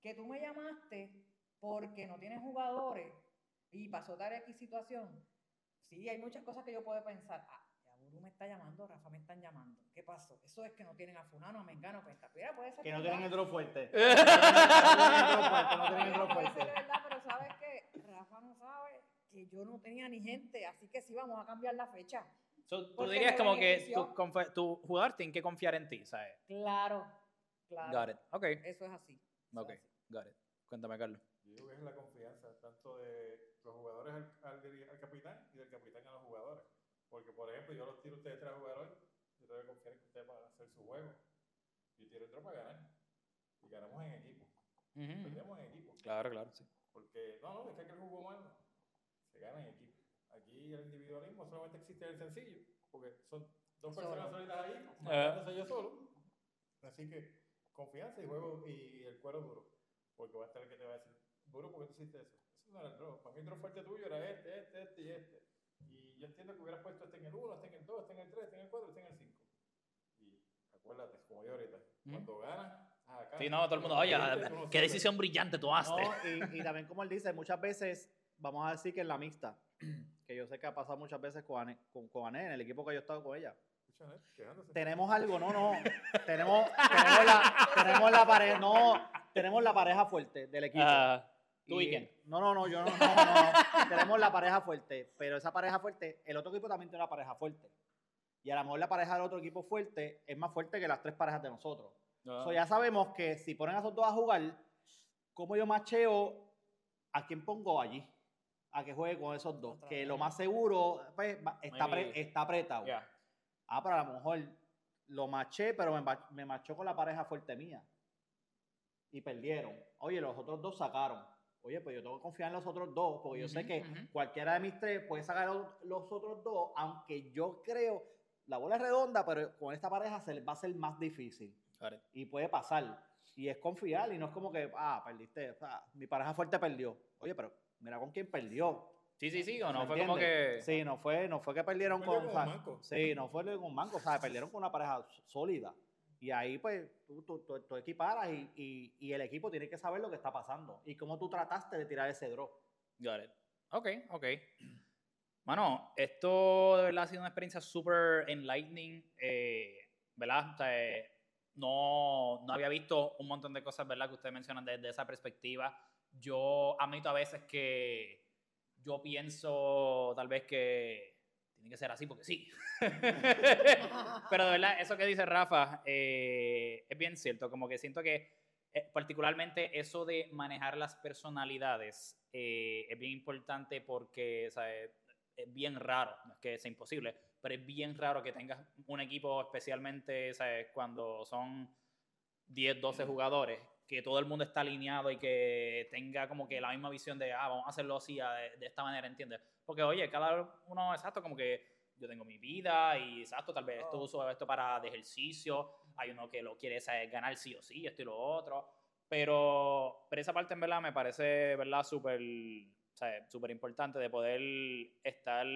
Que tú me llamaste porque no tienes jugadores y pasó tal X situación. Sí, hay muchas cosas que yo puedo pensar. Buru me está llamando, Rafa me están llamando. ¿Qué pasó? Eso es que no tienen a Fulano, a Mengano, a Penta. Mira, puede ser Que no verdad. tienen el draw fuerte. No tienen el Puede fuerte. ser verdad, pero ¿sabes qué? Rafa no sabe que yo no tenía ni gente, así que sí vamos a cambiar la fecha. So, tú dirías como que tu, confe- tu jugador tiene que confiar en ti, ¿sabes? Claro, claro. Got it. Ok, Eso es así. eso ok, es así. got it. Cuéntame, Carlos. Yo digo que es la confianza tanto de los jugadores al, al, diri- al capitán y del capitán a los jugadores. Porque, por ejemplo, yo los tiro a ustedes tres a jugar hoy, yo tengo que confiar en que ustedes van a hacer su juego. Yo tiro otro para ganar. Y ganamos en equipo. Perdemos en equipo. Claro, claro, sí. Porque, no, no, es que aquel jugó mal. no. Se gana en equipo. Aquí el individualismo solamente existe en el sencillo. Porque son dos Solo. personas solitas ahí, Ah. matándose yo solo. Así que confianza y juego y el cuero duro. Porque va a estar el que te va a decir, duro, ¿por qué tú hiciste eso? Eso no era el draw. Para mí el draw fuerte tuyo era este, este, este y este. Yo entiendo que hubieras puesto este en el 1, este en el 2, este en el 3, este en el 4, este en el 5. Y acuérdate, como yo ahorita, cuando ganas, ah, acá. Sí, no, todo el mundo, oye, Este, qué decisión brillante tú No, y, y también como él dice, muchas veces, vamos a decir que en la mixta, que yo sé que ha pasado muchas veces con Ané, con, con Ané, en el equipo que yo he estado con ella. Tenemos algo, no, no. Tenemos, tenemos, la, tenemos la pareja, no, tenemos la pareja fuerte del equipo. Ah, ¿Tú y quién? No, no, no, yo no, no, no, no. Tenemos la pareja fuerte, pero esa pareja fuerte, el otro equipo también tiene una pareja fuerte. Y a lo mejor la pareja del otro equipo fuerte es más fuerte que las tres parejas de nosotros. Ah. So, ya sabemos que si ponen a esos dos a jugar, ¿cómo yo macheo a quién pongo allí? A que juegue con esos dos. Otra Que vez. lo más seguro pues, está, pre- está apretado. Ah, pero a lo mejor lo maché, pero me, me machó con la pareja fuerte mía. Y perdieron. Oye, los otros dos sacaron. Oye, pues yo tengo que confiar en los otros dos, porque yo sé que cualquiera de mis tres puede sacar los, otros dos, aunque yo creo, la bola es redonda, pero con esta pareja se les va a ser más difícil. Y puede pasar. Y es confiar, y no es como que, ah, perdiste, ah, mi pareja fuerte perdió. Oye, pero mira con quién perdió. Sí, sí, sí, o no ¿Me fue como que... Sí, no fue, no fue que perdieron con. con o sea, un manco. Sí, no fue con un manco, o sea, perdieron con una pareja sólida. Y ahí, pues, tú, tú, tú- tú equiparas y, y- y el equipo tiene que saber lo que está pasando y cómo tú trataste de tirar ese draw. Got it. Ok, ok. Mano, esto de verdad ha sido una experiencia súper enlightening, eh, ¿verdad? O sea, eh, no, no había visto un montón de cosas, ¿verdad? Que ustedes mencionan desde esa perspectiva. Yo admito a veces que yo pienso tal vez que tiene que ser así porque sí. Pero de verdad, eso que dice Rafa eh, es bien cierto. Como que siento que eh, particularmente eso de manejar las personalidades eh, es bien importante porque, ¿sabes? es bien raro, no es que sea imposible, pero es bien raro que tengas un equipo especialmente, ¿sabes? Cuando son 10, 12 jugadores, que todo el mundo está alineado y que tenga como que la misma visión de, ah, vamos a hacerlo así, ah, de, de esta manera, ¿entiendes? Porque, oye, cada uno, exacto, como que yo tengo mi vida y, exacto, tal vez esto Oh. uso esto para de ejercicio, hay uno que lo quiere ¿sabes? ganar sí o sí, esto y lo otro, pero, pero esa parte en verdad me parece, ¿verdad? Súper, súper importante de poder estar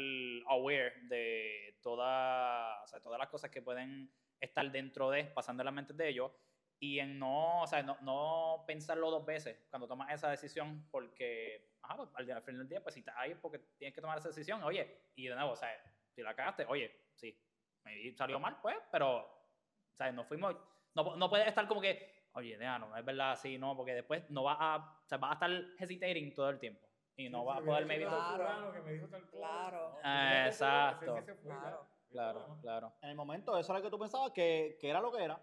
aware de toda, o sea, todas las cosas que pueden estar dentro de, pasando en la mente de ellos, y en no, o sea, no, no pensarlo dos veces cuando tomas esa decisión, porque ajá, pues, al, al final del día, pues si estás ahí porque tienes que tomar esa decisión, oye, y de nuevo, o sea, si la cagaste, oye, sí, me salió mal, pues, pero, o sea, no fuimos, no, no puedes estar como que, oye, no, no es verdad así, no, porque después no vas a, o sea, vas a estar hesitating todo el tiempo, y no Sí, vas a poder me maybe... dijo Claro. que me dijo tal cosa. Claro. No, Ah, exacto. ya. Claro. Claro, claro, En el momento, eso era lo que tú pensabas que, que era lo que era.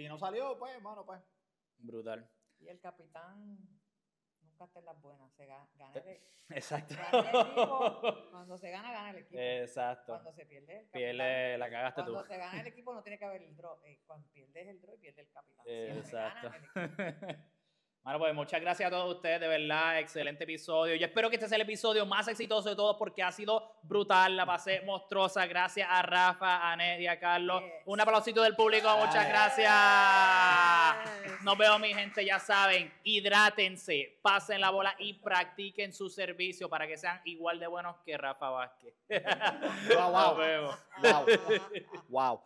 Si no salió, pues, hermano, pues. brutal. Y el capitán nunca está en las buenas. Se gana, gana el, Exacto. gana el equipo. Cuando se gana, gana el equipo. Exacto. Cuando se pierde el capitán. Pierde, la cagaste tú. Cuando se gana el equipo no tiene que haber el draw. Eh, cuando pierdes el draw, pierde el capitán. Gana Exacto. el equipo. Bueno, pues muchas gracias a todos ustedes, de verdad, excelente episodio. Yo espero que este sea el episodio más exitoso de todos porque ha sido brutal, la pasé monstruosa. Gracias a Rafa, a Ned y a Carlos. Yes. Un aplausito del público, muchas gracias. Yes. Nos vemos, mi gente, ya saben, hidrátense, pasen la bola y practiquen su servicio para que sean igual de buenos que Rafa Vázquez. Wow, wow. Nos vemos. Wow. wow.